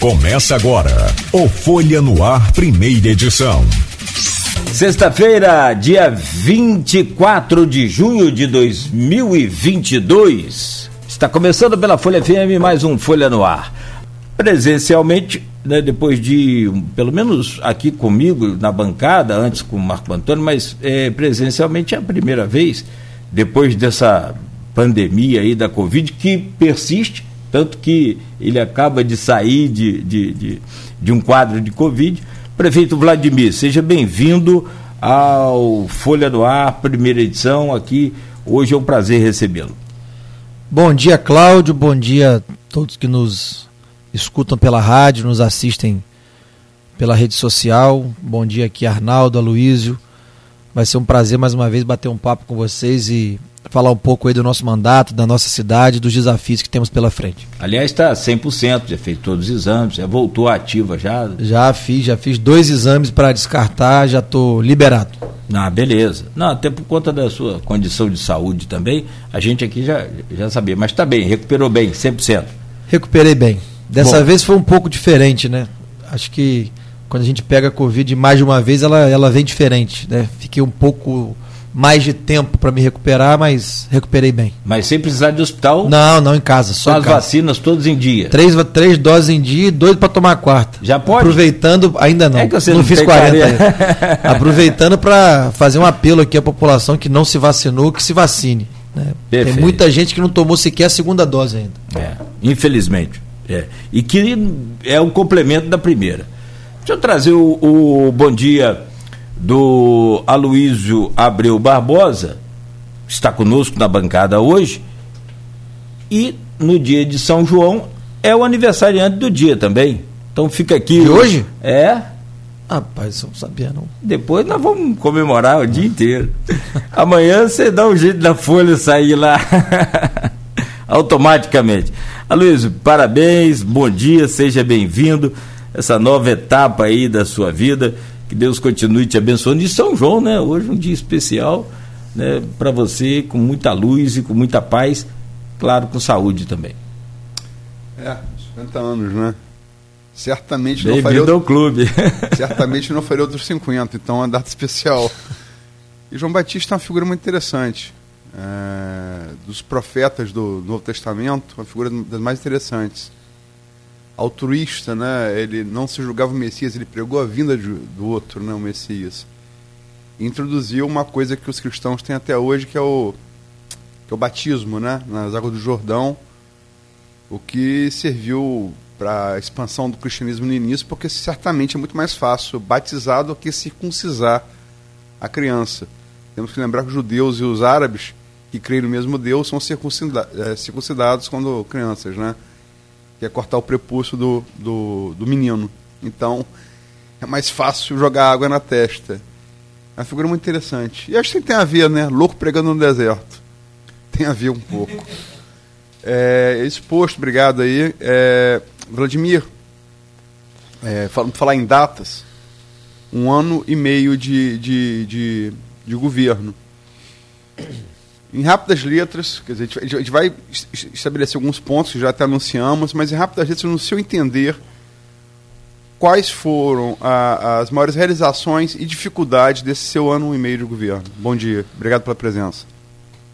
Começa agora o Folha no Ar, primeira edição. Sexta-feira, dia 24 de junho de 2022. Está começando pela Folha FM mais um Folha no Ar. Presencialmente, né, depois de, pelo menos aqui comigo na bancada, antes com o Marco Antônio, mas é, presencialmente é a primeira vez, depois dessa pandemia aí da Covid, que persiste tanto que ele acaba de sair de, de, de, de um quadro de Covid. Prefeito Vladimir, seja bem-vindo ao Folha do Ar, primeira edição aqui. Hoje é um prazer recebê-lo. Bom dia, Cláudio. Bom dia a todos que nos escutam pela rádio, nos assistem pela rede social. Bom dia aqui, Arnaldo, Aloísio. Vai ser um prazer mais uma vez bater um papo com vocês e falar um pouco aí do nosso mandato, da nossa cidade, dos desafios que temos pela frente. Aliás, está 100%, já fez todos os exames, já voltou ativa já? Já fiz, já fiz dois exames para descartar, já estou liberado. Ah, beleza. Não, até por conta da sua condição de saúde também, a gente aqui já, já sabia, mas está bem, recuperou bem, 100%. Recuperei bem. Dessa Bom. vez foi um pouco diferente, né? Acho que quando a gente pega a Covid mais de uma vez, ela, ela vem diferente, né? Fiquei um pouco mais de tempo para me recuperar, mas recuperei bem. Mas sem precisar de hospital? Não, não em casa, só as vacinas todas em dia. Três, três doses em dia e doido para tomar a quarta. Já pode? Aproveitando, ainda não. É que você não, não fiz 40 Aproveitando para fazer um apelo aqui à população que não se vacinou, que se vacine. Né? Tem muita gente que não tomou sequer a segunda dose ainda. É, infelizmente. É. E que é um complemento da primeira. Deixa eu trazer o, o bom dia do Aloísio Abreu Barbosa, está conosco na bancada hoje, e no dia de São João é o aniversariante do dia também. Então fica aqui. De hoje? É. Rapaz, eu não sabia não. Depois nós vamos comemorar o dia inteiro. Amanhã você dá um jeito da folha sair lá automaticamente. Aloysio, parabéns, bom dia, seja bem-vindo. Essa nova etapa aí da sua vida que Deus continue te abençoando. E São João, né? Hoje um dia especial né, para você, com muita luz e com muita paz, claro, com saúde também. É, 50 anos, né? Certamente não faria. Outro... ao clube. certamente não faria outros 50, então é uma data especial. E João Batista é uma figura muito interessante. É, dos profetas do Novo Testamento, uma figura das mais interessantes altruísta, né? Ele não se julgava o Messias, ele pregou a vinda de, do outro, né? O Messias. Introduziu uma coisa que os cristãos têm até hoje, que é o, que é o batismo, né? Nas águas do Jordão, o que serviu para a expansão do cristianismo no início, porque certamente é muito mais fácil batizar do que circuncisar a criança. Temos que lembrar que os judeus e os árabes que creem no mesmo Deus são é, circuncidados quando crianças, né? Que é cortar o prepúcio do, do, do menino. Então, é mais fácil jogar água na testa. É uma figura muito interessante. E acho que tem a ver, né? Louco pregando no deserto. Tem a ver um pouco. É, exposto, obrigado aí. É, Vladimir, é, falar em datas, um ano e meio de, de, de, de governo em rápidas letras, quer dizer, a gente vai estabelecer alguns pontos que já até anunciamos, mas em rápidas letras, no seu entender, quais foram a, as maiores realizações e dificuldades desse seu ano e meio de governo? Bom dia, obrigado pela presença.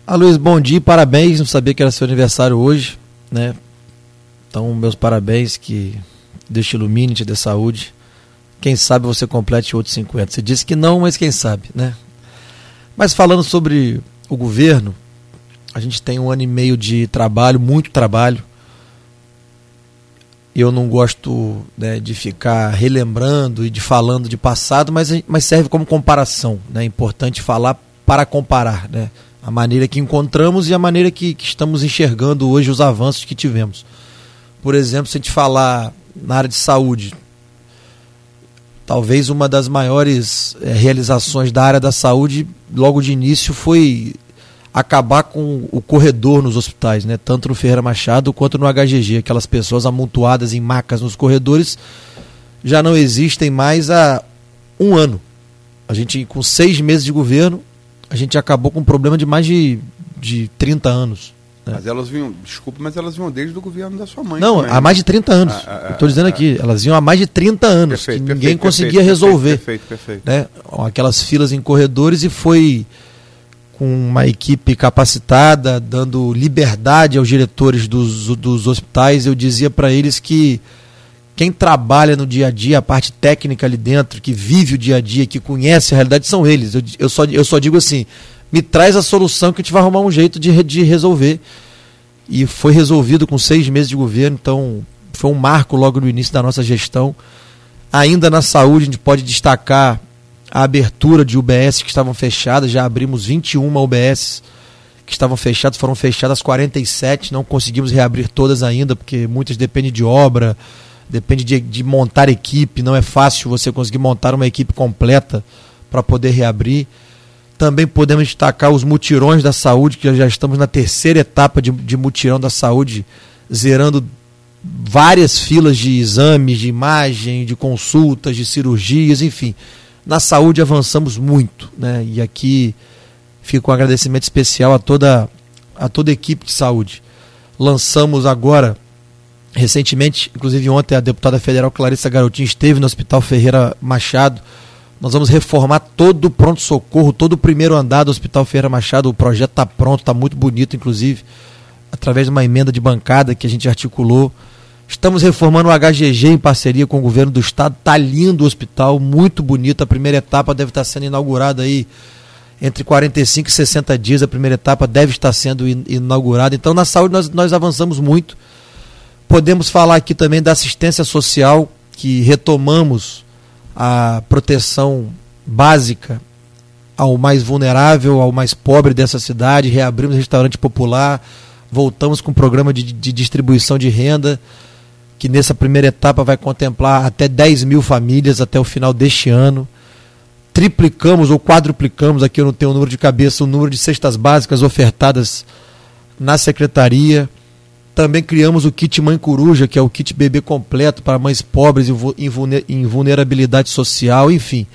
Ah, Luiz, bom dia, parabéns, não sabia que era seu aniversário hoje, né? Então, meus parabéns, que Deus te ilumine, te dê saúde. Quem sabe você complete outros 50. Você disse que não, mas quem sabe, né? Mas falando sobre o governo, a gente tem um ano e meio de trabalho, muito trabalho. Eu não gosto né, de ficar relembrando e de falando de passado, mas, mas serve como comparação. Né? É importante falar para comparar né? a maneira que encontramos e a maneira que, que estamos enxergando hoje os avanços que tivemos. Por exemplo, se a gente falar na área de saúde, talvez uma das maiores é, realizações da área da saúde logo de início foi acabar com o corredor nos hospitais, né? tanto no Ferreira Machado quanto no HGG. Aquelas pessoas amontoadas em macas nos corredores já não existem mais há um ano. A gente, com seis meses de governo, a gente acabou com um problema de mais de, de 30 anos. Mas elas vinham, desculpa, mas elas vinham desde o governo da sua mãe. Não, também. há mais de 30 anos. Ah, ah, Estou dizendo ah, aqui, elas vinham há mais de 30 anos. Perfeito, que perfeito, ninguém conseguia perfeito, resolver. Perfeito, perfeito. né, aquelas filas em corredores e foi com uma equipe capacitada, dando liberdade aos diretores dos, dos hospitais. Eu dizia para eles que quem trabalha no dia a dia, a parte técnica ali dentro, que vive o dia a dia, que conhece a realidade, são eles. Eu, eu, só, eu só digo assim: me traz a solução que a gente vai arrumar um jeito de, de resolver. E foi resolvido com seis meses de governo, então foi um marco logo no início da nossa gestão. Ainda na saúde, a gente pode destacar a abertura de UBS que estavam fechadas, já abrimos 21 UBS que estavam fechadas, foram fechadas 47, não conseguimos reabrir todas ainda, porque muitas dependem de obra, depende de, de montar equipe, não é fácil você conseguir montar uma equipe completa para poder reabrir. Também podemos destacar os mutirões da saúde, que já estamos na terceira etapa de, de mutirão da saúde, zerando várias filas de exames, de imagem, de consultas, de cirurgias, enfim. Na saúde avançamos muito, né? E aqui fica um agradecimento especial a toda a toda a equipe de saúde. Lançamos agora recentemente, inclusive ontem a deputada federal Clarissa Garotinho esteve no Hospital Ferreira Machado. Nós vamos reformar todo o pronto socorro, todo o primeiro andar do Hospital Ferreira Machado. O projeto está pronto, está muito bonito, inclusive, através de uma emenda de bancada que a gente articulou. Estamos reformando o HGG em parceria com o governo do estado. Tá lindo o hospital, muito bonito. A primeira etapa deve estar sendo inaugurada aí entre 45 e 60 dias. A primeira etapa deve estar sendo inaugurada. Então, na saúde nós, nós avançamos muito. Podemos falar aqui também da assistência social, que retomamos a proteção básica ao mais vulnerável, ao mais pobre dessa cidade. Reabrimos restaurante popular, voltamos com o programa de, de distribuição de renda que nessa primeira etapa vai contemplar até 10 mil famílias até o final deste ano. Triplicamos ou quadruplicamos, aqui eu não tenho o número de cabeça, o número de cestas básicas ofertadas na secretaria. Também criamos o kit Mãe Coruja, que é o kit bebê completo para mães pobres em vulnerabilidade social, enfim.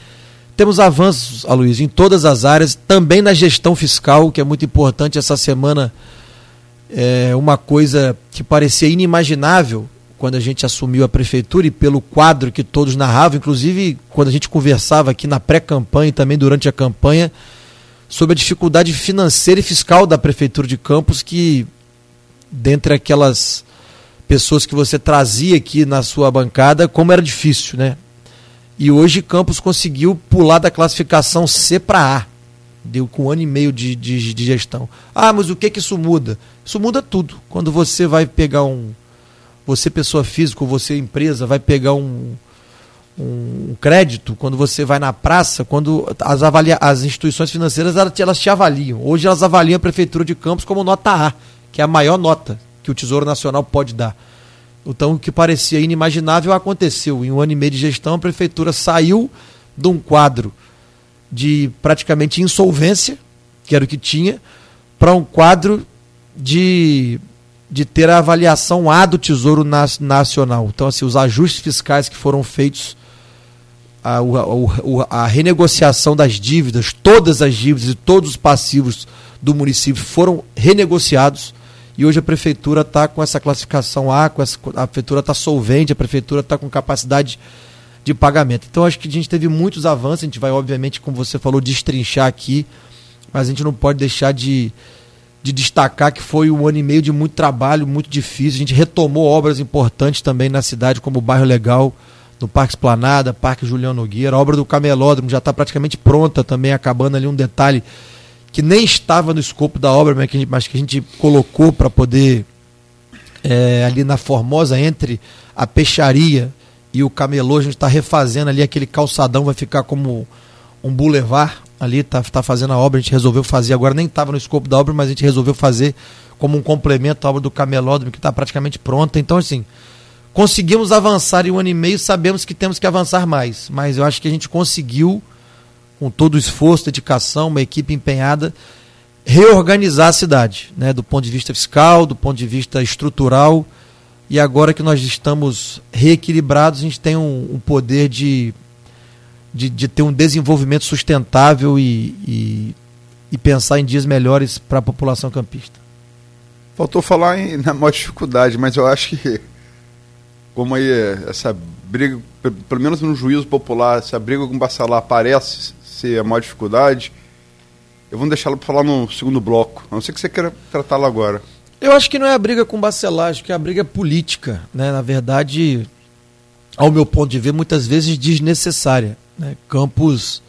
Temos avanços, Aloysio, em todas as áreas, também na gestão fiscal, que é muito importante. Essa semana, é uma coisa que parecia inimaginável quando a gente assumiu a prefeitura e pelo quadro que todos narravam, inclusive quando a gente conversava aqui na pré-campanha e também durante a campanha, sobre a dificuldade financeira e fiscal da prefeitura de Campos, que dentre aquelas pessoas que você trazia aqui na sua bancada, como era difícil, né? E hoje Campos conseguiu pular da classificação C para A. Deu com um ano e meio de, de, de gestão. Ah, mas o que que isso muda? Isso muda tudo. Quando você vai pegar um, você pessoa física, você empresa, vai pegar um, um crédito, quando você vai na praça, quando as, avalia as instituições financeiras elas te avaliam. Hoje elas avaliam a Prefeitura de Campos como nota A, que é a maior nota que o Tesouro Nacional pode dar. Então, o que parecia inimaginável aconteceu. Em um ano e meio de gestão, a Prefeitura saiu de um quadro de praticamente insolvência, que era o que tinha, para um quadro de de ter a avaliação A do Tesouro Nacional. Então, assim, os ajustes fiscais que foram feitos, a, a, a, renegociação das dívidas, todas as dívidas e todos os passivos do município foram renegociados. E hoje a prefeitura está com essa classificação A, com essa, a prefeitura está solvente, a prefeitura está com capacidade de pagamento. Então acho que a gente teve muitos avanços, a gente vai, obviamente, como você falou, destrinchar aqui, mas a gente não pode deixar de, de destacar que foi um ano e meio de muito trabalho, muito difícil. A gente retomou obras importantes também na cidade, como o Bairro Legal, no Parque Esplanada, Parque Julião Nogueira. A obra do Camelódromo já está praticamente pronta também, acabando ali um detalhe que nem estava no escopo da obra, mas que a gente, colocou para poder, é, ali na Formosa, entre a peixaria e o camelô, a gente está refazendo ali aquele calçadão, vai ficar como um boulevard ali, tá, tá fazendo a obra, a gente resolveu fazer agora, nem estava no escopo da obra, mas a gente resolveu fazer como um complemento à obra do camelódromo, que está praticamente pronta. Então, assim, conseguimos avançar em um ano e meio, sabemos que temos que avançar mais, mas eu acho que a gente conseguiu, com todo o esforço, dedicação, uma equipe empenhada, reorganizar a cidade, né, do ponto de vista fiscal, do ponto de vista estrutural, e agora que nós estamos reequilibrados, a gente tem um, um poder de de, de ter um desenvolvimento sustentável e, e, e pensar em dias melhores para a população campista. Faltou falar em, na maior dificuldade, mas eu acho que, como aí essa briga, pelo menos no juízo popular, essa briga com o Bacelar parece ser a maior dificuldade, eu vou deixá-lo para falar no segundo bloco. A não ser que você queira tratá-lo agora. Eu acho que não é a briga com Bacelar, acho que é a briga política. Né? Na verdade, ao meu ponto de ver, muitas vezes desnecessária. Né? Campos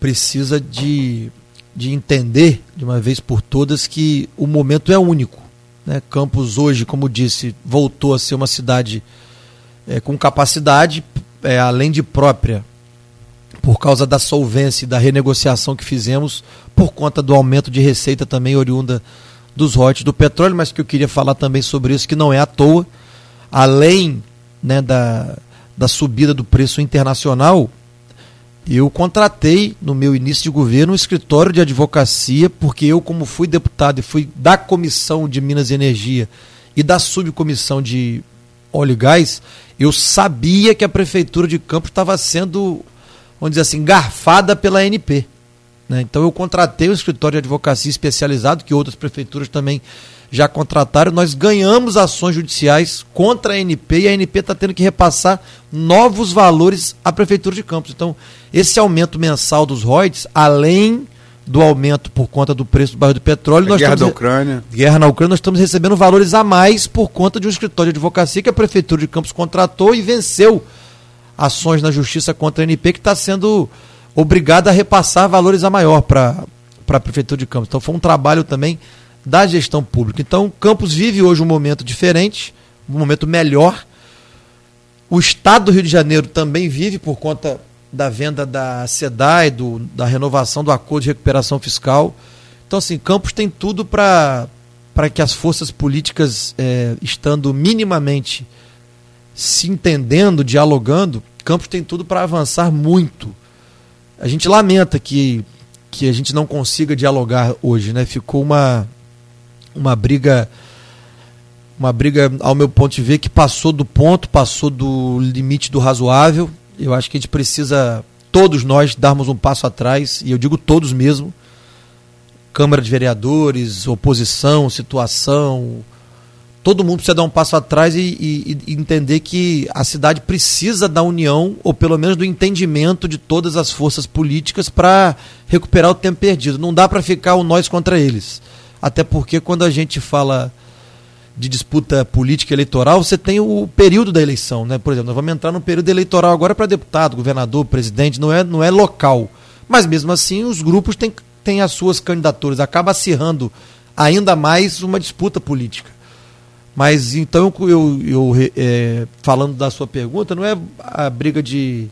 precisa de, de entender, de uma vez por todas, que o momento é único. Né? Campos hoje, como disse, voltou a ser uma cidade é, com capacidade, é, além de própria, por causa da solvência da renegociação que fizemos, por conta do aumento de receita também oriunda dos royalties do petróleo, mas que eu queria falar também sobre isso, que não é à toa, além né, da, da subida do preço internacional, eu contratei no meu início de governo um escritório de advocacia, porque eu, como fui deputado e fui da comissão de Minas e Energia e da subcomissão de óleo e gás, eu sabia que a prefeitura de Campos estava sendo, vamos dizer assim, garfada pela ANP. Né? Então eu contratei um escritório de advocacia especializado, que outras prefeituras também já contrataram. Nós ganhamos ações judiciais contra a ANP e a ANP está tendo que repassar novos valores à Prefeitura de Campos. Então, esse aumento mensal dos royalties, além do aumento por conta do preço do barril do petróleo. nós guerra estamos, da Ucrânia. Guerra na Ucrânia, nós estamos recebendo valores a mais por conta de um escritório de advocacia que a Prefeitura de Campos contratou e venceu ações na justiça contra a ANP, que está sendo obrigada a repassar valores a maior para a Prefeitura de Campos. Então foi um trabalho também da gestão pública. Então, Campos vive hoje um momento diferente, um momento melhor. O Estado do Rio de Janeiro também vive por conta da venda da SEDAI, do, da renovação do acordo de recuperação fiscal. Então, assim, Campos tem tudo para que as forças políticas, é, estando minimamente se entendendo, dialogando, Campos tem tudo para avançar muito. A gente lamenta que, que a gente não consiga dialogar hoje, né? Ficou uma, uma briga uma briga ao meu ponto de ver que passou do ponto, passou do limite do razoável. Eu acho que a gente precisa todos nós darmos um passo atrás e eu digo todos mesmo. Câmara de Vereadores, oposição, situação, todo mundo precisa dar um passo atrás e, e, e, entender que a cidade precisa da união, ou pelo menos do entendimento de todas as forças políticas para recuperar o tempo perdido. Não dá para ficar o nós contra eles. Até porque quando a gente fala de disputa política eleitoral, você tem o período da eleição, né? Por exemplo, nós vamos entrar no período eleitoral agora para deputado, governador, presidente, não é, não é local. Mas mesmo assim, os grupos têm, têm as suas candidaturas, acaba acirrando ainda mais uma disputa política. Mas então, eu, eu, é, falando da sua pergunta, não é a briga de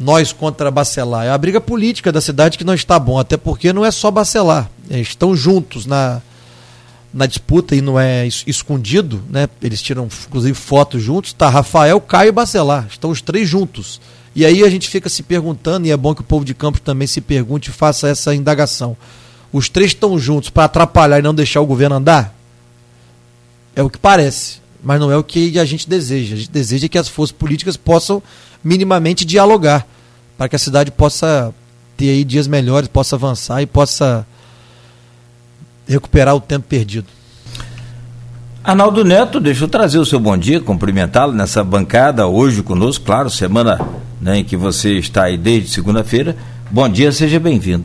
nós contra Bacelar. É a briga política da cidade que não está bom, até porque não é só Bacelar. É, estão juntos na, na disputa e não é escondido, né? Eles tiram, inclusive, fotos juntos. Tá Rafael, Caio e Bacelar. Estão os três juntos. E aí a gente fica se perguntando, e é bom que o povo de Campos também se pergunte e faça essa indagação. Os três estão juntos para atrapalhar e não deixar o governo andar? É o que parece, mas não é o que a gente deseja. A gente deseja que as forças políticas possam minimamente dialogar, para que a cidade possa ter aí dias melhores, possa avançar e possa recuperar o tempo perdido. Arnaldo Neto, deixa eu trazer o seu bom dia, cumprimentá-lo nessa bancada hoje conosco, claro, semana né, em que você está aí desde segunda-feira. Bom dia, seja bem-vindo.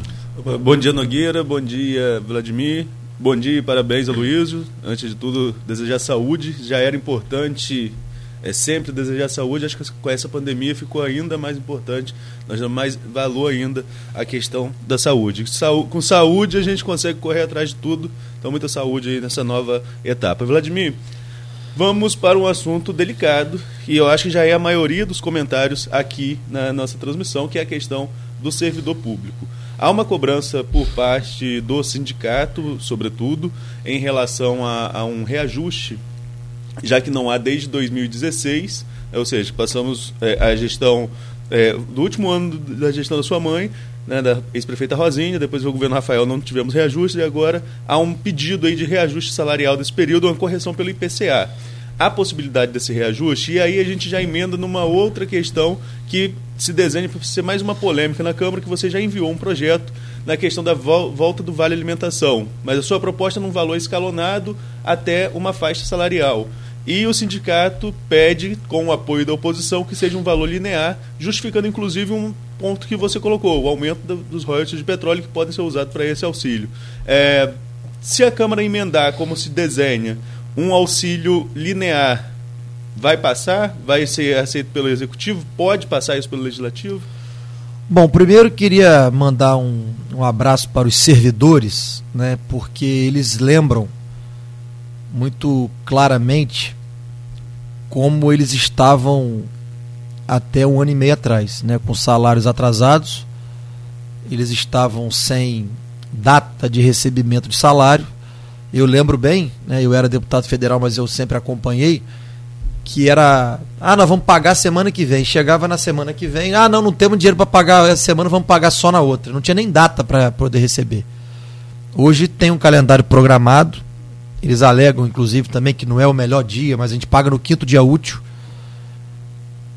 Bom dia, Nogueira, bom dia, Vladimir, bom dia e parabéns a Luísio. Antes de tudo, desejar saúde. Já era importante é sempre desejar saúde. Acho que com essa pandemia ficou ainda mais importante. Nós damos mais valor ainda à questão da saúde. Com saúde a gente consegue correr atrás de tudo. Então, muita saúde aí nessa nova etapa. Vladimir, vamos para um assunto delicado e eu acho que já é a maioria dos comentários aqui na nossa transmissão, que é a questão do servidor público. Há uma cobrança por parte do sindicato, sobretudo, em relação a, a um reajuste já que não há desde 2016, ou seja, passamos é, a gestão é, do último ano da gestão da sua mãe, né, da ex-prefeita Rosinha, depois do governo Rafael não tivemos reajuste, e agora há um pedido aí de reajuste salarial desse período, uma correção pelo IPCA. Há possibilidade desse reajuste, e aí a gente já emenda numa outra questão que se desenha para ser mais uma polêmica na Câmara, que você já enviou um projeto na questão da volta do vale alimentação, mas a sua proposta é num valor escalonado até uma faixa salarial. E o sindicato pede, com o apoio da oposição, que seja um valor linear, justificando inclusive um ponto que você colocou, o aumento dos royalties de petróleo que podem ser usados para esse auxílio. É, se a Câmara emendar, como se desenha, um auxílio linear, vai passar? Vai ser aceito pelo Executivo? Pode passar isso pelo Legislativo? Bom, primeiro queria mandar um, um abraço para os servidores, né, porque eles lembram muito claramente como eles estavam até um ano e meio atrás, né, com salários atrasados, eles estavam sem data de recebimento de salário. Eu lembro bem, né, eu era deputado federal, mas eu sempre acompanhei que era, ah, nós vamos pagar semana que vem. Chegava na semana que vem, ah, não, não temos dinheiro para pagar essa semana, vamos pagar só na outra. Não tinha nem data para poder receber. Hoje tem um calendário programado. Eles alegam, inclusive, também que não é o melhor dia, mas a gente paga no quinto dia útil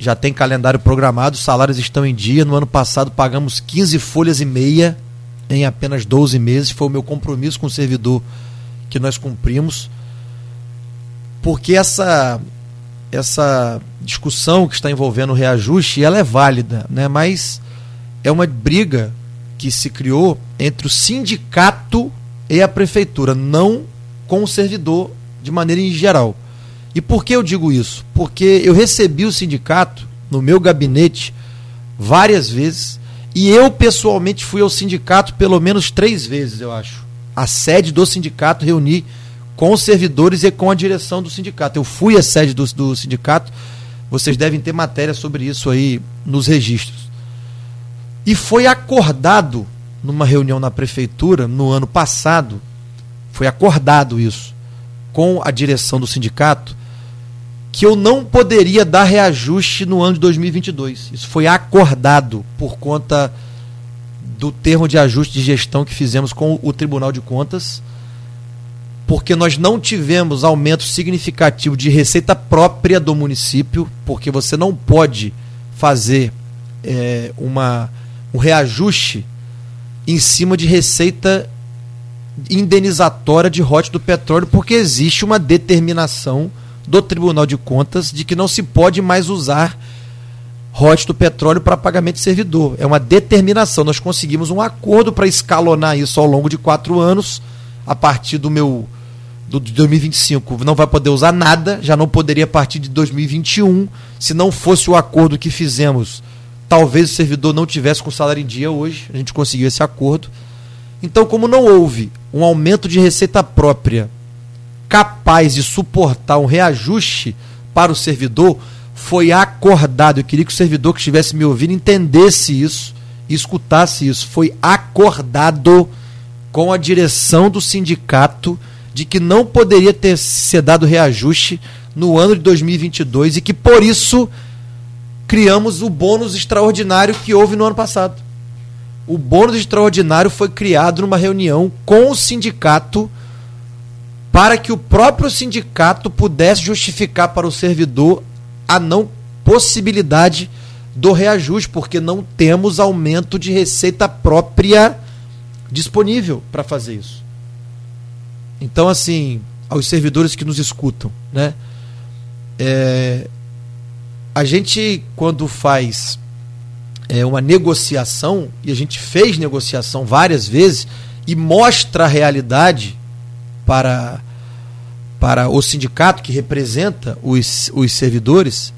já tem calendário programado, os salários estão em dia. No ano passado pagamos 15 folhas e meia em apenas 12 meses. Foi o meu compromisso com o servidor que nós cumprimos. Porque essa essa discussão que está envolvendo o reajuste, ela é válida, né? Mas é uma briga que se criou entre o sindicato e a prefeitura, não com o servidor de maneira em geral. E por que eu digo isso? Porque eu recebi o sindicato no meu gabinete várias vezes e eu pessoalmente fui ao sindicato pelo menos três vezes, eu acho. A sede do sindicato reuni com os servidores e com a direção do sindicato. Eu fui à sede do, do sindicato, vocês devem ter matéria sobre isso aí nos registros. E foi acordado numa reunião na prefeitura no ano passado, foi acordado isso com a direção do sindicato, que eu não poderia dar reajuste no ano de 2022. Isso foi acordado por conta do termo de ajuste de gestão que fizemos com o Tribunal de Contas, porque nós não tivemos aumento significativo de receita própria do município, porque você não pode fazer é, uma, um reajuste em cima de receita indenizatória de rote do petróleo, porque existe uma determinação do Tribunal de Contas de que não se pode mais usar rote do petróleo para pagamento de servidor. É uma determinação. Nós conseguimos um acordo para escalonar isso ao longo de quatro anos. A partir do meu do de 2025 não vai poder usar nada, já não poderia a partir de 2021. Se não fosse o acordo que fizemos, talvez o servidor não tivesse com salário em dia hoje. A gente conseguiu esse acordo. Então, como não houve um aumento de receita própria capaz de suportar um reajuste para o servidor foi acordado. Eu queria que o servidor que estivesse me ouvindo entendesse isso e escutasse isso. Foi acordado com a direção do sindicato de que não poderia ter ser dado reajuste no ano de 2022 e que por isso criamos o bônus extraordinário que houve no ano passado. O bônus extraordinário foi criado numa reunião com o sindicato para que o próprio sindicato pudesse justificar para o servidor a não possibilidade do reajuste, porque não temos aumento de receita própria disponível para fazer isso. Então, assim, aos servidores que nos escutam, né? É, a gente, quando faz é, uma negociação, e a gente fez negociação várias vezes, e mostra a realidade para, para o sindicato que representa os, os servidores,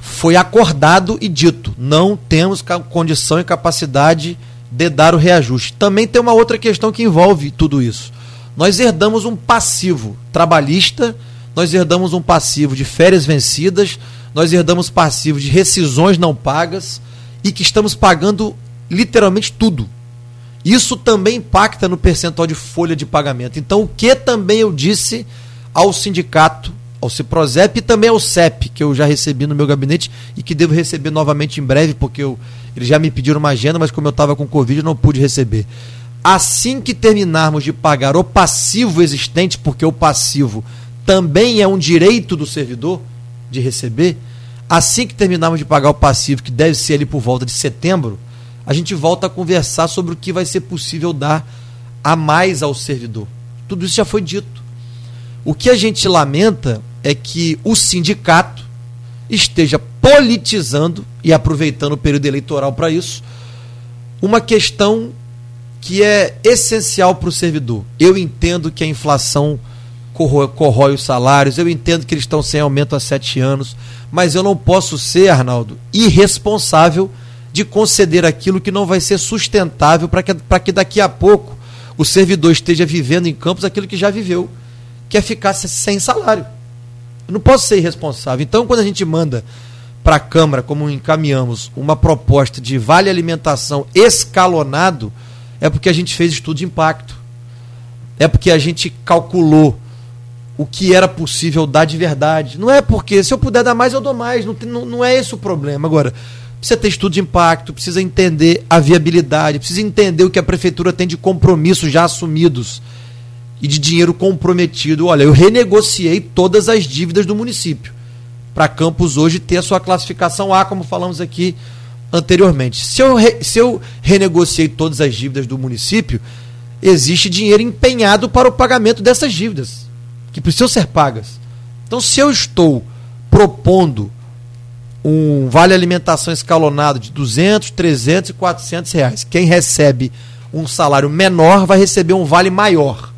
foi acordado e dito: não temos condição e capacidade de dar o reajuste. Também tem uma outra questão que envolve tudo isso. Nós herdamos um passivo trabalhista, nós herdamos um passivo de férias vencidas, nós herdamos passivo de rescisões não pagas e que estamos pagando literalmente tudo. Isso também impacta no percentual de folha de pagamento. Então, o que também eu disse ao sindicato, ao Ciprozep e também ao CEP, que eu já recebi no meu gabinete e que devo receber novamente em breve, porque eu, eles já me pediram uma agenda, mas como eu estava com Covid, eu não pude receber. Assim que terminarmos de pagar o passivo existente, porque o passivo também é um direito do servidor de receber, assim que terminarmos de pagar o passivo, que deve ser ali por volta de setembro, a gente volta a conversar sobre o que vai ser possível dar a mais ao servidor. Tudo isso já foi dito. O que a gente lamenta é que o sindicato esteja politizando e aproveitando o período eleitoral para isso, uma questão que é essencial para o servidor. Eu entendo que a inflação corrói, corrói os salários, eu entendo que eles estão sem aumento há sete anos, mas eu não posso ser, Arnaldo, irresponsável de conceder aquilo que não vai ser sustentável para que, que daqui a pouco o servidor esteja vivendo em campos aquilo que já viveu, que é ficar sem salário. Eu não posso ser irresponsável. Então, quando a gente manda para a Câmara, como encaminhamos, uma proposta de vale alimentação escalonado, é porque a gente fez estudo de impacto. É porque a gente calculou o que era possível dar de verdade. Não é porque, se eu puder dar mais, eu dou mais. Não, não, não é esse o problema. Agora, precisa ter estudo de impacto, precisa entender a viabilidade, precisa entender o que a prefeitura tem de compromissos já assumidos e de dinheiro comprometido. Olha, eu renegociei todas as dívidas do município para Campos hoje ter a sua classificação A, como falamos aqui anteriormente. Se eu, re, se eu renegociei todas as dívidas do município, existe dinheiro empenhado para o pagamento dessas dívidas, que precisam ser pagas. Então, se eu estou propondo um vale alimentação escalonado de 200, 300 e 400 reais, quem recebe um salário menor vai receber um vale maior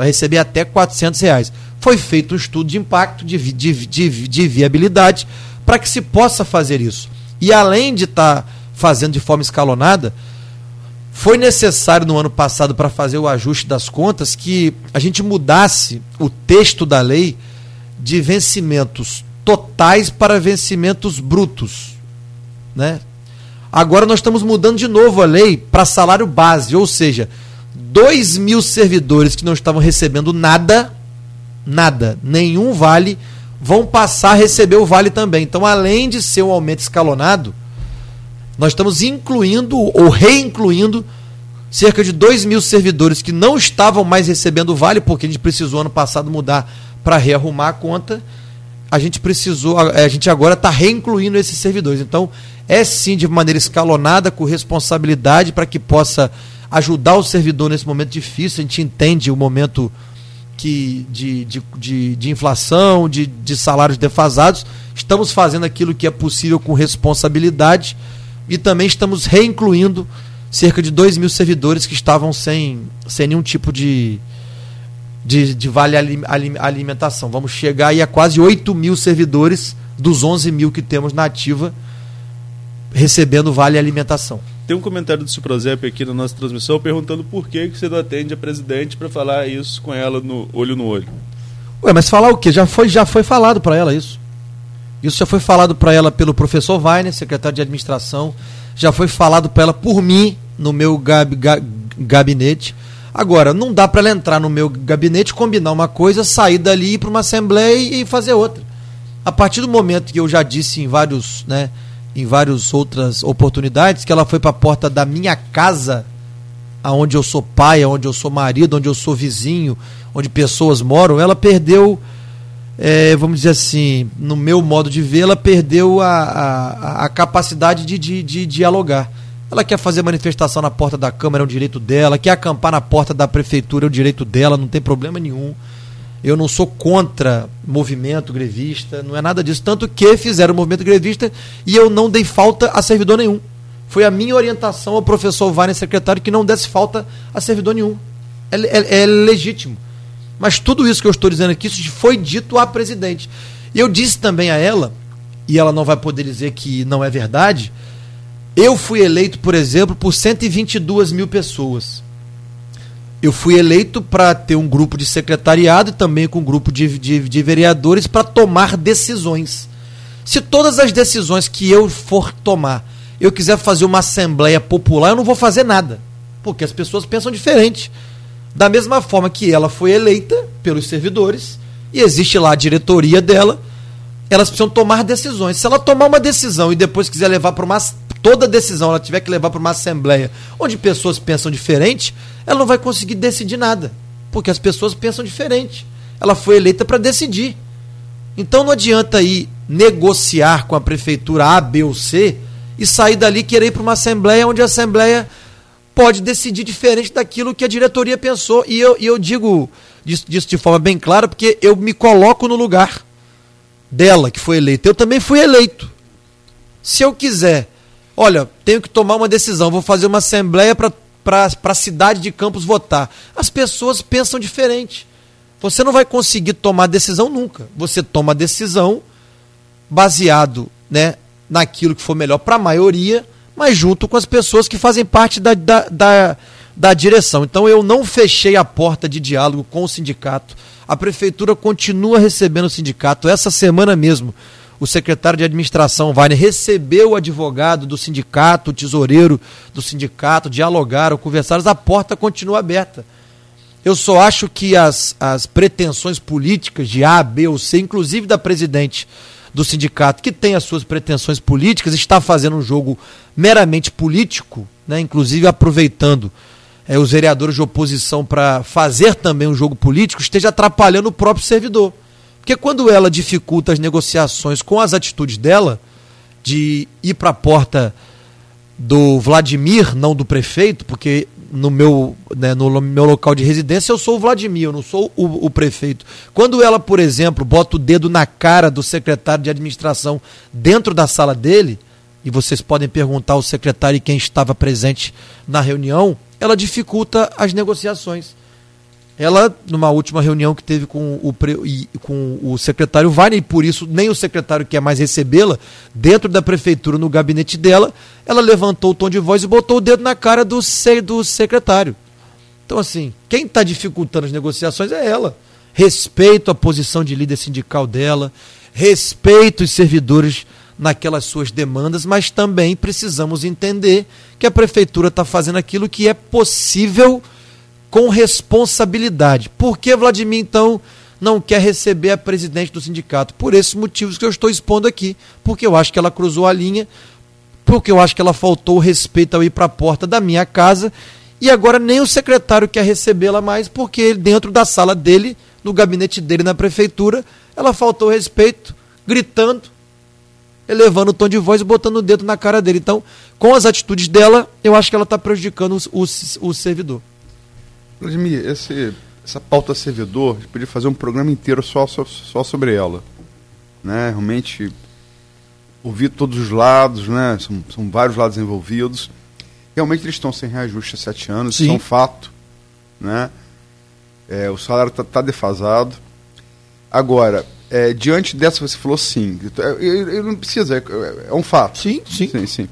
vai receber até 400 reais. Foi feito um estudo de impacto, de, de, de, de viabilidade, para que se possa fazer isso. E além de estar tá fazendo de forma escalonada, foi necessário no ano passado, para fazer o ajuste das contas, que a gente mudasse o texto da lei de vencimentos totais para vencimentos brutos. Né? Agora nós estamos mudando de novo a lei para salário base, ou seja, 2 mil servidores que não estavam recebendo nada, nada, nenhum vale, vão passar a receber o vale também. Então, além de ser um aumento escalonado, nós estamos incluindo ou reincluindo cerca de 2 mil servidores que não estavam mais recebendo o vale, porque a gente precisou ano passado mudar para rearrumar a conta. A gente precisou, a gente agora está reincluindo esses servidores. Então, é sim de maneira escalonada, com responsabilidade, para que possa ajudar o servidor nesse momento difícil. A gente entende o momento que de, de, de, de inflação, de, de salários defasados. Estamos fazendo aquilo que é possível com responsabilidade e também estamos reincluindo cerca de 2 mil servidores que estavam sem, sem nenhum tipo de, de, de vale alimentação. Vamos chegar aí a quase 8 mil servidores dos 11 mil que temos na ativa recebendo vale alimentação. Tem um comentário do Ciprozep aqui na nossa transmissão perguntando por que, que você não atende a presidente para falar isso com ela no olho no olho. Ué, mas falar o quê? Já foi, já foi falado para ela isso. Isso já foi falado para ela pelo professor Weiner, secretário de administração. Já foi falado para ela por mim no meu gab, ga, gabinete. Agora, não dá para ela entrar no meu gabinete, combinar uma coisa, sair dali, ir para uma assembleia e fazer outra. A partir do momento que eu já disse em vários, né, em várias outras oportunidades, que ela foi para a porta da minha casa, aonde eu sou pai, aonde eu sou marido, onde eu sou vizinho, onde pessoas moram, ela perdeu, é, vamos dizer assim, no meu modo de ver, ela perdeu a, a, a capacidade de, de, de dialogar. Ela quer fazer manifestação na porta da Câmara, é um direito dela, quer acampar na porta da prefeitura, é um direito dela, não tem problema nenhum. Eu não sou contra movimento grevista, não é nada disso. Tanto que fizeram o movimento grevista e eu não dei falta a servidor nenhum. Foi a minha orientação ao professor Wagner, secretário, que não desse falta a servidor nenhum. É, é, é legítimo. Mas tudo isso que eu estou dizendo aqui, isso foi dito à presidente. Eu disse também a ela, e ela não vai poder dizer que não é verdade, eu fui eleito, por exemplo, por 122 mil pessoas eu fui eleito para ter um grupo de secretariado e também com um grupo de, de, de vereadores para tomar decisões. Se todas as decisões que eu for tomar, eu quiser fazer uma assembleia popular, eu não vou fazer nada. Porque as pessoas pensam diferente. Da mesma forma que ela foi eleita pelos servidores, e existe lá a diretoria dela, elas precisam tomar decisões. Se ela tomar uma decisão e depois quiser levar para uma toda decisão ela tiver que levar para uma assembleia onde pessoas pensam diferente, ela não vai conseguir decidir nada, porque as pessoas pensam diferente. Ela foi eleita para decidir. Então não adianta ir negociar com a prefeitura A, B ou C e sair dali querer ir para uma assembleia onde a assembleia pode decidir diferente daquilo que a diretoria pensou. E eu, e eu digo disso, disso de forma bem clara, porque eu me coloco no lugar dela, que foi eleita. Eu também fui eleito. Se eu quiser, olha, tenho que tomar uma decisão, vou fazer uma assembleia para a cidade de Campos votar. As pessoas pensam diferente. Você não vai conseguir tomar decisão nunca. Você toma decisão baseado né, naquilo que for melhor para a maioria, mas junto com as pessoas que fazem parte da, da, da, da direção. Então eu não fechei a porta de diálogo com o sindicato. A prefeitura continua recebendo o sindicato. Essa semana mesmo, o secretário de administração, Wagner, recebeu o advogado do sindicato, o tesoureiro do sindicato, dialogaram, conversaram, a porta continua aberta. Eu só acho que as, as pretensões políticas de A, B ou C, inclusive da presidente do sindicato, que tem as suas pretensões políticas, está fazendo um jogo meramente político, né, inclusive aproveitando é, os vereadores de oposição para fazer também um jogo político, esteja atrapalhando o próprio servidor. Porque quando ela dificulta as negociações com as atitudes dela, de ir para a porta do Vladimir, não do prefeito, porque no meu, né, no meu local de residência eu sou o Vladimir, eu não sou o, o, prefeito. Quando ela, por exemplo, bota o dedo na cara do secretário de administração dentro da sala dele, e vocês podem perguntar ao secretário e quem estava presente na reunião, ela dificulta as negociações. Ela, numa última reunião que teve com o, com o secretário Vane, e por isso nem o secretário quer mais recebê-la, dentro da prefeitura, no gabinete dela, ela levantou o tom de voz e botou o dedo na cara do, do secretário. Então, assim, quem está dificultando as negociações é ela. Respeito a posição de líder sindical dela, respeito os servidores naquelas suas demandas, mas também precisamos entender que a prefeitura está fazendo aquilo que é possível com responsabilidade. Por que Vladimir, então, não quer receber a presidente do sindicato? Por esses motivos que eu estou expondo aqui. Porque eu acho que ela cruzou a linha, porque eu acho que ela faltou respeito ao ir para a porta da minha casa, e agora nem o secretário quer recebê-la mais, porque dentro da sala dele, no gabinete dele na prefeitura, ela faltou respeito, gritando, elevando o tom de voz e botando o dedo na cara dele. Então, com as atitudes dela, eu acho que ela está prejudicando o, o, o servidor. Vladimir, esse, essa pauta servidor, a gente podia fazer um programa inteiro só, só, só sobre ela. Né? Realmente ouvir todos os lados, né? São, são vários lados envolvidos. Realmente eles estão sem reajuste há sete anos, Sim. isso é um fato. Né? É, o salário está tá defasado. Agora, é, diante dessa, você falou sim. Ele não precisa, é, é, um fato. Sim, sim. sim, sim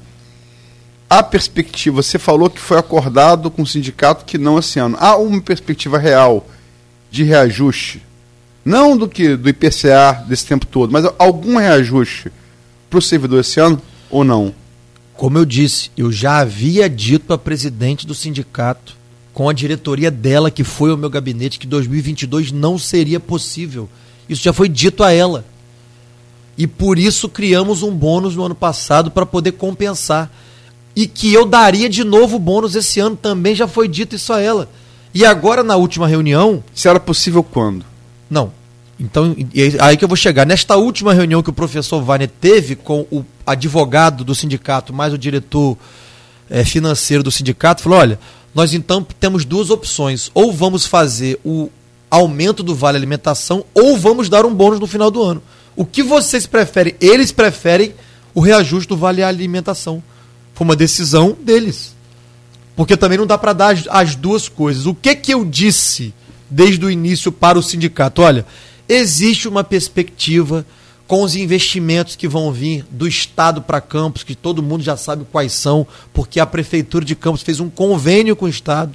a perspectiva, você falou que foi acordado com o sindicato que não esse ano. Há uma perspectiva real de reajuste? Não do que do IPCA desse tempo todo, mas algum reajuste para o servidor esse ano ou não? Como eu disse, eu já havia dito à presidente do sindicato, com a diretoria dela, que foi o meu gabinete, que 2022 não seria possível. Isso já foi dito a ela. E por isso criamos um bônus no ano passado para poder compensar e que eu daria de novo bônus esse ano também, já foi dito isso a ela. E agora, na última reunião. Se era possível quando? Não. Então, aí que eu vou chegar. Nesta última reunião que o professor Wagner teve com o advogado do sindicato, mais o diretor é, financeiro do sindicato, falou: olha, nós então temos duas opções. Ou vamos fazer o aumento do vale alimentação, ou vamos dar um bônus no final do ano. O que vocês preferem? Eles preferem o reajuste do vale alimentação. Foi uma decisão deles. Porque também não dá para dar as, as, duas coisas. O que que eu disse desde o início para o sindicato? Olha, existe uma perspectiva com os investimentos que vão vir do Estado para Campos, que todo mundo já sabe quais são, porque a Prefeitura de Campos fez um convênio com o Estado,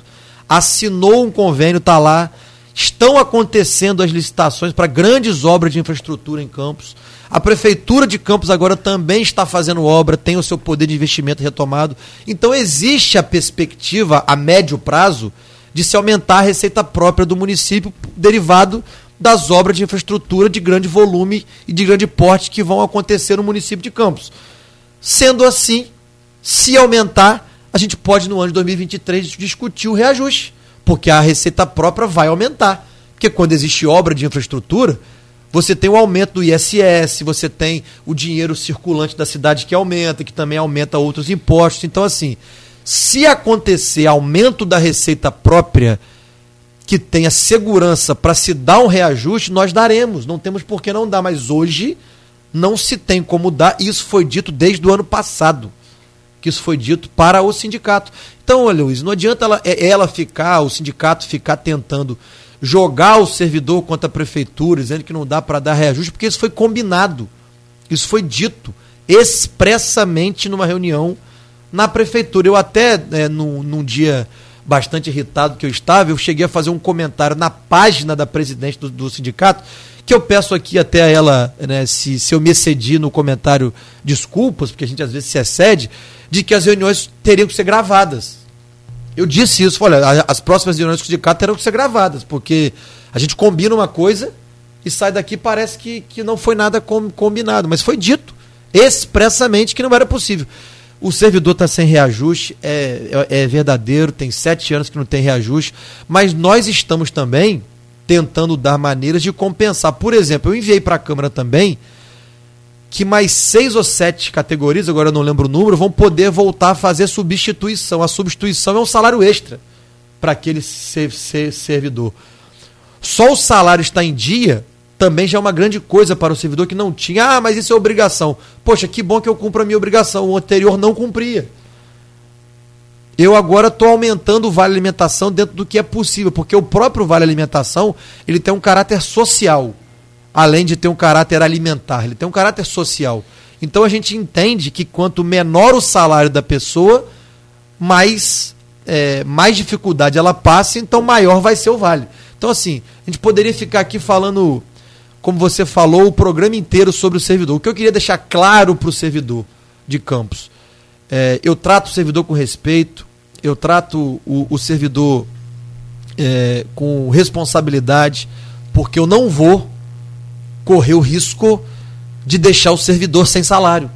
assinou um convênio, está lá. Estão acontecendo as licitações para grandes obras de infraestrutura em Campos. A Prefeitura de Campos agora também está fazendo obra, tem o seu poder de investimento retomado. Então existe a perspectiva, a médio prazo, de se aumentar a receita própria do município, derivado das obras de infraestrutura de grande volume e de grande porte que vão acontecer no município de Campos. Sendo assim, se aumentar, a gente pode no ano de 2023 discutir o reajuste, porque a receita própria vai aumentar. Porque quando existe obra de infraestrutura, Você tem o aumento do ISS, você tem o dinheiro circulante da cidade que aumenta, que também aumenta outros impostos. Então, assim, se acontecer aumento da receita própria, que tenha segurança para se dar um reajuste, nós daremos. Não temos por que não dar, mas hoje não se tem como dar. Isso foi dito desde o ano passado. Que isso foi dito para o sindicato. Então, olha, Luiz, não adianta ela, é, ela ficar, o sindicato ficar tentando jogar o servidor contra a prefeitura, dizendo que não dá para dar reajuste, porque isso foi combinado. Isso foi dito expressamente numa reunião na prefeitura. Eu até, é, num, num dia bastante irritado que eu estava, eu cheguei a fazer um comentário na página da presidente do, do sindicato, que eu peço aqui até a ela, né, se, se eu me excedi no comentário, desculpas, porque a gente às vezes se excede, de que as reuniões teriam que ser gravadas. Eu disse isso, falei, as próximas reuniões do sindicato terão que ser gravadas, porque a gente combina uma coisa e sai daqui parece que, que não foi nada com, combinado, mas foi dito expressamente que não era possível. O servidor está sem reajuste, é, é, é, verdadeiro, tem sete anos que não tem reajuste, mas nós estamos também tentando dar maneiras de compensar. Por exemplo, eu enviei para a Câmara também que mais seis ou sete categorias, agora eu não lembro o número, vão poder voltar a fazer substituição. A substituição é um salário extra para aquele ser, ser, servidor. Só o salário está em dia também já é uma grande coisa para o servidor que não tinha. Ah, mas isso é obrigação. Poxa, que bom que eu cumpro a minha obrigação. O anterior não cumpria. Eu agora estou aumentando o vale alimentação dentro do que é possível, porque o próprio vale alimentação ele tem um caráter social, além de ter um caráter alimentar. Ele tem um caráter social. Então a gente entende que quanto menor o salário da pessoa, mais é, mais dificuldade ela passa, então maior vai ser o vale. Então assim, a gente poderia ficar aqui falando como você falou, o programa inteiro sobre o servidor. O que eu queria deixar claro para o servidor de campos, é, eu trato o servidor com respeito, eu trato o, o servidor é, com responsabilidade, porque eu não vou correr o risco de deixar o servidor sem salário.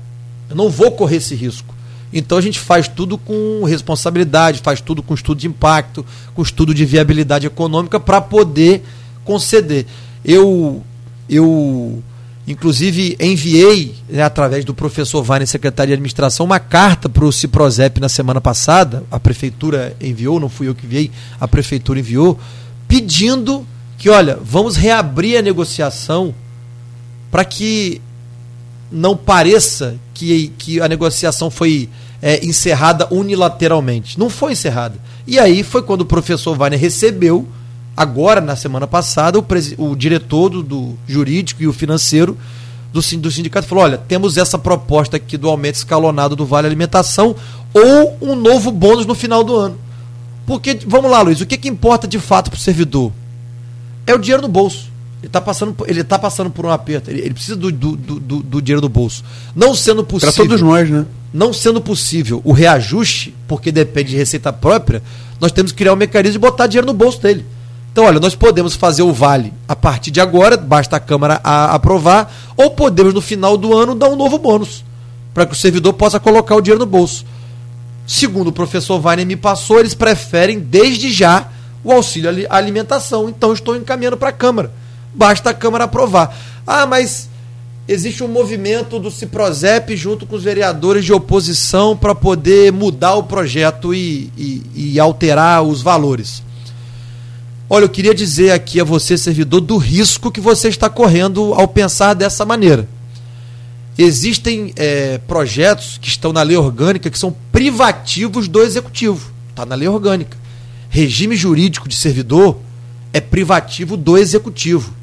Eu não vou correr esse risco. Então a gente faz tudo com responsabilidade, faz tudo com estudo de impacto, com estudo de viabilidade econômica para poder conceder. Eu eu, inclusive, enviei, né, através do professor Vane, secretário de administração, uma carta para o Ciprozep na semana passada. A prefeitura enviou, não fui eu que enviei, a prefeitura enviou, pedindo que, olha, vamos reabrir a negociação para que não pareça que, que a negociação foi é, encerrada unilateralmente. Não foi encerrada. E aí foi quando o professor Wagner recebeu Agora, na semana passada, o, o diretor do, do, jurídico e o financeiro do, do sindicato falou: olha, temos essa proposta aqui do aumento escalonado do Vale Alimentação ou um novo bônus no final do ano. Porque, vamos lá, Luiz, o que, que importa de fato para o servidor? É o dinheiro no bolso. Ele está passando, ele tá passando por um aperto. Ele, ele precisa do, do, do, do, dinheiro do bolso. Não sendo possível. Para todos nós, né? Não sendo possível o reajuste, porque depende de receita própria, nós temos que criar um mecanismo de botar dinheiro no bolso dele. Então, olha, nós podemos fazer o vale a partir de agora, basta a Câmara a aprovar, ou podemos no final do ano dar um novo bônus, para que o servidor possa colocar o dinheiro no bolso. Segundo o professor Weiner me passou, eles preferem desde já o auxílio à alimentação. Então, estou encaminhando para a Câmara. Basta a Câmara aprovar. Ah, mas existe um movimento do Ciprozep junto com os vereadores de oposição para poder mudar o projeto e, e, e alterar os valores. Olha, eu queria dizer aqui a você, servidor, do risco que você está correndo ao pensar dessa maneira. Existem é, projetos que estão na lei orgânica que são privativos do executivo. Está na lei orgânica. Regime jurídico de servidor é privativo do executivo.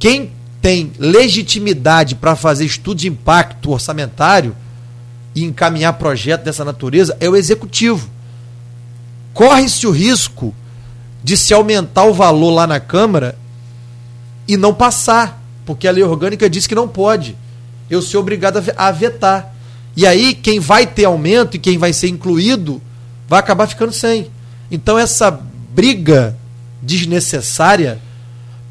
Quem tem legitimidade para fazer estudo de impacto orçamentário e encaminhar projeto dessa natureza é o executivo. Corre-se o risco de se aumentar o valor lá na Câmara e não passar, porque a lei orgânica diz que não pode. Eu sou obrigado a vetar. E aí, quem vai ter aumento e quem vai ser incluído vai acabar ficando sem. Então, essa briga desnecessária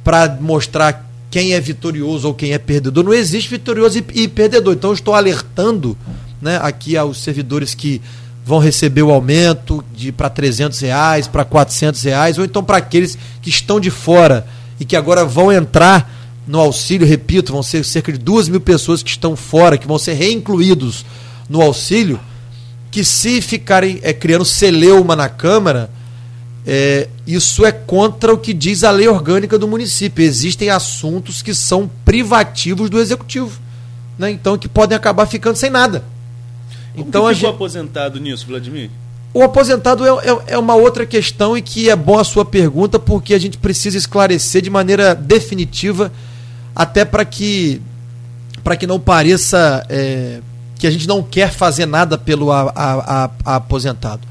para mostrar quem é vitorioso ou quem é perdedor, não existe vitorioso e, e perdedor. Então, estou alertando né, aqui aos servidores que vão receber o aumento de para 300 reais, para 400 reais, ou então para aqueles que estão de fora e que agora vão entrar no auxílio, repito, vão ser cerca de duas mil pessoas que estão fora, que vão ser reincluídos no auxílio, que se ficarem é, criando celeuma na Câmara, é, isso é contra o que diz a lei orgânica do município. Existem assuntos que são privativos do executivo, né? então que podem acabar ficando sem nada. Como então que a ficou gente... aposentado nisso, Vladimir? O aposentado é, é, é, uma outra questão e que é bom a sua pergunta, porque a gente precisa esclarecer de maneira definitiva, até para que, para que não pareça é, que a gente não quer fazer nada pelo a, a, a, aposentado.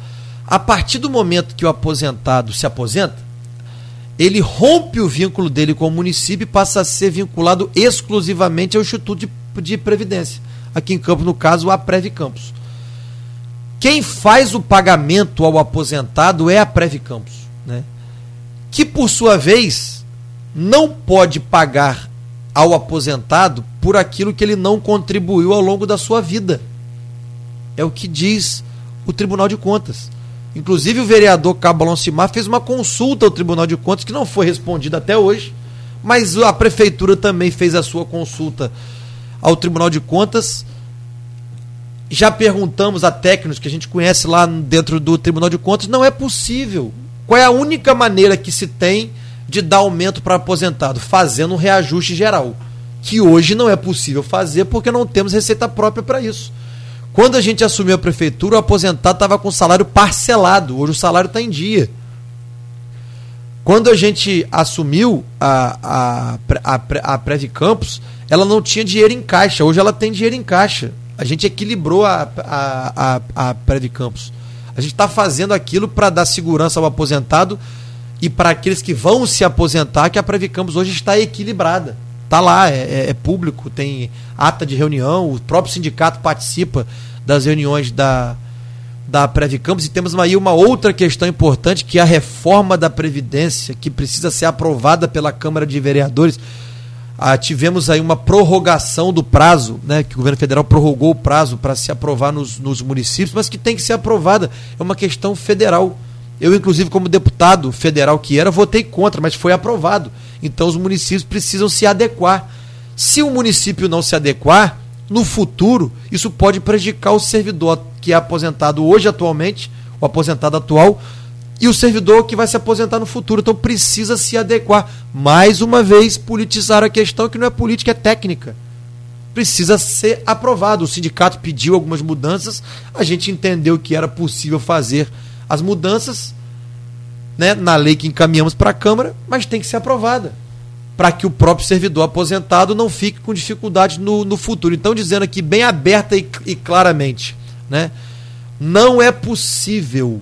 A partir do momento que o aposentado se aposenta, ele rompe o vínculo dele com o município e passa a ser vinculado exclusivamente ao Instituto de, de Previdência. Aqui em Campos, no caso, a Preve Campos. Quem faz o pagamento ao aposentado é a Preve Campos, né? que por sua vez não pode pagar ao aposentado por aquilo que ele não contribuiu ao longo da sua vida. É o que diz o Tribunal de Contas. Inclusive o vereador Cabo Simar fez uma consulta ao Tribunal de Contas que não foi respondida até hoje, mas a prefeitura também fez a sua consulta ao Tribunal de Contas já perguntamos a técnicos que a gente conhece lá dentro do Tribunal de Contas, não é possível. Qual é a única maneira que se tem de dar aumento para aposentado? Fazendo um reajuste geral. Que hoje não é possível fazer porque não temos receita própria para isso. Quando a gente assumiu a prefeitura, o aposentado estava com salário parcelado. Hoje o salário está em dia. Quando a gente assumiu a, a, a, a Campos, ela não tinha dinheiro em caixa. Hoje ela tem dinheiro em caixa. A gente equilibrou a, a, a, a Campos. A gente está fazendo aquilo para dar segurança ao aposentado e para aqueles que vão se aposentar, que a Prev Campos hoje está equilibrada. Está lá, é, é, é, público, tem ata de reunião, o próprio sindicato participa das reuniões da, da Prev Campos e temos aí uma outra questão importante que é a reforma da Previdência, que precisa ser aprovada pela Câmara de Vereadores. Ah, tivemos aí uma prorrogação do prazo, né, que o governo federal prorrogou o prazo para se aprovar nos, nos municípios, mas que tem que ser aprovada. É uma questão federal. Eu, inclusive, como deputado federal que era, votei contra, mas foi aprovado. Então, os municípios precisam se adequar. Se o município não se adequar, no futuro, isso pode prejudicar o servidor que é aposentado hoje, atualmente, o aposentado atual, e o servidor que vai se aposentar no futuro. Então precisa se adequar. Mais uma vez, politizar a questão que não é política, é técnica. Precisa ser aprovado. O sindicato pediu algumas mudanças, a gente entendeu que era possível fazer as mudanças né, na lei que encaminhamos para a Câmara, mas tem que ser aprovada. Para que o próprio servidor aposentado não fique com dificuldade no, no futuro. Então, dizendo aqui bem aberta e, e claramente, né, não é possível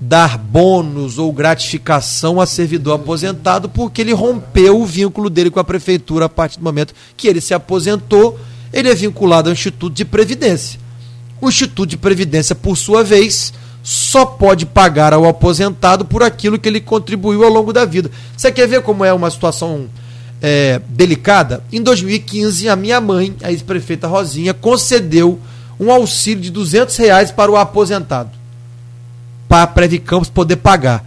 dar bônus ou gratificação a servidor aposentado porque ele rompeu o vínculo dele com a prefeitura a partir do momento que ele se aposentou, ele é vinculado ao Instituto de Previdência. O Instituto de Previdência, por sua vez, só pode pagar ao aposentado por aquilo que ele contribuiu ao longo da vida. Você quer ver como é uma situação é, delicada? Em 2015, a minha mãe, a ex-prefeita Rosinha, concedeu um auxílio de 200 reais para o aposentado para a Prev Campos poder pagar.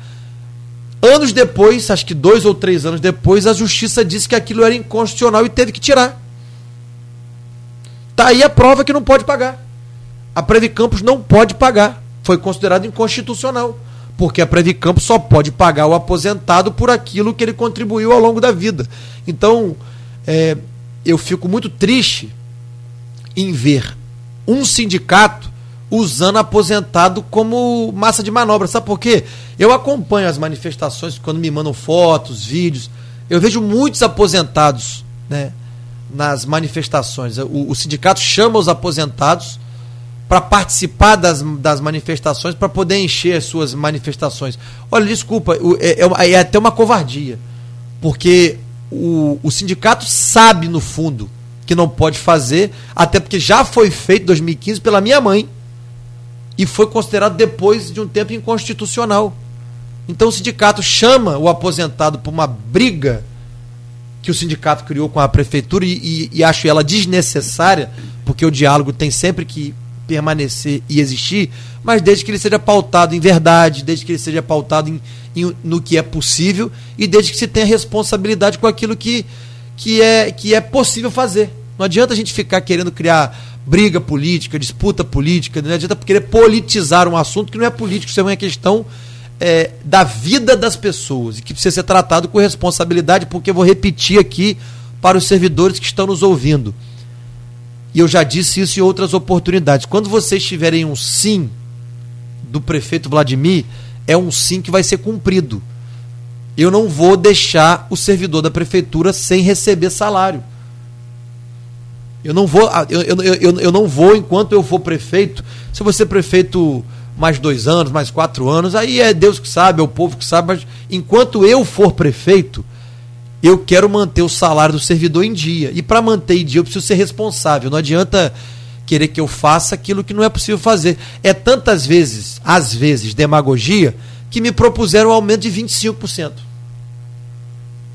Anos depois, acho que dois ou três anos depois, a justiça disse que aquilo era inconstitucional e teve que tirar. Tá aí a prova que não pode pagar. A Prev Campos não pode pagar. Foi considerado inconstitucional. Porque a Prev Campos só pode pagar o aposentado por aquilo que ele contribuiu ao longo da vida. Então, é, eu fico muito triste em ver um sindicato usando aposentado como massa de manobra. Sabe por quê? Eu acompanho as manifestações quando me mandam fotos, vídeos. Eu vejo muitos aposentados né, nas manifestações. O, o sindicato chama os aposentados para participar das, das manifestações, para poder encher as suas manifestações. Olha, desculpa, é, é, é até uma covardia. Porque o, o sindicato sabe, no fundo, que não pode fazer, até porque já foi feito em 2015 pela minha mãe e foi considerado depois de um tempo inconstitucional. Então o sindicato chama o aposentado por uma briga que o sindicato criou com a prefeitura e, e, e acho ela desnecessária, porque o diálogo tem sempre que permanecer e existir, mas desde que ele seja pautado em verdade, desde que ele seja pautado em, em, no que é possível e desde que se tenha responsabilidade com aquilo que, que é, que é possível fazer. Não adianta a gente ficar querendo criar briga política, disputa política, não adianta querer politizar um assunto que não é político, isso é uma questão é, da vida das pessoas e que precisa ser tratado com responsabilidade, porque eu vou repetir aqui para os servidores que estão nos ouvindo. E eu já disse isso em outras oportunidades. Quando vocês tiverem um sim do prefeito Vladimir, é um sim que vai ser cumprido. Eu não vou deixar o servidor da prefeitura sem receber salário. Eu não vou, ah, eu, eu, eu, eu não vou enquanto eu for prefeito. Se você prefeito mais dois anos, mais quatro anos, aí é Deus que sabe, é o povo que sabe, mas enquanto eu for prefeito, eu quero manter o salário do servidor em dia. E para manter em dia, eu preciso ser responsável. Não adianta querer que eu faça aquilo que não é possível fazer. É tantas vezes, às vezes, demagogia, que me propuseram um aumento de 25%.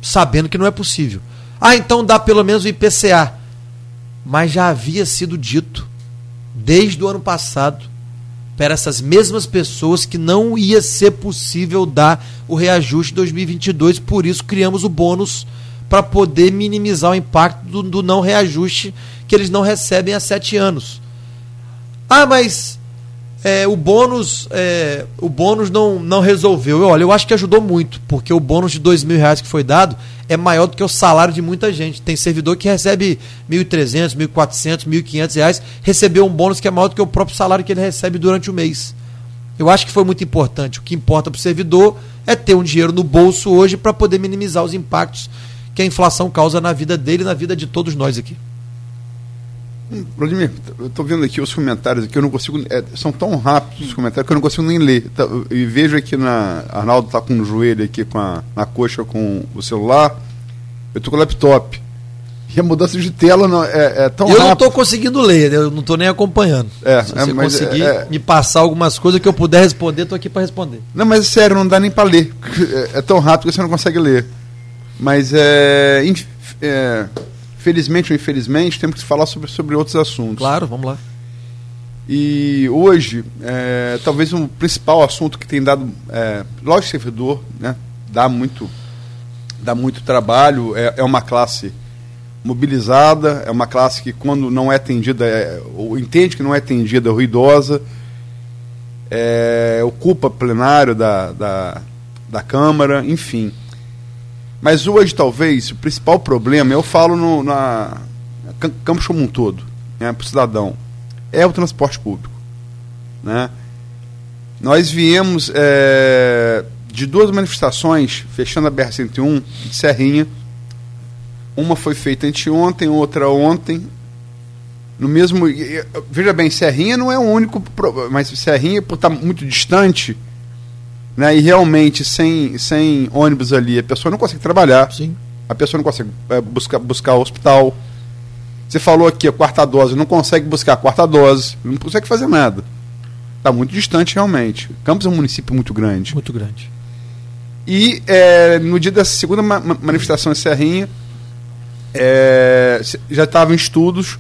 Sabendo que não é possível. Ah, então dá pelo menos o IPCA. Mas já havia sido dito, desde o ano passado, para essas mesmas pessoas que não ia ser possível dar o reajuste 2022, por isso criamos o bônus para poder minimizar o impacto do, do, não reajuste que eles não recebem há sete anos. Ah, mas é, o bônus é, o bônus não, não resolveu. Olha, eu acho que ajudou muito, porque o bônus de dois mil reais que foi dado é maior do que o salário de muita gente. Tem servidor que recebe 1.300, 1.400, 1.500 reais, recebeu um bônus que é maior do que o próprio salário que ele recebe durante o mês. Eu acho que foi muito importante. O que importa para o servidor é ter um dinheiro no bolso hoje para poder minimizar os impactos que a inflação causa na vida dele e na vida de todos nós aqui. Vladimir, eu estou vendo aqui os comentários aqui, eu não consigo. É, são tão rápidos os comentários que eu não consigo nem ler. Tá, e vejo aqui na. Arnaldo está com o joelho aqui com a, na coxa com o celular. Eu estou com o laptop. E a mudança de tela não, é, é tão Eu rápido. não estou conseguindo ler, eu não estou nem acompanhando. É, Se é, você mas conseguir é- me passar algumas coisas que eu puder responder, estou aqui para responder. Não, mas é sério, não dá nem para ler. É, é tão rápido que você não consegue ler. Mas é, é, felizmente ou infelizmente, temos que falar sobre, sobre outros assuntos. Claro, vamos lá. E hoje, é, talvez o principal assunto que tem dado, é, lógico, servidor, né, dá muito, dá muito trabalho, é, é uma classe mobilizada, é uma classe que quando não é atendida, é, ou entende que não é atendida, é ruidosa, é, ocupa plenário da, da, da Câmara, enfim. Mas hoje, talvez, o principal problema, eu falo no, na Cam- Campos como um todo, né, para o cidadão, é o transporte público. Né? Nós viemos é, de duas manifestações, fechando a BR-101 de Serrinha. Uma foi feita anteontem, outra ontem. No mesmo. Veja bem, Serrinha não é o único. Mas Serrinha, por estar muito distante, né, e realmente sem, sem ônibus ali, a pessoa não consegue trabalhar Sim. a pessoa não consegue é, buscar, buscar o hospital. Você falou aqui a quarta dose, não consegue buscar a quarta dose, não consegue fazer nada. Está muito distante realmente. Campos é um município muito grande. Muito grande. E é, no dia dessa segunda ma- ma- manifestação em Serrinha, é, já estava em estudos,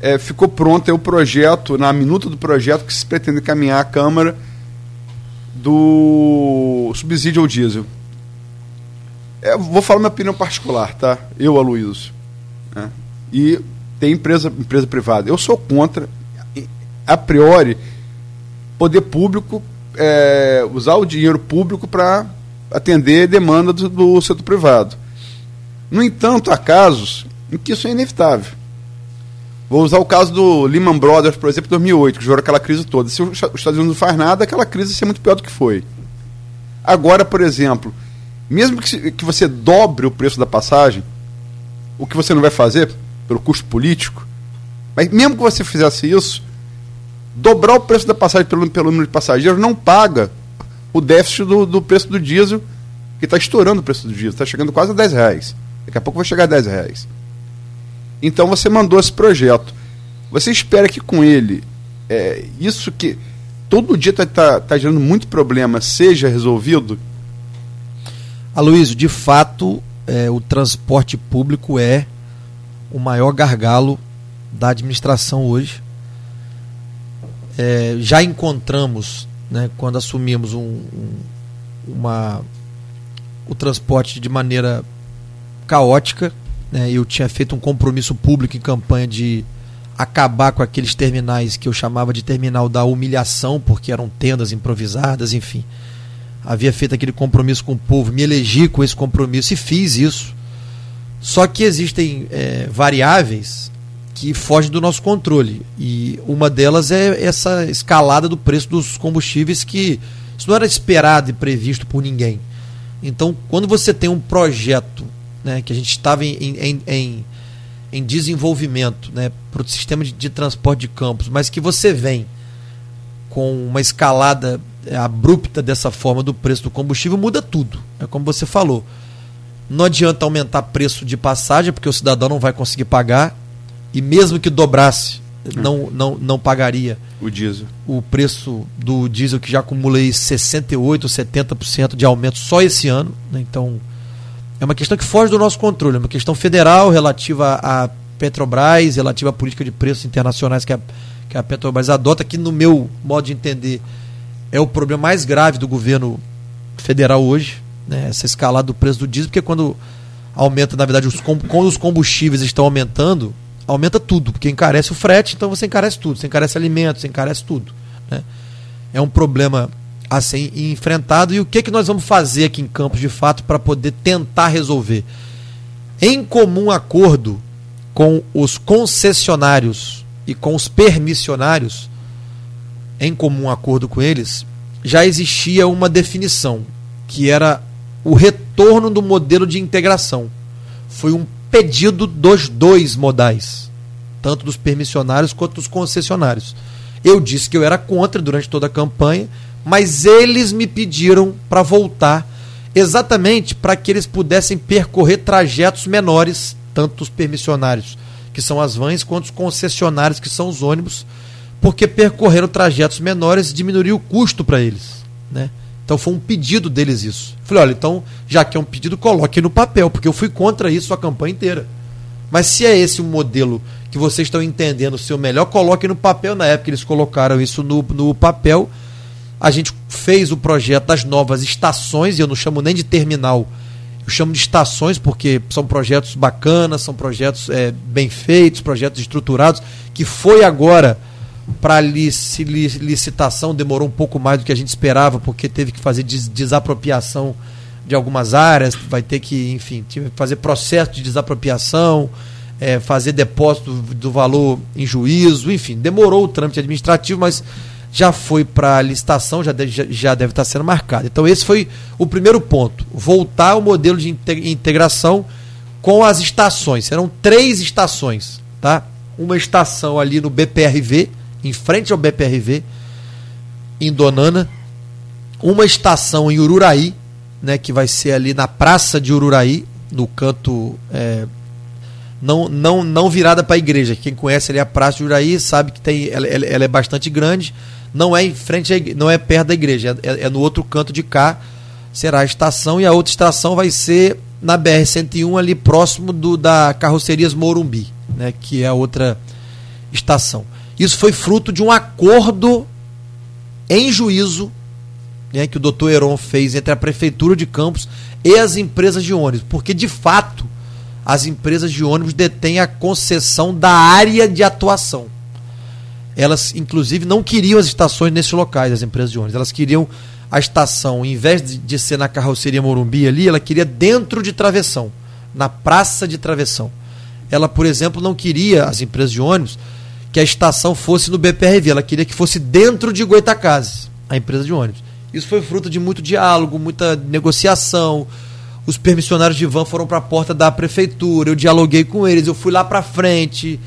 é, ficou pronto o projeto, na minuta do projeto que se pretende caminhar à Câmara do subsídio ao diesel. É, vou falar minha opinião particular, tá? Eu, Aloysio. Né? E tem empresa, empresa privada. Eu sou contra, a priori, poder público é, usar o dinheiro público para atender demanda do, do setor privado. No entanto, há casos em que isso é inevitável. Vou usar o caso do Lehman Brothers, por exemplo, 2008, que gerou aquela crise toda. Se os Estados Unidos não faz nada, aquela crise vai ser muito pior do que foi. Agora, por exemplo, mesmo que, que você dobre o preço da passagem, o que você não vai fazer pelo custo político, mas mesmo que você fizesse isso, dobrar o preço da passagem pelo, pelo número de passageiros não paga o déficit do, do preço do diesel, que está estourando o preço do diesel, está chegando quase a 10 reais. Daqui a pouco vai chegar a 10 reais. Então você mandou esse projeto. Você espera que com ele, é, isso que todo dia está tá, tá gerando muito problema, seja resolvido? Aloysio, de fato, é, o transporte público é o maior gargalo da administração hoje. É, já encontramos, né, quando assumimos um, um- uma, o transporte de maneira caótica. Né? Eu tinha feito um compromisso público em campanha de acabar com aqueles terminais que eu chamava de terminal da humilhação, porque eram tendas improvisadas, enfim. Havia feito aquele compromisso com o povo, me elegi com esse compromisso e fiz isso. Só que existem é, variáveis que fogem do nosso controle. E uma delas é essa escalada do preço dos combustíveis que isso não era esperado e previsto por ninguém. Então, quando você tem um projeto né, que a gente estava em, em, em, em, desenvolvimento né, para o sistema de, de, transporte de campos, mas que você vem com uma escalada é, abrupta dessa forma do preço do combustível, muda tudo. É como você falou. Não adianta aumentar preço de passagem, porque o cidadão não vai conseguir pagar, e mesmo que dobrasse, não, não, não pagaria o diesel. O preço do diesel que já acumulei 68, 70% de aumento só esse ano. Né? Então, é uma questão que foge do nosso controle, é uma questão federal relativa à Petrobras, relativa à política de preços internacionais que a, que a Petrobras adota, que no meu modo de entender é o problema mais grave do governo federal hoje, né? essa escalada do preço do diesel, porque quando aumenta, na verdade, os, quando os combustíveis estão aumentando, aumenta tudo, porque encarece o frete, então você encarece tudo, você encarece alimentos, você encarece tudo. Né? É um problema a ser enfrentado. E o que, que nós vamos fazer aqui em Campos, de fato, para poder tentar resolver? Em comum acordo com os concessionários e com os permissionários, em comum acordo com eles, já existia uma definição, que era o retorno do modelo de integração. Foi um pedido dos dois modais, tanto dos permissionários quanto dos concessionários. Eu disse que eu era contra durante toda a campanha, mas eles me pediram para voltar exatamente para que eles pudessem percorrer trajetos menores, tanto os permissionários, que são as vans, quanto os concessionários, que são os ônibus, porque percorreram trajetos menores diminuiria o custo para eles. Né? Então foi um pedido deles isso. Falei, olha, então, já que é um pedido, coloque no papel, porque eu fui contra isso a campanha inteira. Mas se é esse o modelo que vocês estão entendendo o melhor, coloque no papel. Na época eles colocaram isso no, no papel a gente fez o projeto das novas estações, e eu não chamo nem de terminal, eu chamo de estações porque são projetos bacanas, são projetos é, bem feitos, projetos estruturados, que foi agora para licitação, demorou um pouco mais do que a gente esperava, porque teve que fazer des desapropriação de algumas áreas, vai ter que, enfim, fazer processo de desapropriação, é, fazer depósito do valor em juízo, enfim, demorou o trâmite administrativo, mas já foi para a licitação, já deve, já deve estar sendo marcado. Então, esse foi o primeiro ponto: voltar ao modelo de integração com as estações. Serão três estações, tá? Uma estação ali no BPRV, em frente ao BPRV, em Donana. Uma estação em Ururaí, né, que vai ser ali na Praça de Ururaí, no canto é, não, não, não virada para a igreja. Quem conhece ali a Praça de Ururaí sabe que tem, ela, ela é bastante grande não é em frente, não é perto da igreja, é, é, no outro canto de cá, será a estação, e a outra estação vai ser na BR-101, ali próximo do, da Carrocerias Morumbi, né, que é a outra estação. Isso foi fruto de um acordo em juízo né, que o doutor Heron fez entre a Prefeitura de Campos e as empresas de ônibus, porque de fato as empresas de ônibus detêm a concessão da área de atuação elas inclusive não queriam as estações nesses locais, as empresas de ônibus. Elas queriam a estação, em vez de, ser na carroceria Morumbi ali, ela queria dentro de Travessão, na praça de Travessão. Ela, por exemplo, não queria, as empresas de ônibus, que a estação fosse no BPRV, ela queria que fosse dentro de Goitacazes, a empresa de ônibus. Isso foi fruto de muito diálogo, muita negociação. Os permissionários de van foram para a porta da prefeitura, eu dialoguei com eles, eu fui lá para frente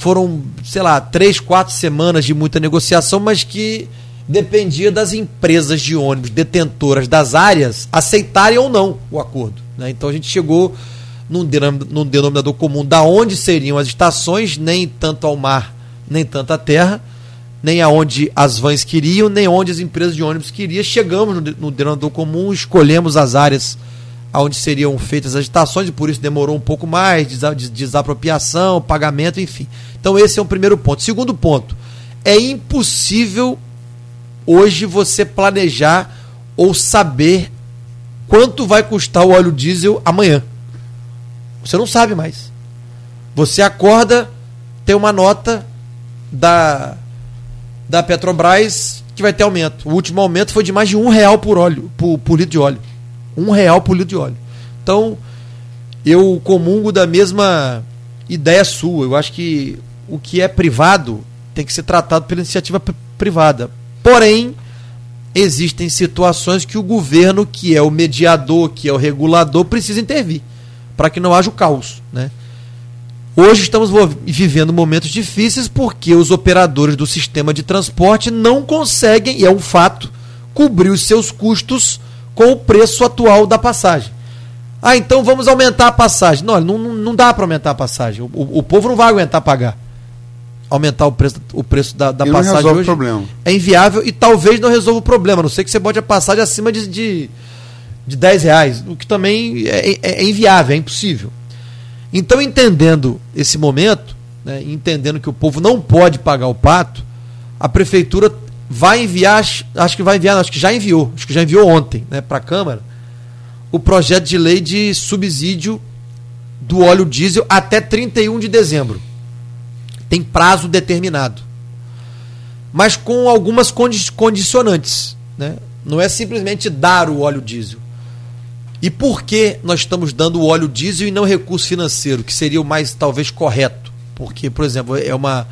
foram, sei lá, três, quatro semanas de muita negociação, mas que dependia das empresas de ônibus detentoras das áreas aceitarem ou não o acordo. Né? Então a gente chegou num denominador comum da onde seriam as estações, nem tanto ao mar, nem tanto à terra, nem aonde as vans queriam, nem onde as empresas de ônibus queriam. Chegamos no denominador comum, escolhemos as áreas onde seriam feitas as estações, e por isso demorou um pouco mais, desapropriação, pagamento, enfim. Então esse é o primeiro ponto. Segundo ponto, é impossível hoje você planejar ou saber quanto vai custar o óleo diesel amanhã. Você não sabe mais. Você acorda, tem uma nota da, da Petrobras que vai ter aumento. O último aumento foi de mais de um real por óleo, por, por litro de óleo. Um real por litro de óleo. Então, eu comungo da mesma ideia sua. Eu acho que o que é privado tem que ser tratado pela iniciativa privada. Porém, existem situações que o governo, que é o mediador, que é o regulador, precisa intervir para que não haja o caos. Né? Hoje estamos vivendo momentos difíceis porque os operadores do sistema de transporte não conseguem, e é um fato, cobrir os seus custos com o preço atual da passagem. Ah, então vamos aumentar a passagem. Não, não, não dá para aumentar a passagem. O, o, o, povo não vai aguentar pagar. Aumentar o preço, o preço da, da passagem não hoje o problema. é inviável e talvez não resolva o problema. A não sei que você bote a passagem acima de, de, de 10 reais, o que também é, é, é inviável, é impossível. Então, entendendo esse momento, né, entendendo que o povo não pode pagar o pato, a prefeitura vai enviar, acho que vai enviar, acho que já enviou, acho que já enviou ontem né, para a Câmara, o projeto de lei de subsídio do óleo diesel até 31 de dezembro. Tem prazo determinado. Mas com algumas condi condicionantes. Né? Não é simplesmente dar o óleo diesel. E por que nós estamos dando o óleo diesel e não recurso financeiro, que seria o mais talvez correto? Porque, por exemplo, é uma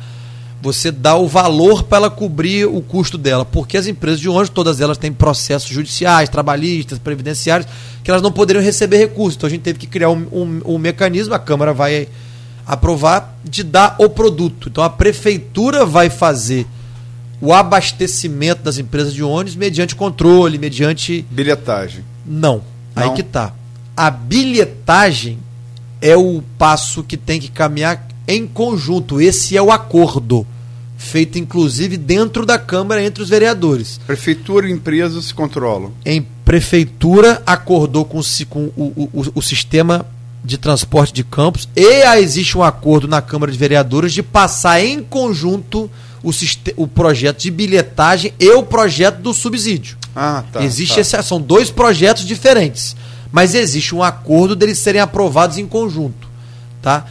você dá o valor para ela cobrir o custo dela, porque as empresas de ônibus, todas elas têm processos judiciais, trabalhistas, previdenciários, que elas não poderiam receber recursos. Então a gente teve que criar um, um, um mecanismo, a Câmara vai aprovar, de dar o produto. Então a prefeitura vai fazer o abastecimento das empresas de ônibus mediante controle, mediante. Bilhetagem. Não. Não. Aí que tá. A bilhetagem é o passo que tem que caminhar em conjunto. Esse é o acordo feito inclusive dentro da Câmara entre os vereadores. Prefeitura e empresas se controlam. Em prefeitura acordou com, com o, o, o, sistema de transporte de campos e existe um acordo na Câmara de Vereadores de passar em conjunto o, o projeto de bilhetagem e o projeto do subsídio. Ah, tá. Existe tá. Esse, são dois projetos diferentes, mas existe um acordo deles serem aprovados em conjunto, tá?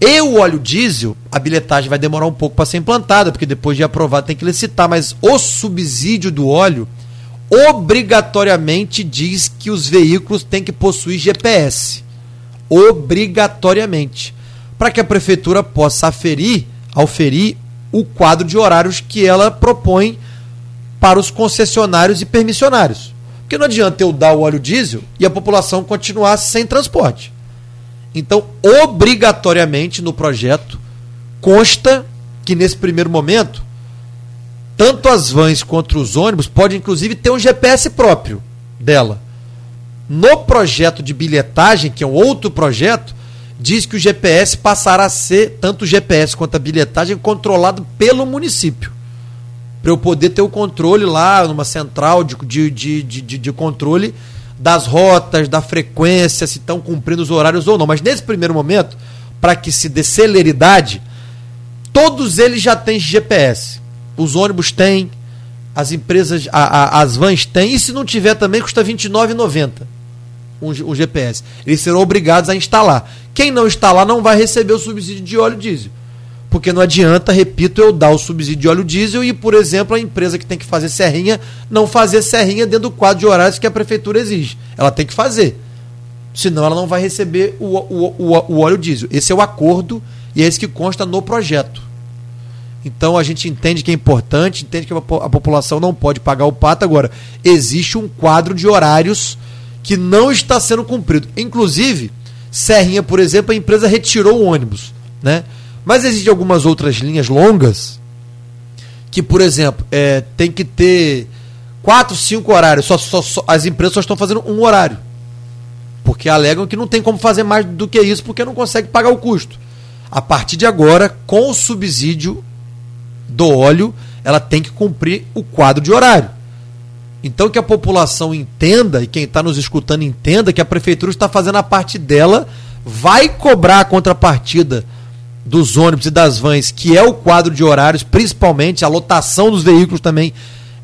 E o óleo diesel, a bilhetagem vai demorar um pouco para ser implantada, porque depois de aprovado tem que licitar, mas o subsídio do óleo obrigatoriamente diz que os veículos têm que possuir GPS. Obrigatoriamente. Para que a prefeitura possa aferir, auferir o quadro de horários que ela propõe para os concessionários e permissionários. Porque não adianta eu dar o óleo diesel e a população continuar sem transporte. Então, obrigatoriamente no projeto consta que nesse primeiro momento, tanto as vans quanto os ônibus podem inclusive ter um GPS próprio dela. No projeto de bilhetagem, que é um outro projeto, diz que o GPS passará a ser, tanto o GPS quanto a bilhetagem, controlado pelo município. Para eu poder ter o controle lá, numa central de, de, de, de, de controle das rotas, da frequência, se estão cumprindo os horários ou não. Mas nesse primeiro momento, para que se dê celeridade, todos eles já têm GPS. Os ônibus têm, as empresas, a, a, as vans têm, e se não tiver também custa R$ 29,90 um, um GPS. Eles serão obrigados a instalar. Quem não instalar não vai receber o subsídio de óleo diesel. Porque não adianta, repito, eu dar o subsídio de óleo diesel e, por exemplo, a empresa que tem que fazer serrinha não fazer serrinha dentro do quadro de horários que a prefeitura exige. Ela tem que fazer. Senão ela não vai receber o, o, o, o óleo diesel. Esse é o acordo e é esse que consta no projeto. Então a gente entende que é importante, entende que a população não pode pagar o pato. Agora, existe um quadro de horários que não está sendo cumprido. Inclusive, Serrinha, por exemplo, a empresa retirou o ônibus. Né? Mas existem algumas outras linhas longas que, por exemplo, é, tem que ter quatro, cinco horários. Só, só, só, as empresas só estão fazendo um horário. Porque alegam que não tem como fazer mais do que isso porque não consegue pagar o custo. A partir de agora, com o subsídio do óleo, ela tem que cumprir o quadro de horário. Então que a população entenda e quem está nos escutando entenda que a prefeitura está fazendo a parte dela, vai cobrar a contrapartida dos ônibus e das vans, que é o quadro de horários, principalmente a lotação dos veículos também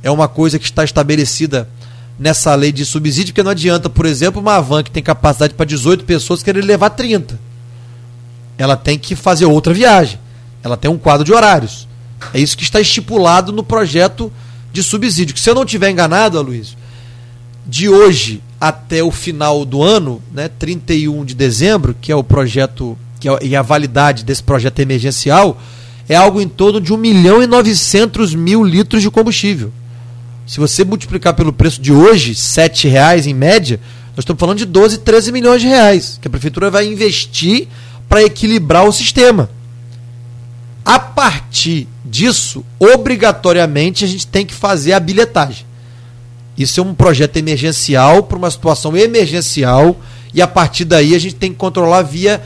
é uma coisa que está estabelecida nessa lei de subsídio, porque não adianta, por exemplo, uma van que tem capacidade para 18 pessoas querer levar 30. ela tem que fazer outra viagem. Ela tem um quadro de horários. É isso que está estipulado no projeto de subsídio. Que se eu não tiver enganado, Aloysio, de hoje até o final do ano, né, 31 de dezembro, que é o projeto, que é, e a validade desse projeto emergencial, é algo em torno de 1 milhão e 900 mil litros de combustível. Se você multiplicar pelo preço de hoje, R$ reais em média, nós estamos falando de 12, 13 milhões de reais que a prefeitura vai investir para equilibrar o sistema. A partir disso, obrigatoriamente a gente tem que fazer a bilhetagem. Isso é um projeto emergencial para uma situação emergencial e a partir daí a gente tem que controlar via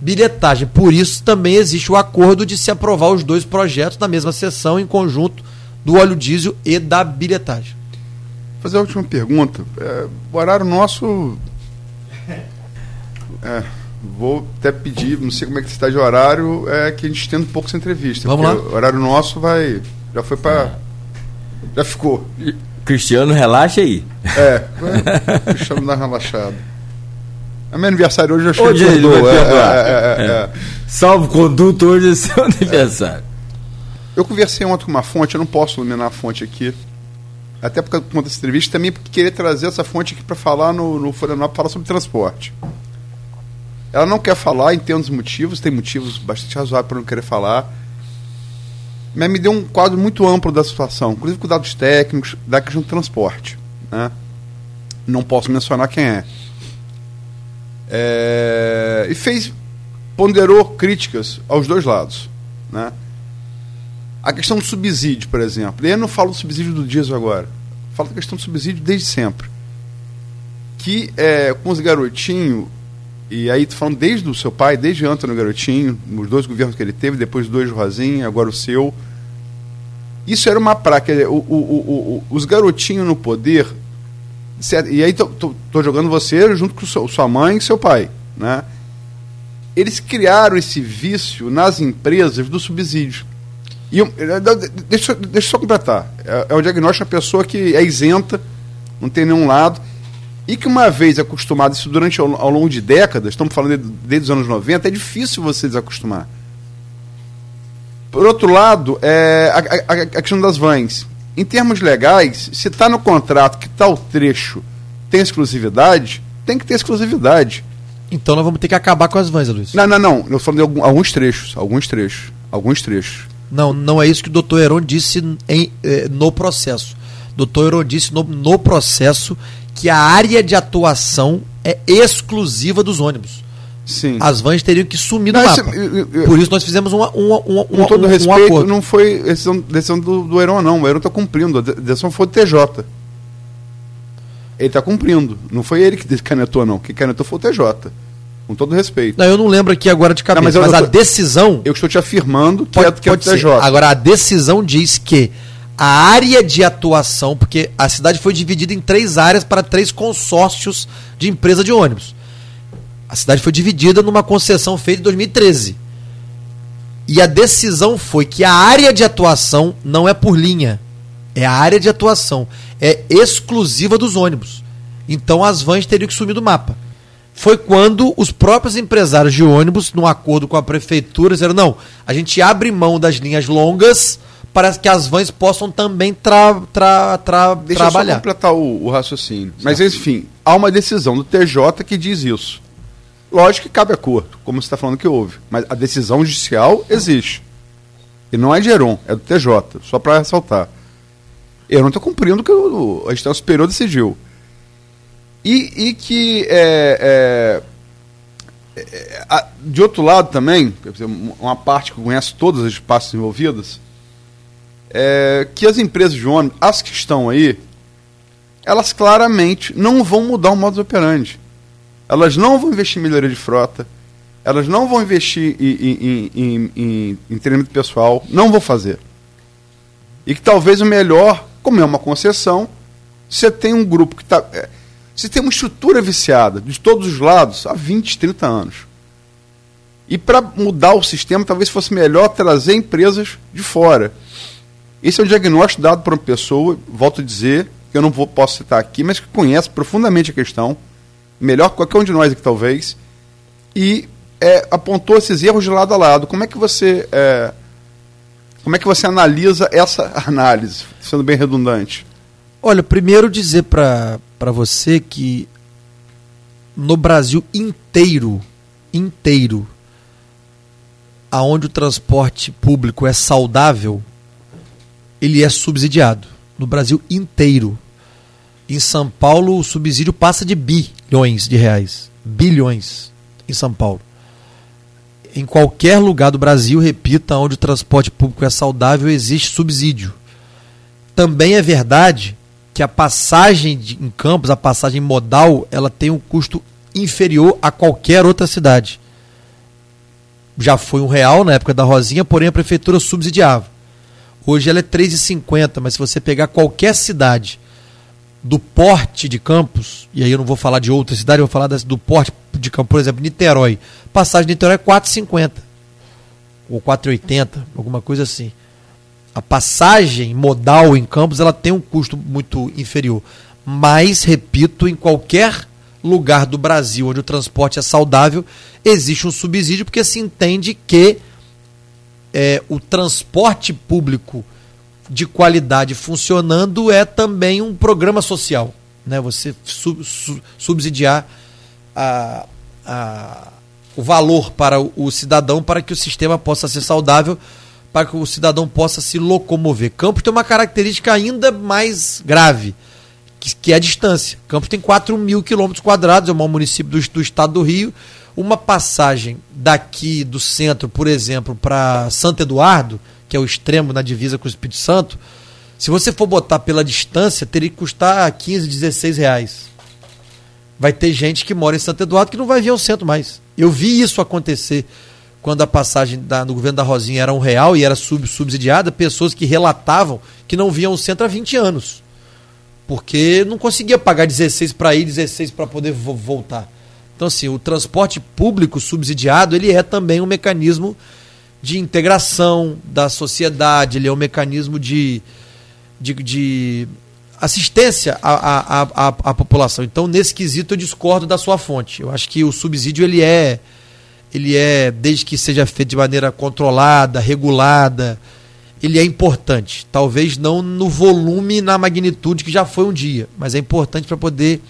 bilhetagem. Por isso também existe o acordo de se aprovar os dois projetos na mesma sessão em conjunto do óleo diesel e da bilhetagem. Vou fazer a última pergunta. É, o horário nosso. É, vou até pedir, não sei como é que está de horário, é que a gente tenda um pouco essa entrevista. Vamos lá. O horário nosso vai. Já foi para. Já ficou. Cristiano, relaxa aí. É, Cristiano dar relaxado. É meu aniversário hoje, eu acho Hoje que ele perdoa. É, é, é. Salvo conduto, hoje é seu aniversário. Eu conversei ontem com uma fonte, eu não posso iluminar a fonte aqui. Até por conta dessa entrevista, também porque queria trazer essa fonte aqui para falar no, no Nova, falar sobre transporte. Ela não quer falar, entendo os motivos, tem motivos bastante razoáveis para não querer falar. Mas me deu um quadro muito amplo da situação, inclusive com dados técnicos da questão do transporte. Né? Não posso mencionar quem é. É, E fez, ponderou críticas aos dois lados. Né? A questão do subsídio, por exemplo. E eu não falo do subsídio do diesel agora. Falo da questão do subsídio desde sempre. Que é, com os garotinhos, e aí tô falando desde o seu pai, desde Antônio Garotinho, os dois governos que ele teve, depois dois do Rosinha, agora o seu. Isso era uma prática. O, o, o, os garotinhos no poder. Certo? E aí tô, tô, tô jogando você junto com seu, sua mãe e seu pai. Né? Eles criaram esse vício nas empresas do subsídio. E eu- deixa, eu- deixa eu só completar. É, é o diagnóstico da pessoa que é isenta, não tem nenhum lado, e que uma vez acostumado, isso durante ao, ao longo de décadas, estamos falando de- desde os anos 90, é difícil você desacostumar. Por outro lado, é, a, a- a questão das vans. Em termos legais, se está no contrato que tal trecho tem exclusividade, tem que ter exclusividade. Então nós vamos ter que acabar com as vans, Luiz. Não, não, não. Eu falando de algum- alguns trechos. Alguns trechos. Alguns trechos. Não, não é isso que o doutor Heron disse em, eh, no processo. Doutor Heron disse no, no processo que a área de atuação é exclusiva dos ônibus. Sim. As vans teriam que sumir Não, do mapa. eu- eu- eu- Por isso nós fizemos uma, uma, uma, Com todo um, um respeito, acordo. não foi decisão, decisão do, do Heron, não. O Heron está cumprindo. A de- decisão foi do TJ. Ele está cumprindo. Não foi ele que canetou, não. Quem canetou foi o TJ. Com todo respeito. Não, eu não lembro aqui agora de cabeça, mas mas, eu- a decisão Eu estou te afirmando que pode, é, que é do pode ser. TJ. Agora a decisão diz que a área de atuação, porque a cidade foi dividida em três áreas para três consórcios de empresa de ônibus. A cidade foi dividida numa concessão feita em 2013. E a decisão foi que a área de atuação não é por linha, é a área de atuação, é exclusiva dos ônibus. Então as vans teriam que sumir do mapa. Foi quando os próprios empresários de ônibus, num acordo com a prefeitura, disseram: não, a gente abre mão das linhas longas para que as vans possam também tra, tra, tra, Deixa eu só trabalhar. completar o, o raciocínio. Mas, enfim, há uma decisão do TJ que diz isso. Lógico que cabe acordo, como você está falando que houve. Mas a decisão judicial existe. E não é de Heron, é do TJ, só para ressaltar. Não estou cumprindo o que o, a superior decidiu. E, e que, é, é, é, a- de outro lado também, uma parte que conhece todas as partes envolvidas, é que as empresas de ônibus, as que estão aí, elas claramente não vão mudar o modus operandi. Elas não vão investir em melhoria de frota, elas não vão investir em, em, em, em, treinamento pessoal, não vão fazer. E que talvez o melhor, como é uma concessão, você tem um grupo que está. Você tem uma estrutura viciada de todos os lados há 20, 30 anos. E para mudar o sistema, talvez fosse melhor trazer empresas de fora. Esse é o diagnóstico dado por uma pessoa, volto a dizer, que eu não vou, posso citar aqui, mas que conhece profundamente a questão, melhor que qualquer um de nós aqui talvez, e é, apontou esses erros de lado a lado. Como é que você é, como é que você analisa essa análise, sendo bem redundante? Olha, primeiro dizer para você que no Brasil inteiro, inteiro, aonde o transporte público é saudável, ele é subsidiado. No Brasil inteiro. Em São Paulo, o subsídio passa de bilhões de reais. Bilhões em São Paulo. Em qualquer lugar do Brasil, repita, onde o transporte público é saudável, existe subsídio. Também é verdade que a passagem de, em Campos, a passagem modal, ela tem um custo inferior a qualquer outra cidade. Já foi um real na época da Rosinha, porém a prefeitura subsidiava. Hoje ela é 3,50, mas se você pegar qualquer cidade do porte de Campos, e aí eu não vou falar de outra cidade, eu vou falar do porte de Campos, por exemplo, Niterói. Passagem de Niterói é 4,50 ou 4,80, alguma coisa assim. A passagem modal em Campos ela tem um custo muito inferior. Mas, repito, em qualquer lugar do Brasil onde o transporte é saudável, existe um subsídio porque se entende que é, o transporte público de qualidade funcionando é também um programa social. Né? Você sub, subsidiar a, a, o valor para o, o cidadão para que o sistema possa ser saudável para que o cidadão possa se locomover. Campos tem uma característica ainda mais grave, que, que é a distância. Campos tem 4 mil quilômetros quadrados, é o maior município do, do estado do Rio. Uma passagem daqui do centro, por exemplo, para Santo Eduardo, que é o extremo na divisa com o Espírito Santo, se você for botar pela distância, teria que custar 15, 16 reais. Vai ter gente que mora em Santo Eduardo que não vai vir ao centro mais. Eu vi isso acontecer quando a passagem da, no governo da Rosinha era um real e era sub, subsidiada, pessoas que relatavam que não viam o centro há 20 anos. Porque não conseguia pagar 16 para ir, 16 para poder vo voltar. Então, assim, o transporte público subsidiado, ele é também um mecanismo de integração da sociedade, ele é um mecanismo de, de, de assistência à, à, à, à população. Então, nesse quesito, eu discordo da sua fonte. Eu acho que o subsídio, ele é ele é, desde que seja feito de maneira controlada, regulada, ele é importante. Talvez não no volume na magnitude que já foi um dia, mas é importante para poder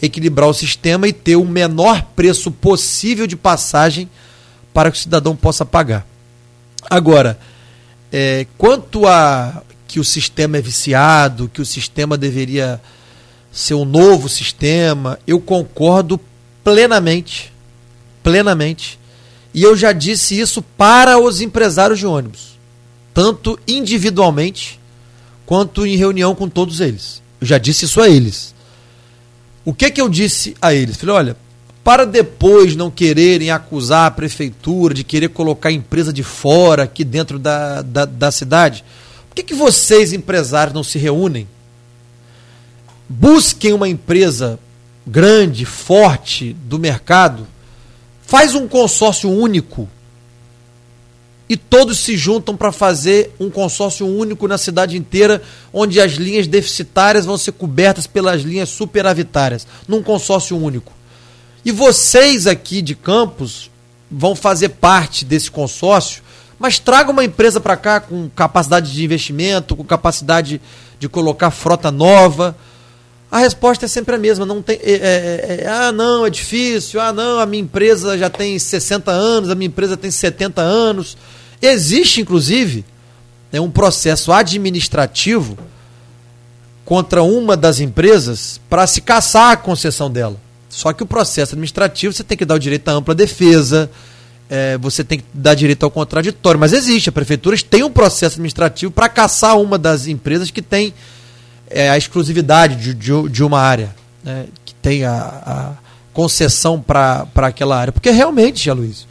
equilibrar o sistema e ter o menor preço possível de passagem para que o cidadão possa pagar. Agora, é, quanto a que o sistema é viciado, que o sistema deveria ser um novo sistema, eu concordo plenamente, plenamente e eu já disse isso para os empresários de ônibus, tanto individualmente quanto em reunião com todos eles. Eu já disse isso a eles. O que que eu disse a eles? Falei, olha, para depois não quererem acusar a prefeitura de querer colocar a empresa de fora aqui dentro da, da, da cidade, por que, que vocês, empresários, não se reúnem? Busquem uma empresa grande, forte do mercado Faz um consórcio único e todos se juntam para fazer um consórcio único na cidade inteira, onde as linhas deficitárias vão ser cobertas pelas linhas superavitárias, num consórcio único. E vocês aqui de Campos vão fazer parte desse consórcio, mas traga uma empresa para cá com capacidade de investimento, com capacidade de colocar frota nova, a resposta é sempre a mesma. Não tem, é, é, é, ah, não, é difícil. Ah, não, a minha empresa já tem 60 anos, a minha empresa tem 70 anos. Existe, inclusive, né, um processo administrativo contra uma das empresas para se caçar a concessão dela. Só que o processo administrativo você tem que dar o direito à ampla defesa, é, você tem que dar direito ao contraditório. Mas existe, a prefeitura tem um processo administrativo para caçar uma das empresas que tem é, a exclusividade de, de, de uma área, né, que tem a, a concessão para aquela área. Porque realmente, Luiz,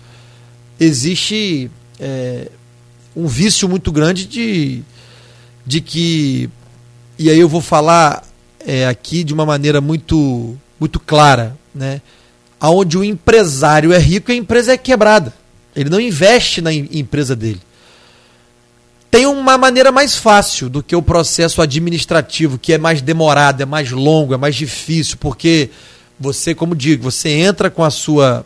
existe é, um vício muito grande de, de que. E aí eu vou falar é, aqui de uma maneira muito, muito clara, né? Onde o empresário é rico e a empresa é quebrada. Ele não investe na empresa dele tem uma maneira mais fácil do que o processo administrativo, que é mais demorado, é mais longo, é mais difícil, porque você, como digo, você entra com a sua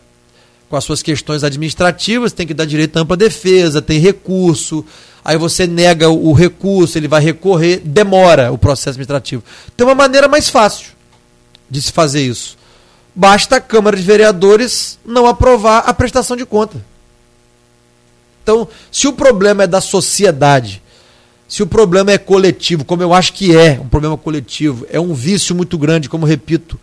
com as suas questões administrativas, tem que dar direito à ampla defesa, tem recurso, aí você nega o recurso, ele vai recorrer, demora o processo administrativo. Tem uma maneira mais fácil de se fazer isso. Basta a Câmara de Vereadores não aprovar a prestação de conta. Então, se o problema é da sociedade, se o problema é coletivo, como eu acho que é um problema coletivo, é um vício muito grande, como repito,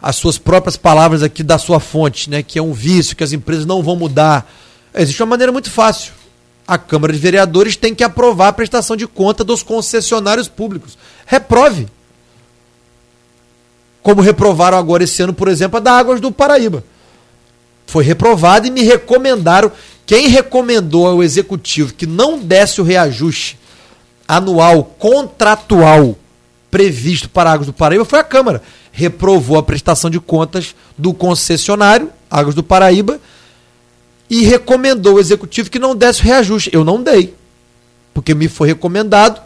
as suas próprias palavras aqui da sua fonte, né, que é um vício, que as empresas não vão mudar. Existe uma maneira muito fácil. A Câmara de Vereadores tem que aprovar a prestação de conta dos concessionários públicos. Reprove. Como reprovaram agora esse ano, por exemplo, a da Águas do Paraíba. Foi reprovada e me recomendaram. Quem recomendou ao executivo que não desse o reajuste anual contratual previsto para Águas do Paraíba foi a Câmara. Reprovou a prestação de contas do concessionário, Águas do Paraíba, e recomendou ao executivo que não desse o reajuste. Eu não dei, porque me foi recomendado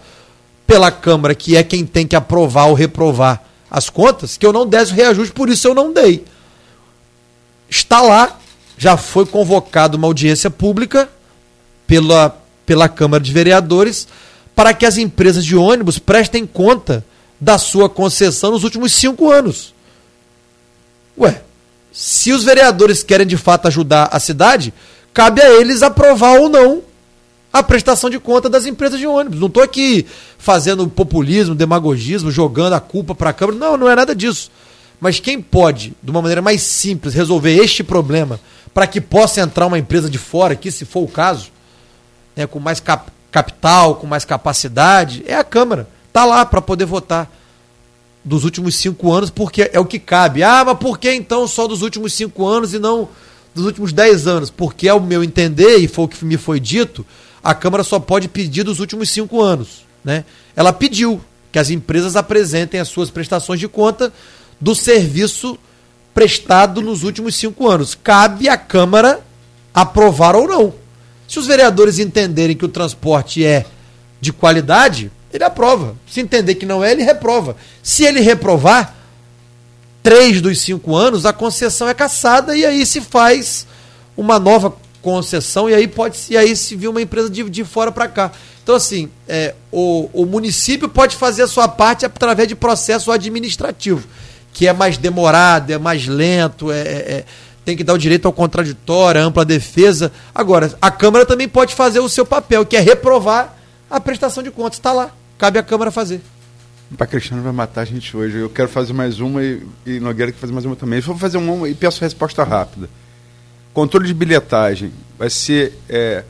pela Câmara, que é quem tem que aprovar ou reprovar as contas, que eu não desse o reajuste, por isso eu não dei. Está lá, já foi convocada uma audiência pública pela, pela Câmara de Vereadores para que as empresas de ônibus prestem conta da sua concessão nos últimos cinco anos. Ué, se os vereadores querem de fato ajudar a cidade, cabe a eles aprovar ou não a prestação de conta das empresas de ônibus. Não estou aqui fazendo populismo, demagogismo, jogando a culpa para a Câmara. Não, não é nada disso. Mas quem pode, de uma maneira mais simples, resolver este problema para que possa entrar uma empresa de fora aqui, se for o caso, né, com mais cap capital, com mais capacidade, é a Câmara. Está lá para poder votar dos últimos cinco anos, porque é o que cabe. Ah, mas por que então só dos últimos cinco anos e não dos últimos dez anos? Porque, ao meu entender, e foi o que me foi dito, a Câmara só pode pedir dos últimos cinco anos. Né? Ela pediu que as empresas apresentem as suas prestações de conta do serviço prestado nos últimos cinco anos. Cabe à Câmara aprovar ou não. Se os vereadores entenderem que o transporte é de qualidade, ele aprova. Se entender que não é, ele reprova. Se ele reprovar, três dos cinco anos, a concessão é cassada e aí se faz uma nova concessão e aí pode e aí se vir uma empresa de, de fora para cá. Então, assim, é, o, o município pode fazer a sua parte através de processo administrativo, que é mais demorado, é mais lento, é, é, é tem que dar o direito ao contraditório, ampla defesa. Agora, a Câmara também pode fazer o seu papel, que é reprovar a prestação de contas. Está lá. Cabe à Câmara fazer. Para Cristiano vai matar a gente hoje. Eu quero fazer mais uma e, e Nogueira quer fazer mais uma também. Eu vou fazer uma e peço resposta rápida. Controle de bilhetagem vai ser. É,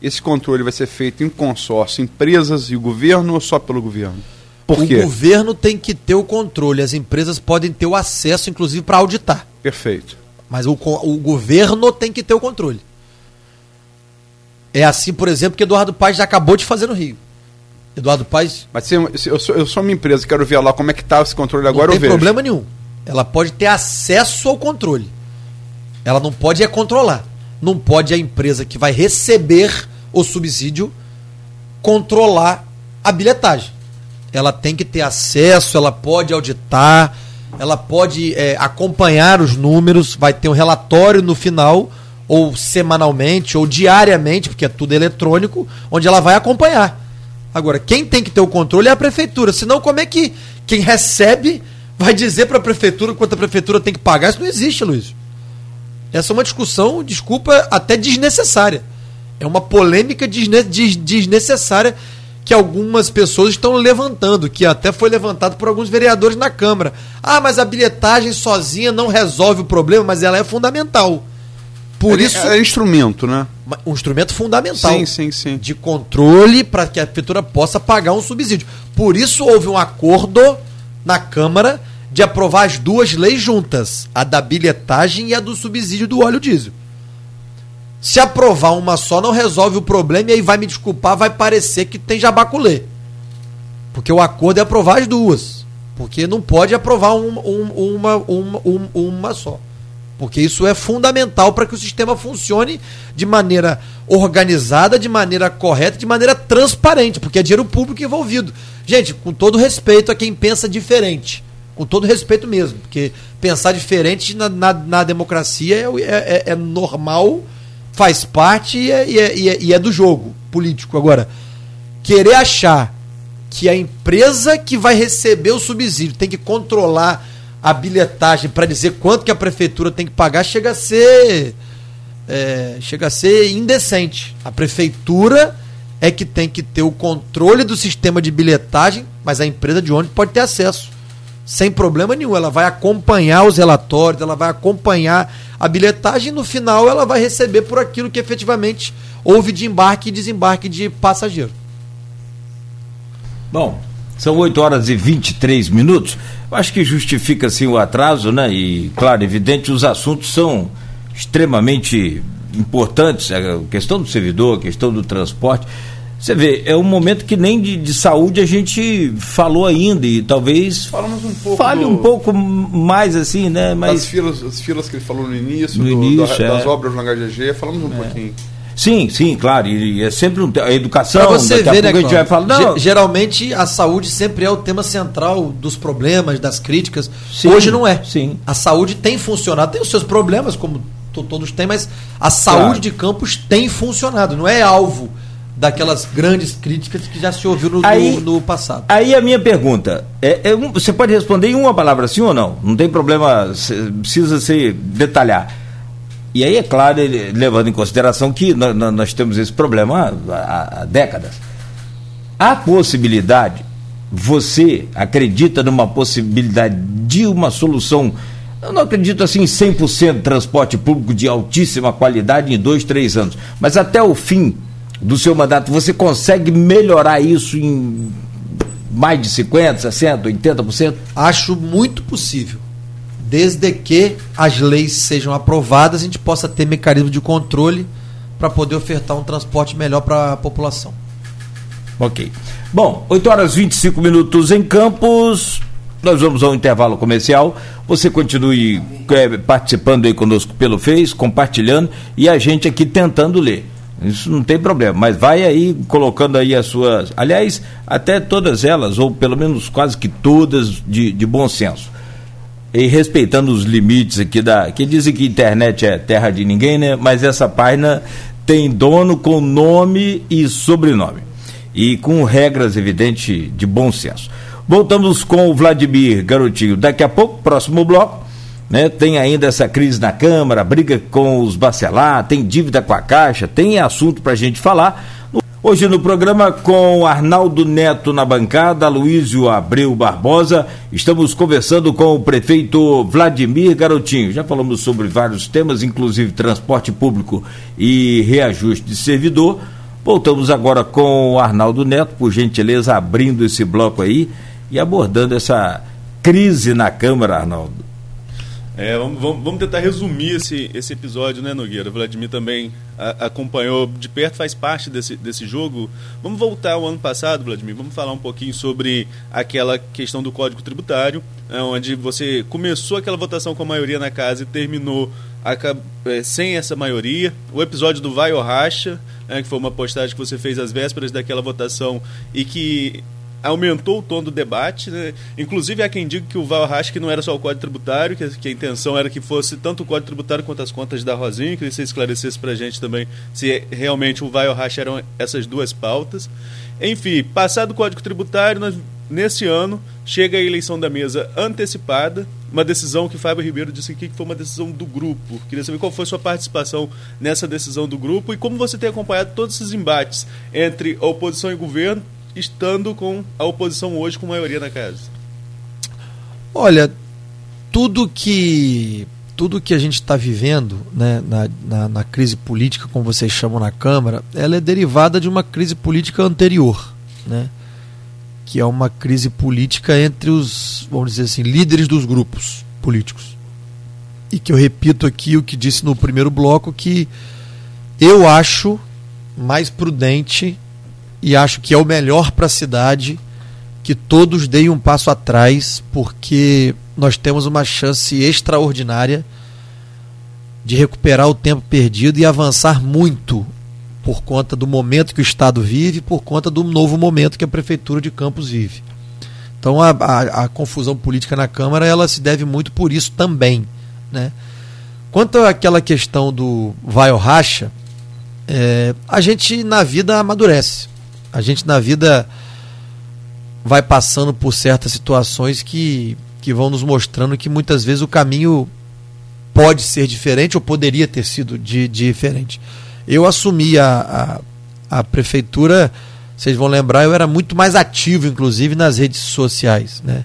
esse controle vai ser feito em consórcio, empresas e o governo ou só pelo governo? Por o quê? governo tem que ter o controle, as empresas podem ter o acesso, inclusive, para auditar. Perfeito. Mas o, o governo tem que ter o controle. É assim, por exemplo, que Eduardo Paes já acabou de fazer no Rio. Eduardo Paes. Mas se, se eu, sou, eu sou uma empresa, quero ver lá como é que está esse controle agora, eu. Não tem problema nenhum. Ela pode ter acesso ao controle. Ela não pode é controlar. Não pode a empresa que vai receber o subsídio controlar a bilhetagem. Ela tem que ter acesso, ela pode auditar, ela pode é, acompanhar os números, vai ter um relatório no final, ou semanalmente, ou diariamente, porque é tudo eletrônico, onde ela vai acompanhar. Agora, quem tem que ter o controle é a prefeitura, senão como é que quem recebe vai dizer para a prefeitura quanto a prefeitura tem que pagar? Isso não existe, Luiz. Essa é uma discussão, desculpa, até desnecessária. É uma polêmica desne desnecessária que algumas pessoas estão levantando, que até foi levantado por alguns vereadores na Câmara. Ah, mas a bilhetagem sozinha não resolve o problema, mas ela é fundamental. Por é, isso é instrumento, né? Um instrumento fundamental. Sim, sim, sim. De controle para que a prefeitura possa pagar um subsídio. Por isso houve um acordo na Câmara de aprovar as duas leis juntas, a da bilhetagem e a do subsídio do óleo diesel. Se aprovar uma só, não resolve o problema e aí vai me desculpar, vai parecer que tem jabaculê. Porque o acordo é aprovar as duas. Porque não pode aprovar um, um, uma, uma, uma, uma só. Porque isso é fundamental para que o sistema funcione de maneira organizada, de maneira correta, de maneira transparente, porque é dinheiro público envolvido. Gente, com todo respeito a quem pensa diferente, Com todo respeito mesmo, porque pensar diferente na, na, na democracia é, é, é, normal, faz parte e é, e, é, e é do jogo político. Agora, querer achar que a empresa que vai receber o subsídio tem que controlar a bilhetagem para dizer quanto que a prefeitura tem que pagar chega a ser é, chega a ser indecente. A prefeitura é que tem que ter o controle do sistema de bilhetagem, mas a empresa de ônibus pode ter acesso sem problema nenhum. Ela vai acompanhar os relatórios, ela vai acompanhar a bilhetagem e no final ela vai receber por aquilo que efetivamente houve de embarque e desembarque de passageiro. Bom, são 8 horas e 23 minutos. Eu acho que justifica sim o atraso, né? E, claro, evidente, os assuntos são extremamente importantes a questão do servidor, a questão do transporte. Você vê, é um momento que nem de, de saúde a gente falou ainda e talvez Falamos um pouco fale do, um pouco mais assim, né? Mas das filas, as filas que ele falou no início, No do- início, da- das é. obras no HGG, falamos um pouquinho. sim, sim, claro, e é sempre um, a educação, Pra você daqui a ver, pouco né, a gente vai falar, não, Ge- Geralmente a saúde sempre é o tema central dos problemas, das críticas. Sim, Hoje não é. sim. A saúde tem funcionado, tem os seus problemas, como to- todos têm, mas a saúde Claro. de campos tem funcionado, não é alvo daquelas grandes críticas que já se ouviu no, no- Aí- no passado. Aí a minha pergunta, é, é um- você pode responder em uma palavra sim ou não? Não tem problema, precisa se detalhar. E aí, é claro, ele- levando em consideração que nó- nó- nós, temos esse problema há, há- décadas. Há possibilidade, você acredita numa possibilidade de uma solução? Eu não acredito assim em 100% de transporte público de altíssima qualidade em dois, três anos. Mas até o fim do seu mandato, você consegue melhorar isso em mais de 50%, 60%, 80%? Acho muito possível. Desde que as leis sejam aprovadas, a gente possa ter mecanismo de controle para poder ofertar um transporte melhor para a população. Ok. Bom, 8 horas e 25 minutos em Campos. Nós vamos ao intervalo comercial. Você continue eh, participando aí conosco pelo Face, compartilhando e a gente aqui tentando ler. Isso não tem problema, mas vai aí colocando aí as suas. Aliás, até todas elas, ou pelo menos quase que todas, de, de bom senso. E respeitando os limites aqui da. Que dizem que internet é terra de ninguém, né? Mas essa página tem dono com nome e sobrenome. E com regras, evidente, de bom senso. Voltamos com o Vladimir Garotinho. Daqui a pouco, próximo bloco, né? Tem ainda essa crise na Câmara, briga com os Bacelar, tem dívida com a Caixa, tem assunto para a gente falar. Hoje no programa com Arnaldo Neto na bancada, Luísio Abreu Barbosa, estamos conversando com o prefeito Vladimir Garotinho. Já falamos sobre vários temas, inclusive transporte público e reajuste de servidor. Voltamos agora com o Arnaldo Neto, por gentileza, abrindo esse bloco aí e abordando essa crise na Câmara, Arnaldo. É, vamos, vamos- tentar resumir esse, esse episódio, né, Nogueira? O Vladimir também a- acompanhou de perto, faz parte desse, desse jogo. Vamos voltar ao ano passado, Vladimir. Vamos falar um pouquinho sobre aquela questão do Código Tributário, né, onde você começou aquela votação com a maioria na casa e terminou aca- é, sem essa maioria. O episódio do Vai ou Racha, né, que foi uma postagem que você fez às vésperas daquela votação e que aumentou o tom do debate, né? Inclusive há quem diga que o Val Rasch que não era só o Código Tributário, que, que a intenção era que fosse tanto o Código Tributário quanto as contas da Rosinha, que você esclarecesse pra gente também se realmente o Val Rasch eram essas duas pautas. Enfim, passado o Código Tributário, nós, nesse ano chega a eleição da mesa antecipada, uma decisão que Fábio Ribeiro disse aqui que foi uma decisão do grupo. Queria saber qual foi a sua participação nessa decisão do grupo e como você tem acompanhado todos esses embates entre a oposição e governo, estando com a oposição hoje com maioria na casa. Olha, tudo que tudo que a gente está vivendo né, na, na, na crise política, como vocês chamam na Câmara, ela é derivada de uma crise política anterior, né, que é uma crise política entre os, vamos dizer assim, líderes dos grupos políticos. E que eu repito aqui o que disse no primeiro bloco, que eu acho mais prudente e acho que é o melhor para a cidade que todos deem um passo atrás, porque nós temos uma chance extraordinária de recuperar o tempo perdido e avançar muito por conta do momento que o Estado vive, por conta do novo momento que a Prefeitura de Campos vive. Então a, a, a, confusão política na Câmara ela se deve muito por isso também. Né? Quanto àquela questão do vai ou racha, é, a gente na vida amadurece. A gente na vida vai passando por certas situações que, que vão nos mostrando que muitas vezes o caminho pode ser diferente ou poderia ter sido de, de diferente. Eu assumi a, a, a, prefeitura, vocês vão lembrar, eu era muito mais ativo, inclusive, nas redes sociais. Né?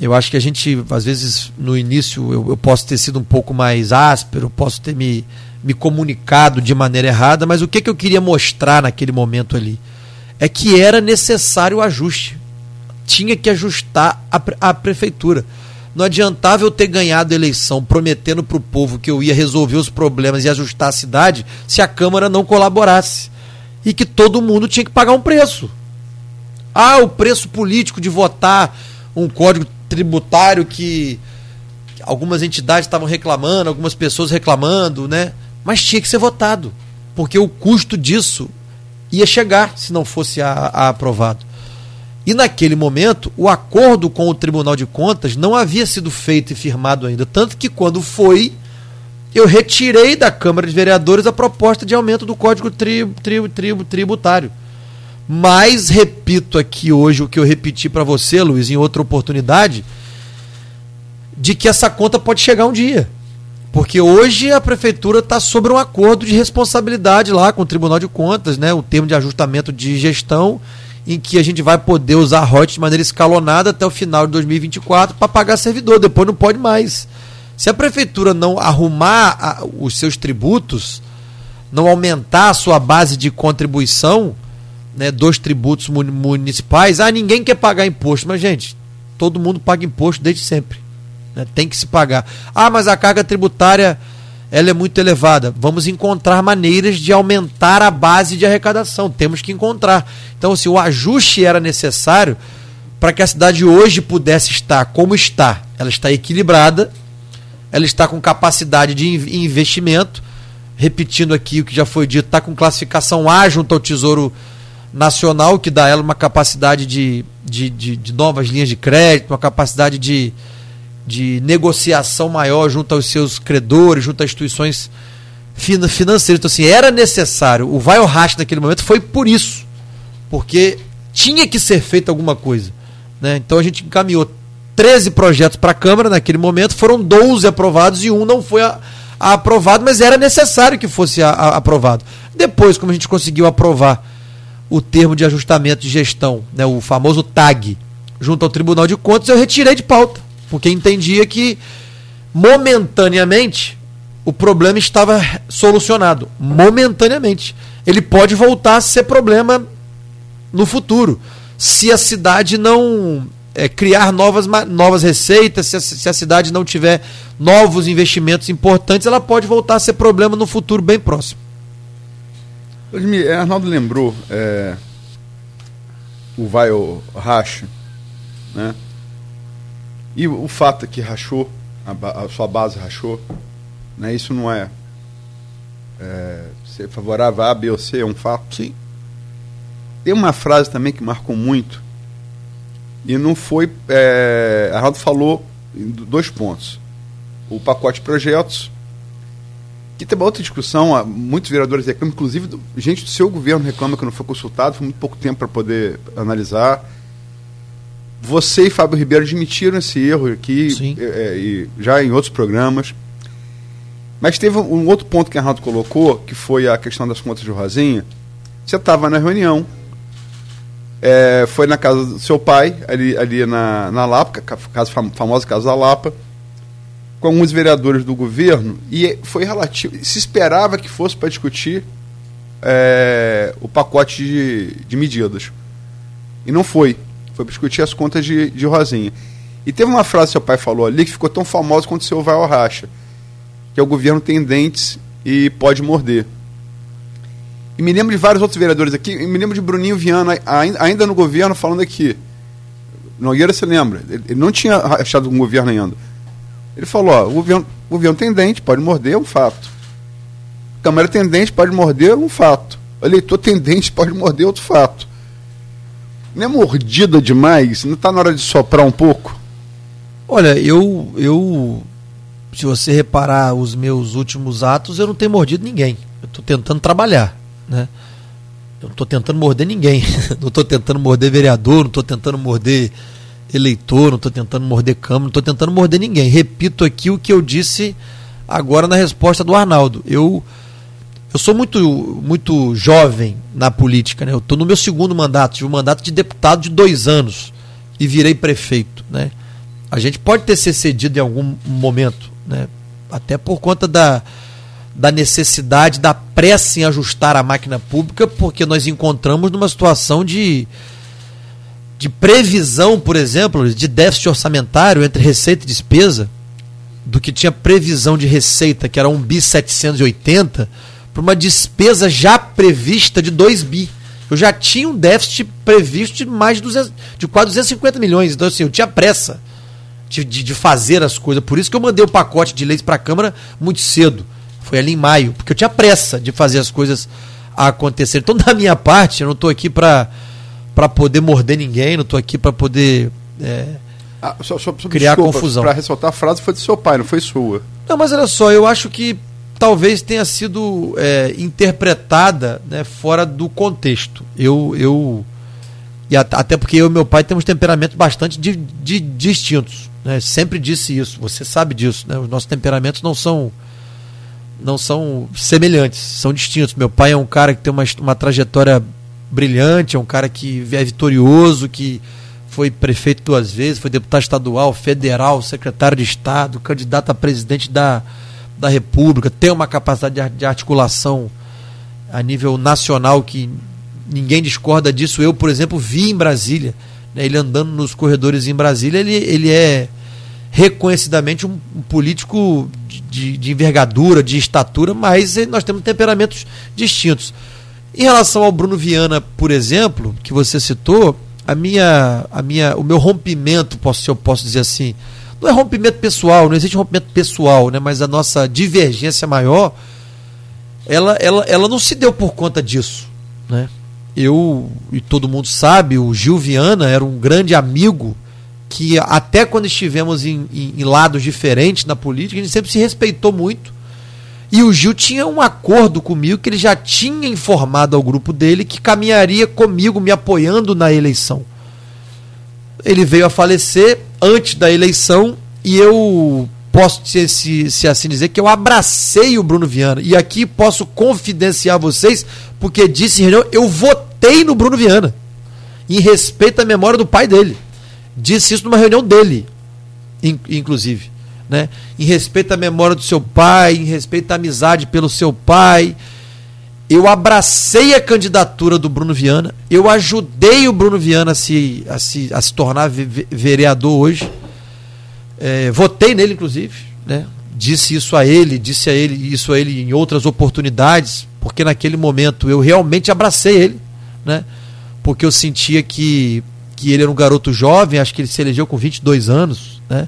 Eu acho que a gente, às vezes, no início, eu, eu posso ter sido um pouco mais áspero, posso ter me, me comunicado de maneira errada, mas o que, que eu queria mostrar naquele momento ali? É que era necessário o ajuste. Tinha que ajustar a, a prefeitura. Não adiantava eu ter ganhado a eleição prometendo para o povo que eu ia resolver os problemas e ajustar a cidade se a Câmara não colaborasse. E que todo mundo tinha que pagar um preço. Ah, o preço político de votar um código tributário que algumas entidades estavam reclamando, algumas pessoas reclamando, né? Mas tinha que ser votado. Porque o custo disso ia chegar se não fosse a, a aprovado. E naquele momento, o acordo com o Tribunal de Contas não havia sido feito e firmado ainda. Tanto que, quando foi, eu retirei da Câmara de Vereadores a proposta de aumento do Código tri, tri, tri, Tributário. Mas, repito aqui hoje o que eu repeti para você, Luiz, em outra oportunidade, de que essa conta pode chegar um dia. Porque hoje a prefeitura está sobre um acordo de responsabilidade lá com o Tribunal de Contas, né? o termo de ajustamento de gestão em que a gente vai poder usar royalties de maneira escalonada até o final de 2024 para pagar servidor, depois não pode mais. Se a prefeitura não arrumar a, os seus tributos, não aumentar a sua base de contribuição né, dos tributos municipais, ah, ninguém quer pagar imposto. Mas, gente, todo mundo paga imposto desde sempre. Né, tem que se pagar. Ah, mas a carga tributária ela é muito elevada. Vamos encontrar maneiras de aumentar a base de arrecadação. Temos que encontrar. Então, se assim, o ajuste era necessário para que a cidade hoje pudesse estar como está. Ela está equilibrada, ela está com capacidade de investimento. Repetindo aqui o que já foi dito, está com classificação A junto ao Tesouro Nacional, que dá ela uma capacidade de, de, de, de novas linhas de crédito, uma capacidade de, de negociação maior junto aos seus credores, junto às instituições financeiras. Então, assim, era necessário. O vai ao racha naquele momento foi por isso. Porque tinha que ser feita alguma coisa. Né? Então a gente encaminhou 13 projetos para a Câmara naquele momento, foram 12 aprovados e um não foi a, a aprovado, mas era necessário que fosse a, a, aprovado. Depois, como a gente conseguiu aprovar o termo de ajustamento de gestão, né, o famoso TAG, junto ao Tribunal de Contas, eu retirei de pauta porque entendia que momentaneamente o problema estava solucionado. Momentaneamente. Ele pode voltar a ser problema no futuro. Se a cidade não é, criar novas, novas receitas, se a, se a, cidade não tiver novos investimentos importantes, ela pode voltar a ser problema no futuro bem próximo. Arnaldo lembrou é, o vai ou racha, né? E o fato é que rachou, a, a sua base rachou, né, isso não é, é ser favorável a A, B ou C, é um fato. Sim. Tem uma frase também que marcou muito, e não foi. É, Arnaldo falou em dois pontos. O pacote de projetos, que tem uma outra discussão, muitos vereadores reclamam, inclusive gente do seu governo reclama que não foi consultado, foi muito pouco tempo para poder analisar. Você e Fábio Ribeiro admitiram esse erro aqui, é, e já em outros programas. Mas teve um outro ponto que a Arnaldo colocou, que foi a questão das contas de Rosinha. Você estava na reunião, é, foi na casa do seu pai, ali, ali na, na Lapa, casa, famosa Casa da Lapa, com alguns vereadores do governo, e foi relativo. Se esperava que fosse para discutir é, o pacote de, de medidas. E não foi. Foi discutir as contas de, de Rosinha. E teve uma frase que seu pai falou ali que ficou tão famosa quanto o seu vai ao racha, que é o governo tem dentes e pode morder. E me lembro de vários outros vereadores aqui, e me lembro de Bruninho Viana, ainda no governo, falando aqui. Nogueira se lembra, ele não tinha achado um governo ainda. Ele falou, ó, o governo, governo tem dente, pode morder, é um fato. Câmara tem dente, pode morder, é um fato. Eleitor tem dente, pode morder, é outro fato. Não é mordida demais? Não está na hora de soprar um pouco? Olha, eu, eu. Se você reparar os meus últimos atos, eu não tenho mordido ninguém. Eu estou tentando trabalhar. Né? Eu não estou tentando morder ninguém. não estou tentando morder vereador, não estou tentando morder eleitor, não estou tentando morder Câmara, não estou tentando morder ninguém. Repito aqui o que eu disse agora na resposta do Arnaldo. Eu eu sou muito muito jovem na política, né? Eu estou no meu segundo mandato, tive um mandato de deputado de dois anos e virei prefeito, né? A gente pode ter se cedido em algum momento, né? Até por conta da, da necessidade, da pressa em ajustar a máquina pública, porque nós encontramos numa situação de de previsão, por exemplo, de déficit orçamentário entre receita e despesa, do que tinha previsão de receita, que era 1 bi 780, para uma despesa já prevista de 2 bi. Eu já tinha um déficit previsto de mais de, 200, de quase 250 milhões. Então, assim, eu tinha pressa de, de, de fazer as coisas. Por isso que eu mandei o pacote de leis para a Câmara muito cedo. Foi ali em maio, porque eu tinha pressa de fazer as coisas acontecer. Então, da minha parte, eu não estou aqui para para poder morder ninguém, não estou aqui para poder é, ah, só, só, só, criar desculpa, confusão. Para ressaltar, a frase foi do seu pai, não foi sua. Não, mas olha só, eu acho que talvez tenha sido é, interpretada né, fora do contexto. Eu, eu e até porque eu e meu pai temos temperamentos bastante di, distintos. Né? Sempre disse isso. Você sabe disso. Né? Os nossos temperamentos não são não são semelhantes, são distintos. Meu pai é um cara que tem uma, uma trajetória brilhante, é um cara que é vitorioso, que foi prefeito duas vezes, foi deputado estadual, federal, secretário de Estado, candidato a presidente da, da República, tem uma capacidade de articulação a nível nacional que ninguém discorda disso. Eu, por exemplo, vi em Brasília, né, ele andando nos corredores em Brasília, ele, ele é reconhecidamente um, um político de, de, envergadura, de estatura, mas nós temos temperamentos distintos. Em relação ao Bruno Viana, por exemplo, que você citou, a minha, a minha, o meu rompimento, posso, se eu posso dizer assim, não é rompimento pessoal, não existe rompimento pessoal, né? Mas a nossa divergência maior, ela, ela, ela não se deu por conta disso, né? Eu e todo mundo sabe, o Gil Viana era um grande amigo que até quando estivemos em, em, em lados diferentes na política, a gente sempre se respeitou muito e o Gil tinha um acordo comigo que ele já tinha informado ao grupo dele que caminharia comigo, me apoiando na eleição. Ele veio a falecer antes da eleição e eu posso, se, se, se assim dizer, que eu abracei o Bruno Viana. E aqui posso confidenciar vocês, porque disse em reunião, eu votei no Bruno Viana, em respeito à memória do pai dele. Disse isso numa reunião dele, inclusive né? em respeito à memória do seu pai, em respeito à amizade pelo seu pai. Eu abracei a candidatura do Bruno Viana, eu ajudei o Bruno Viana a se, a se, a se tornar vereador hoje. É, votei nele, inclusive, né? disse isso a ele, disse a ele isso a ele em outras oportunidades, porque naquele momento eu realmente abracei ele, né? porque eu sentia que, que ele era um garoto jovem, acho que ele se elegeu com 22 anos, né?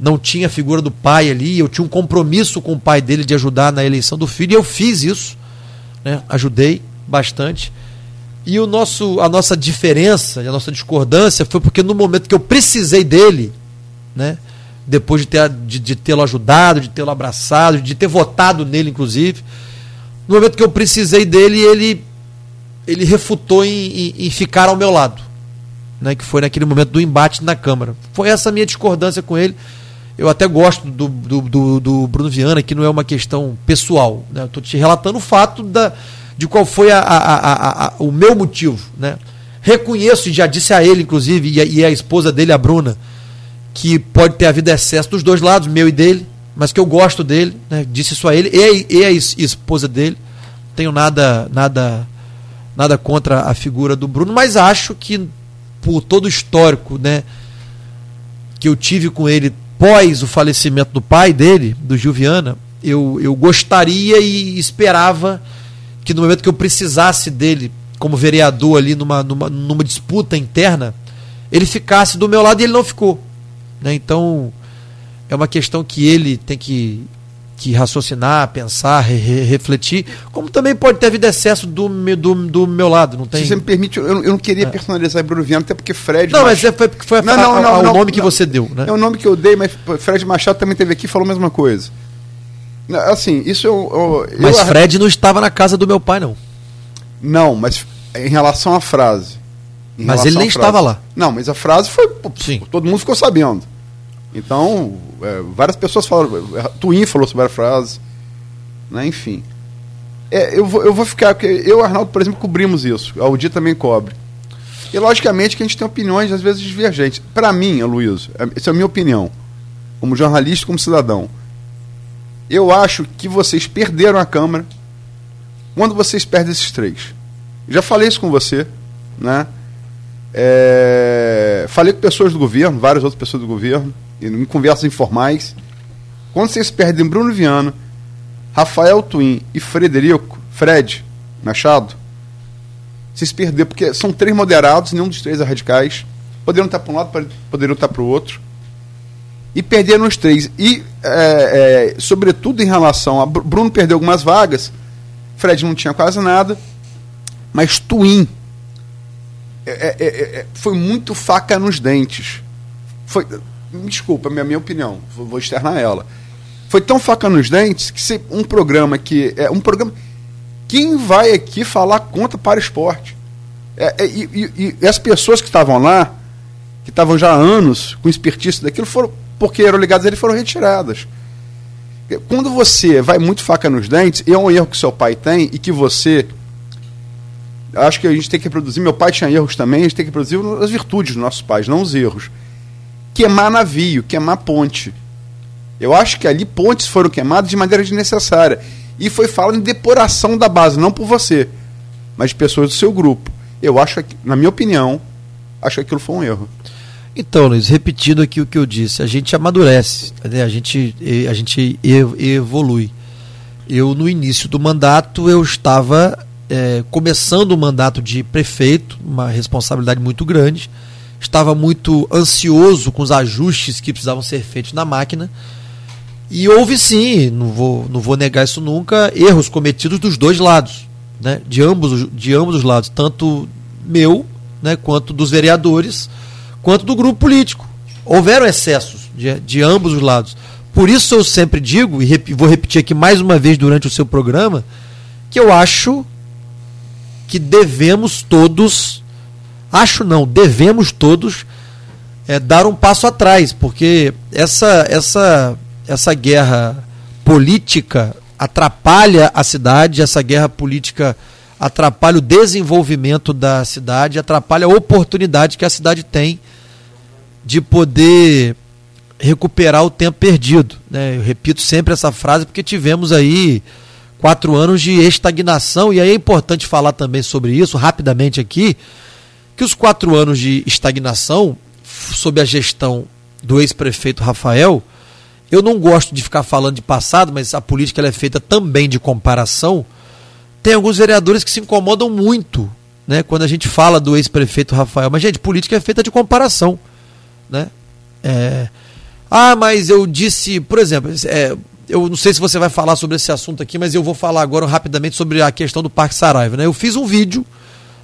não tinha a figura do pai ali, eu tinha um compromisso com o pai dele de ajudar na eleição do filho, e eu fiz isso, né? ajudei bastante. E o nosso, a nossa diferença, a nossa discordância foi porque no momento que eu precisei dele, né? depois de, ter, de, de tê-lo ajudado, de tê-lo abraçado, de ter votado nele, inclusive, no momento que eu precisei dele, ele, ele refutou em, em, em ficar ao meu lado. Né, que foi naquele momento do embate na Câmara. Foi essa a minha discordância com ele. Eu até gosto do, do, do, do Bruno Viana, que não é uma questão pessoal. Né? Estou te relatando o fato da, de qual foi a, a, a, o meu motivo. Né? Reconheço, e já disse a ele, inclusive, e a, e a esposa dele, a Bruna, que pode ter havido excesso dos dois lados, meu e dele, mas que eu gosto dele, né? disse isso a ele, e e a esposa dele. Tenho nada, nada, nada contra a figura do Bruno, mas acho que por todo o histórico né, que eu tive com ele após o falecimento do pai dele, do Gilviana, eu, eu gostaria e esperava que no momento que eu precisasse dele como vereador ali numa, numa, numa disputa interna, ele ficasse do meu lado e ele não ficou. Né? Então, é uma questão que ele tem que, que raciocinar, pensar, re, re, refletir, como também pode ter havido excesso do, do, do meu lado, não tem? Se você me permite, eu, eu não queria é. personalizar Bruno Viana, até porque Fred... Não, Machado... mas foi porque foi não, não, a, a, não, o nome que você deu, né? É o nome que eu dei, mas Fred Machado também teve aqui e falou a mesma coisa. Assim, isso eu... eu mas eu... Fred não estava na casa do meu pai, não. Não, mas em relação à frase... Mas ele nem estava lá. Não, mas a frase foi... Sim. Todo mundo ficou sabendo. Então, é, várias pessoas falaram. Twin falou sobre a frase. Né, enfim. É, eu, vou, eu vou ficar. Porque eu e o Arnaldo, por exemplo, cobrimos isso. A Audi também cobre. E logicamente que a gente tem opiniões, às vezes, divergentes. Para mim, Aloysio, é, essa é a minha opinião, como jornalista como cidadão. Eu acho que vocês perderam a Câmara quando vocês perdem esses três. Já falei isso com você, né? É, falei com pessoas do governo, várias outras pessoas do governo em conversas informais, quando vocês perdem Bruno Viana, Rafael Twin e Frederico, Fred Machado, vocês perderam, porque são três moderados, nenhum dos três é radicais. Poderiam estar para um lado, poderiam estar para o outro. E perderam os três. E, é, é, sobretudo em relação a. Bruno perdeu algumas vagas, Fred não tinha quase nada, mas Twin é, é, é, é foi muito faca nos dentes. Foi, me desculpa, minha, minha opinião, vou, externar ela. Foi tão faca nos dentes que se um programa que. É um programa. Quem vai aqui falar contra para o esporte? É, é, e, e, e, as pessoas que estavam lá, que estavam já há anos com expertise daquilo, foram, porque eram ligadas a ele, foram retiradas. Quando você vai muito faca nos dentes, e é um erro que seu pai tem e que você. Acho que a gente tem que reproduzir. Meu pai tinha erros também, a gente tem que reproduzir as virtudes dos nossos pais, não os erros queimar navio, queimar ponte. Eu acho que ali pontes foram queimadas de maneira desnecessária. E foi falando em depuração da base, não por você, mas de pessoas do seu grupo. Eu acho, que, na minha opinião, acho que aquilo foi um erro. Então, Luiz, repetindo aqui o que eu disse, a gente amadurece, né? a gente, a gente evolui. Eu, no início do mandato, eu estava é, começando o mandato de prefeito, uma responsabilidade muito grande estava muito ansioso com os ajustes que precisavam ser feitos na máquina. E houve sim, não vou, não vou negar isso nunca, erros cometidos dos dois lados, né? de, ambos, de ambos os lados, tanto meu, né, quanto dos vereadores, quanto do grupo político. Houveram excessos de, de ambos os lados. Por isso eu sempre digo, e rep, vou repetir aqui mais uma vez durante o seu programa, que eu acho que devemos todos acho não, devemos todos é, dar um passo atrás, porque essa, essa, essa guerra política atrapalha a cidade, essa guerra política atrapalha o desenvolvimento da cidade, atrapalha a oportunidade que a cidade tem de poder recuperar o tempo perdido. Né? Eu repito sempre essa frase porque tivemos aí quatro anos de estagnação, e aí é importante falar também sobre isso rapidamente aqui que os quatro anos de estagnação, sob a gestão do ex-prefeito Rafael, eu não gosto de ficar falando de passado, mas a política é feita também de comparação. Tem alguns vereadores que se incomodam muito né, quando a gente fala do ex-prefeito Rafael. Mas, gente, política é feita de comparação. Né? É... Ah, mas eu disse, por exemplo, é, eu não sei se você vai falar sobre esse assunto aqui, mas eu vou falar agora rapidamente sobre a questão do Parque Saraiva. Né? Eu fiz um vídeo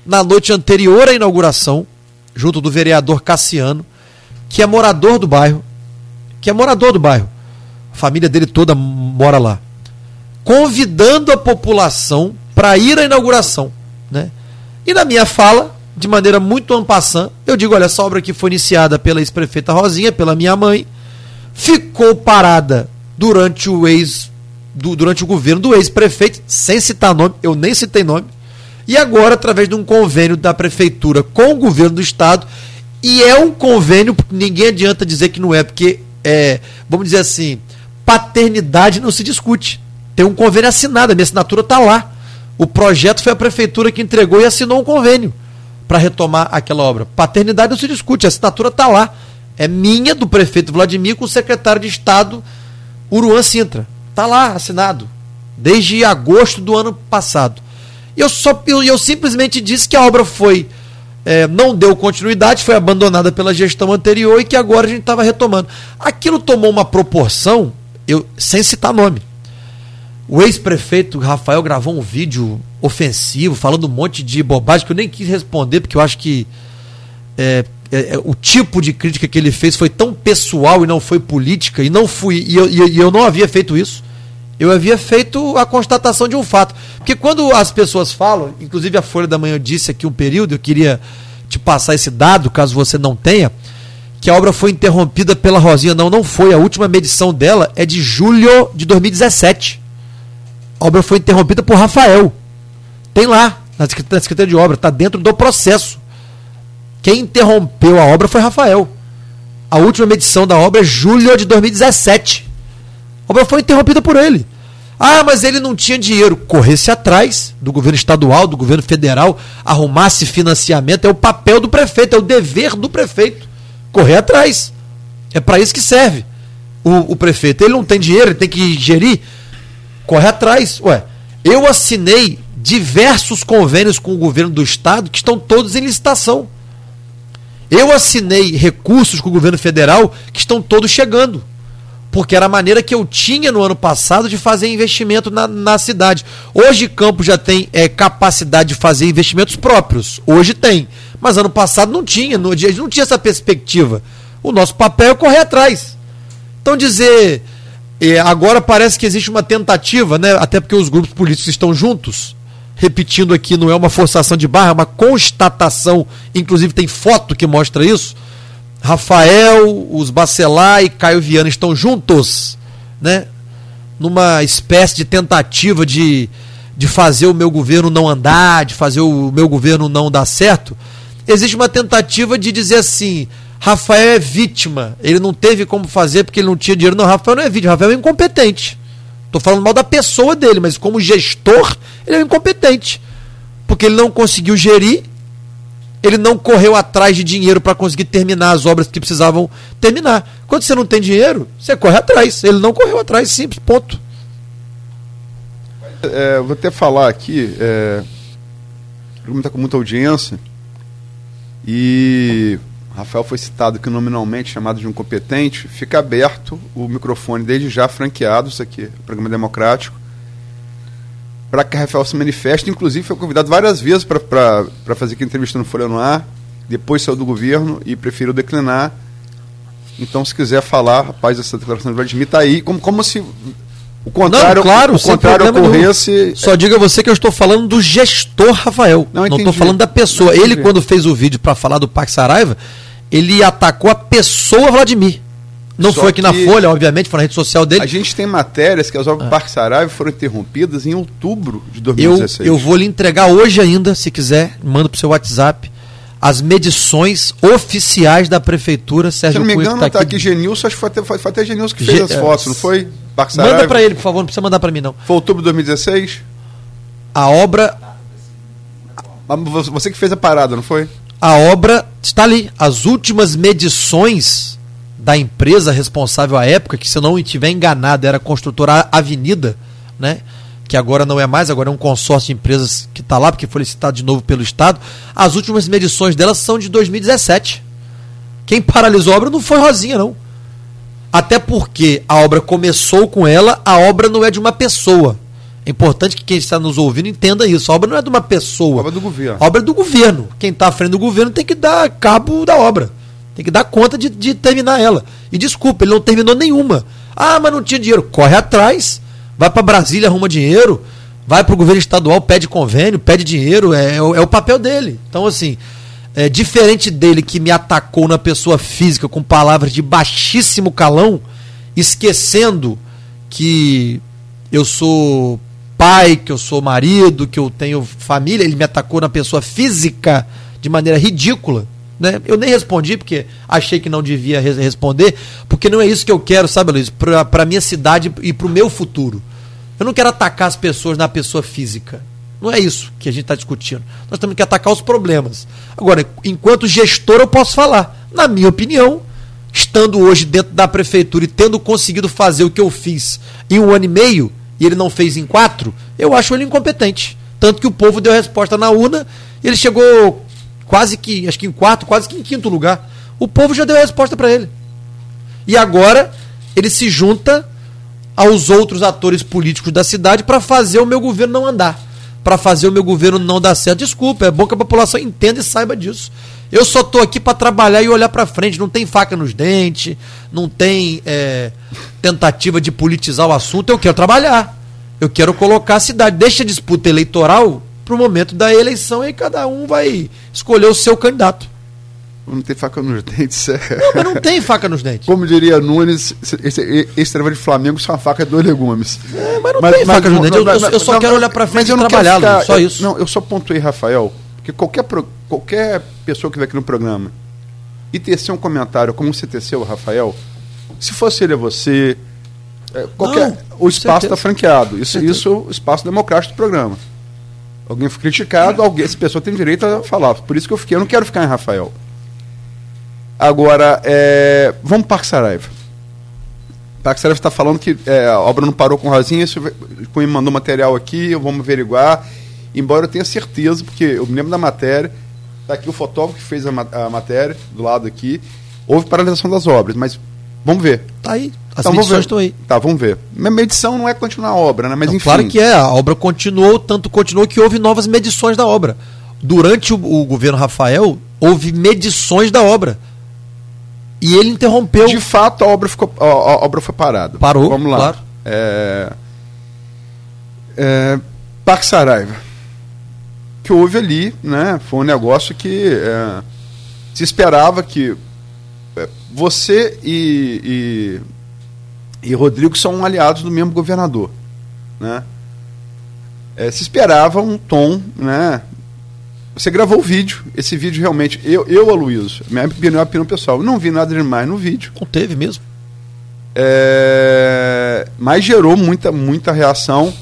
na noite anterior à inauguração, junto do vereador Cassiano, que é morador do bairro, que é morador do bairro. A família dele toda mora lá. Convidando a população para ir à inauguração, né? E na minha fala, de maneira muito ampassã, eu digo, olha, essa obra aqui foi iniciada pela ex-prefeita Rosinha, pela minha mãe, ficou parada durante o ex do, durante o governo do ex-prefeito, sem citar nome, eu nem citei nome, e agora, através de um convênio da prefeitura com o governo do estado, e é um convênio, ninguém adianta dizer que não é, porque, é, vamos dizer assim, paternidade não se discute. Tem um convênio assinado, a minha assinatura está lá. O projeto foi a prefeitura que entregou e assinou um convênio para retomar aquela obra. Paternidade não se discute, a assinatura está lá. É minha, do prefeito Vladimir, com o secretário de Estado, Uruan Sintra. Está lá, assinado. Desde agosto do ano passado. Eu, só, eu, eu simplesmente disse que a obra foi. É, não deu continuidade, foi abandonada pela gestão anterior e que agora a gente estava retomando. Aquilo tomou uma proporção, eu, sem citar nome, O ex-prefeito Rafael gravou um vídeo ofensivo, falando um monte de bobagem que eu nem quis responder, porque eu acho que é, é, é, o tipo de crítica que ele fez foi tão pessoal e não foi política, e não fui, e eu, e eu não havia feito isso. Eu havia feito a constatação de um fato. Porque quando as pessoas falam, inclusive a Folha da Manhã disse aqui um período, eu queria te passar esse dado, caso você não tenha, que a obra foi interrompida pela Rosinha. Não, não foi. A última medição dela é de julho de 2017. A obra foi interrompida por Rafael. Tem lá, na Secretaria de Obra, está dentro do processo. Quem interrompeu a obra foi Rafael. A última medição da obra é julho de 2017. A obra foi interrompida por ele. Ah, mas ele não tinha dinheiro. Corresse atrás do governo estadual, do governo federal, arrumasse financiamento. É o papel do prefeito, é o dever do prefeito. Correr atrás. É para isso que serve o, o prefeito. Ele não tem dinheiro, ele tem que gerir corre atrás. Ué, eu assinei diversos convênios com o governo do estado que estão todos em licitação. Eu assinei recursos com o governo federal que estão todos chegando. Porque era a maneira que eu tinha no ano passado de fazer investimento na, na cidade. Hoje Campos já tem é, capacidade de fazer investimentos próprios. Hoje tem. Mas ano passado não tinha. No, não tinha essa perspectiva. O nosso papel é correr atrás. Então dizer e agora parece que existe uma tentativa, né? até porque os grupos políticos estão juntos. Repetindo aqui, não é uma forçação de barra, é uma constatação. Inclusive tem foto que mostra isso. Rafael, os Bacelar e Caio Viana estão juntos, né? Numa espécie de tentativa de, de fazer o meu governo não andar, de fazer o meu governo não dar certo. Existe uma tentativa de dizer assim: Rafael é vítima. Ele não teve como fazer porque ele não tinha dinheiro. Não, Rafael não é vítima. Rafael é incompetente. Estou falando mal da pessoa dele, mas como gestor, ele é incompetente. Porque ele não conseguiu gerir, ele não correu atrás de dinheiro para conseguir terminar as obras que precisavam terminar. Quando você não tem dinheiro, você corre atrás. Ele não correu atrás, simples, ponto. É, vou até falar aqui, é, o está com muita audiência e Rafael foi citado aqui nominalmente, chamado de incompetente, fica aberto o microfone desde já franqueado, isso aqui, o programa democrático, para que Rafael se manifeste. Inclusive, foi convidado várias vezes para fazer aqui entrevista no Folha no Ar, depois saiu do governo e preferiu declinar. Então, se quiser falar, rapaz, essa declaração de Vladimir está aí, como, como se o contrário, não, claro, o contrário ocorresse. Nenhum. Só diga você que eu estou falando do gestor Rafael. Não estou falando da pessoa. Ele, quando fez o vídeo para falar do Pax Saraiva, ele atacou a pessoa Vladimir. Não Só foi aqui na Folha, obviamente, foi na rede social dele. A gente tem matérias que as obras do ah. Parque Saraiva foram interrompidas em outubro de 2016. Eu, eu vou lhe entregar hoje ainda, se quiser, manda para o seu WhatsApp, as medições oficiais da prefeitura. Sérgio Se não me engano, está tá aqui, aqui Genilson, acho que foi até, foi, foi até Genilson que fez Ge as fotos, não foi? Parque Saraiva. Manda para ele, por favor, não precisa mandar para mim, não. Foi outubro de 2016? A obra. Você que fez a parada, não foi? a obra está ali. As últimas medições da empresa responsável à época, que se eu não estiver enganado era a construtora Avenida, né? que agora não é mais, agora é um consórcio de empresas que está lá, porque foi licitado de novo pelo Estado. As últimas medições delas são de 2017. Quem paralisou a obra não foi Rosinha, não. Até porque a obra começou com ela, a obra não é de uma pessoa. É importante que quem está nos ouvindo entenda isso. A obra não é de uma pessoa. A obra é do governo. A obra é do governo. Quem está à frente do governo tem que dar cabo da obra. Tem que dar conta de, de terminar ela. E desculpa, ele não terminou nenhuma. Ah, mas não tinha dinheiro. Corre atrás. Vai para Brasília, arruma dinheiro. Vai para o governo estadual, pede convênio, pede dinheiro. É, é, é o papel dele. Então, assim, é, diferente dele que me atacou na pessoa física com palavras de baixíssimo calão, esquecendo que eu sou pai, que eu sou marido, que eu tenho família, ele me atacou na pessoa física de maneira ridícula. Né? Eu nem respondi porque achei que não devia responder, porque não é isso que eu quero, sabe, Luiz, para a minha cidade e para o meu futuro. Eu não quero atacar as pessoas na pessoa física. Não é isso que a gente está discutindo. Nós temos que atacar os problemas. Agora, enquanto gestor, eu posso falar. Na minha opinião, estando hoje dentro da prefeitura e tendo conseguido fazer o que eu fiz em um ano e meio, e ele não fez em quatro, eu acho ele incompetente. Tanto que o povo deu resposta na urna ele chegou quase que, acho que em quarto, quase que em quinto lugar. O povo já deu a resposta para ele. E agora ele se junta aos outros atores políticos da cidade para fazer o meu governo não andar, para fazer o meu governo não dar certo. Desculpa, é bom que a população entenda e saiba disso. Eu só tô aqui para trabalhar e olhar para frente. Não tem faca nos dentes, não tem é, tentativa de politizar o assunto. Eu quero trabalhar. Eu quero colocar a cidade. Deixa a disputa eleitoral para o momento da eleição e cada um vai escolher o seu candidato. Não tem faca nos dentes. É. Não, mas não tem faca nos dentes. Como diria Nunes, esse, esse trabalho de Flamengo é uma faca de dois legumes. É, mas não mas, tem mas, faca nos dentes. Eu, eu, eu só quero olhar para frente e trabalhar, ficar, só isso. Não, eu só pontuei, Rafael, porque qualquer, qualquer pessoa que vem aqui no programa e tecer um comentário como você teceu, Rafael, se fosse ele a você, é, qualquer, não, o espaço está franqueado. Isso, isso é o espaço democrático do programa. Alguém foi criticado, alguém, essa pessoa tem direito a falar. Por isso que eu fiquei, eu não quero ficar em Rafael. Agora, é, vamos para Parque Saraiva. Parque Saraiva está falando que é, a obra não parou com Rosinha, Cunha mandou material aqui, vamos averiguar. Embora eu tenha certeza, porque eu me lembro da matéria, está aqui o fotógrafo que fez a, a, matéria, do lado aqui, houve paralisação das obras, mas vamos ver. Tá aí, as então, medições estão aí. Tá, vamos ver. Medição não é continuar a obra, né? Mas enfim. Claro que é, a obra continuou, tanto continuou que houve novas medições da obra. Durante o, o governo Rafael, houve medições da obra. E ele interrompeu. De fato, a obra, ficou, a, a obra foi parada. Parou, Vamos lá. Claro. É, é, Parque Saraiva. Que houve ali, né? Foi um negócio que é, se esperava que você e, e, e, Rodrigo são aliados do mesmo governador, né? É, se esperava um tom, né? Você gravou o vídeo. Esse vídeo realmente. Eu, eu Aloysio, minha opinião, opinião pessoal, não vi nada demais no vídeo. Não teve mesmo. É, mas gerou muita, muita reação.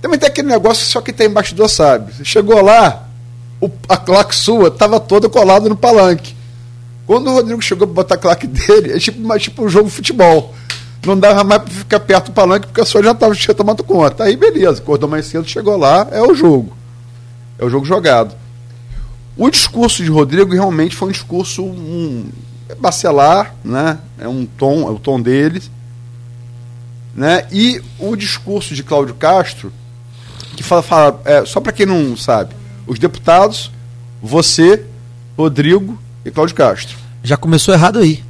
Também tem aquele negócio que só quem tem embaixador sabe. Você chegou lá, o, a claque sua estava toda colada no palanque. Quando o Rodrigo chegou para botar a claque dele, é tipo, tipo um jogo de futebol. Não dava mais para ficar perto do palanque porque a sua já estava tomando conta. Aí beleza, acordou mais cedo, chegou lá, é o jogo. É o jogo jogado. O discurso de Rodrigo realmente foi um discurso um, é bacelar, né? É um tom, é o tom dele, né? E o discurso de Cláudio Castro, que fala, fala é, só para quem não sabe, os deputados, você, Rodrigo e Cláudio Castro. Já começou errado aí.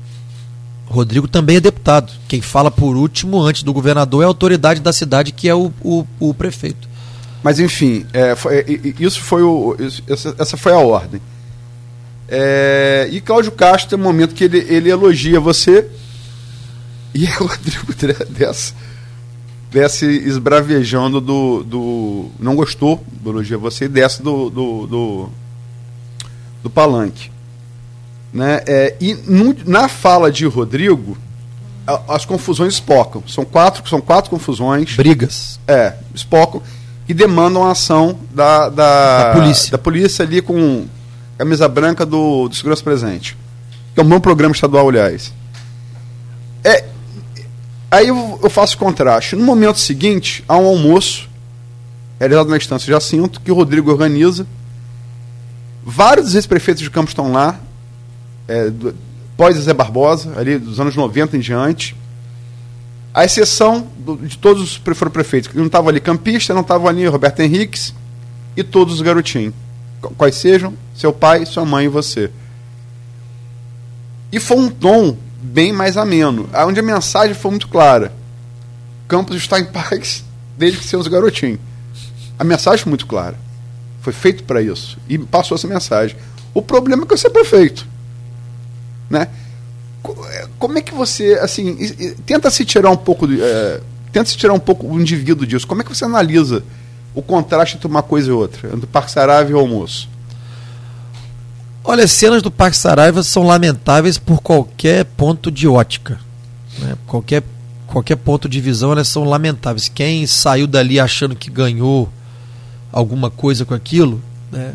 Rodrigo também é deputado. Quem fala por último, antes do governador, é a autoridade da cidade, que é o, o, o prefeito. Mas enfim, é, foi, isso foi o, essa, essa foi a ordem. É, e Cláudio Castro tem um momento que ele, ele elogia você e o Rodrigo desce, desce esbravejando do, do. Não gostou do elogio a você e desce do, do, do, do palanque. Né? É, e no, na fala de Rodrigo, a, as confusões espocam. São quatro, são quatro confusões. Brigas. É, espocam e demandam a ação da, da, da, polícia. da polícia ali com camisa branca do, do Segurança Presente. Que é um bom programa estadual, aliás. É, aí eu, eu faço contraste. No momento seguinte, há um almoço, realizado na instância de Jacinto, que o Rodrigo organiza. Vários ex-prefeitos de Campos estão lá, é, pós Zé Barbosa, ali dos anos 90 em diante. A exceção do, de todos os foram prefeitos. Não estava ali Campista, não estava ali Roberto Henriques e todos os garotinhos. Quais sejam, seu pai, sua mãe e você. E foi um tom bem mais ameno, onde a mensagem foi muito clara. Campos está em paz desde que seus garotinhos. A mensagem foi muito clara. Foi feito para isso. E passou essa mensagem. O problema é que você é prefeito. Né? como é que você, assim, tenta se tirar um pouco, é, tenta se tirar um pouco o indivíduo disso. Como é que você analisa o contraste entre uma coisa e outra, entre o Parque Saraiva e o almoço? Olha, as cenas do Parque Saraiva são lamentáveis por qualquer ponto de ótica. Né? Qualquer, qualquer ponto de visão, elas são lamentáveis. Quem saiu dali achando que ganhou alguma coisa com aquilo, né?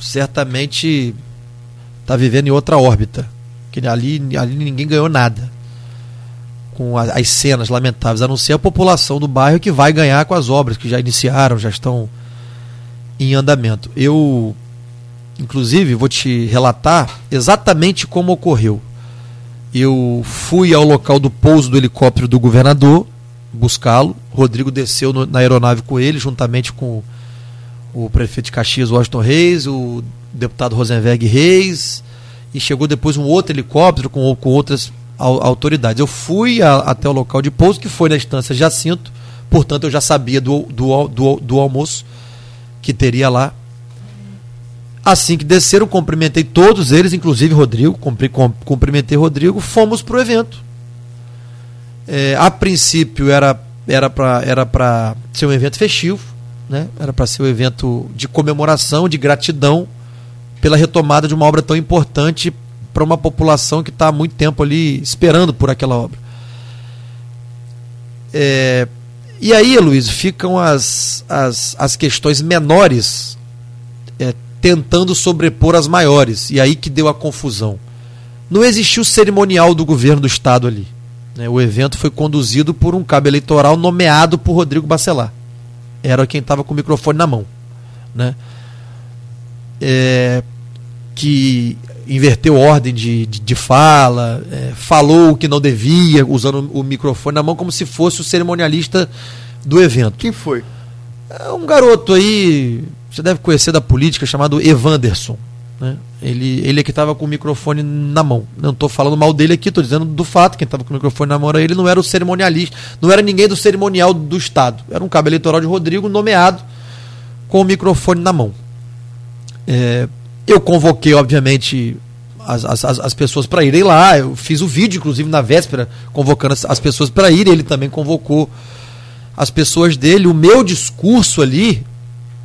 certamente está vivendo em outra órbita que ali, ali ninguém ganhou nada com as cenas lamentáveis, a não ser a população do bairro que vai ganhar com as obras que já iniciaram, já estão em andamento. Eu, inclusive, vou te relatar exatamente como ocorreu. Eu fui ao local do pouso do helicóptero do governador, buscá-lo. Rodrigo desceu no, na aeronave com ele, juntamente com o, o prefeito de Caxias, Washington Reis, o deputado Rosenberg Reis, e chegou depois um outro helicóptero com, com outras autoridades. Eu fui a, até o local de pouso, que foi na estância Jacinto, portanto eu já sabia do, do, do, do almoço que teria lá. Assim que desceram, cumprimentei todos eles, inclusive Rodrigo, cumprimentei Rodrigo, fomos para o evento. É, a princípio era era para era ser um evento festivo, né? era para ser um evento de comemoração, de gratidão pela retomada de uma obra tão importante para uma população que está há muito tempo ali esperando por aquela obra. É, e aí, Luiz, ficam as, as, as questões menores é, tentando sobrepor as maiores. E aí que deu a confusão. Não existiu cerimonial do governo do Estado ali. Né? O evento foi conduzido por um cabo eleitoral nomeado por Rodrigo Bacelar. Era quem estava com o microfone na mão. Né? É, que inverteu ordem de, de, de fala, é, falou o que não devia, usando o microfone na mão, como se fosse o cerimonialista do evento. Quem foi? É um garoto aí, você deve conhecer da política, chamado Evanderson. Né? Ele, ele é que estava com o microfone na mão. Não estou falando mal dele aqui, estou dizendo do fato, quem estava com o microfone na mão era ele, não era o cerimonialista, não era ninguém do cerimonial do Estado. Era um cabo eleitoral de Rodrigo nomeado com o microfone na mão. É, eu convoquei, obviamente, as, as, as pessoas para irem lá. Eu fiz o vídeo, inclusive, na véspera, convocando as, as pessoas para irem. Ele também convocou as pessoas dele. O meu discurso ali.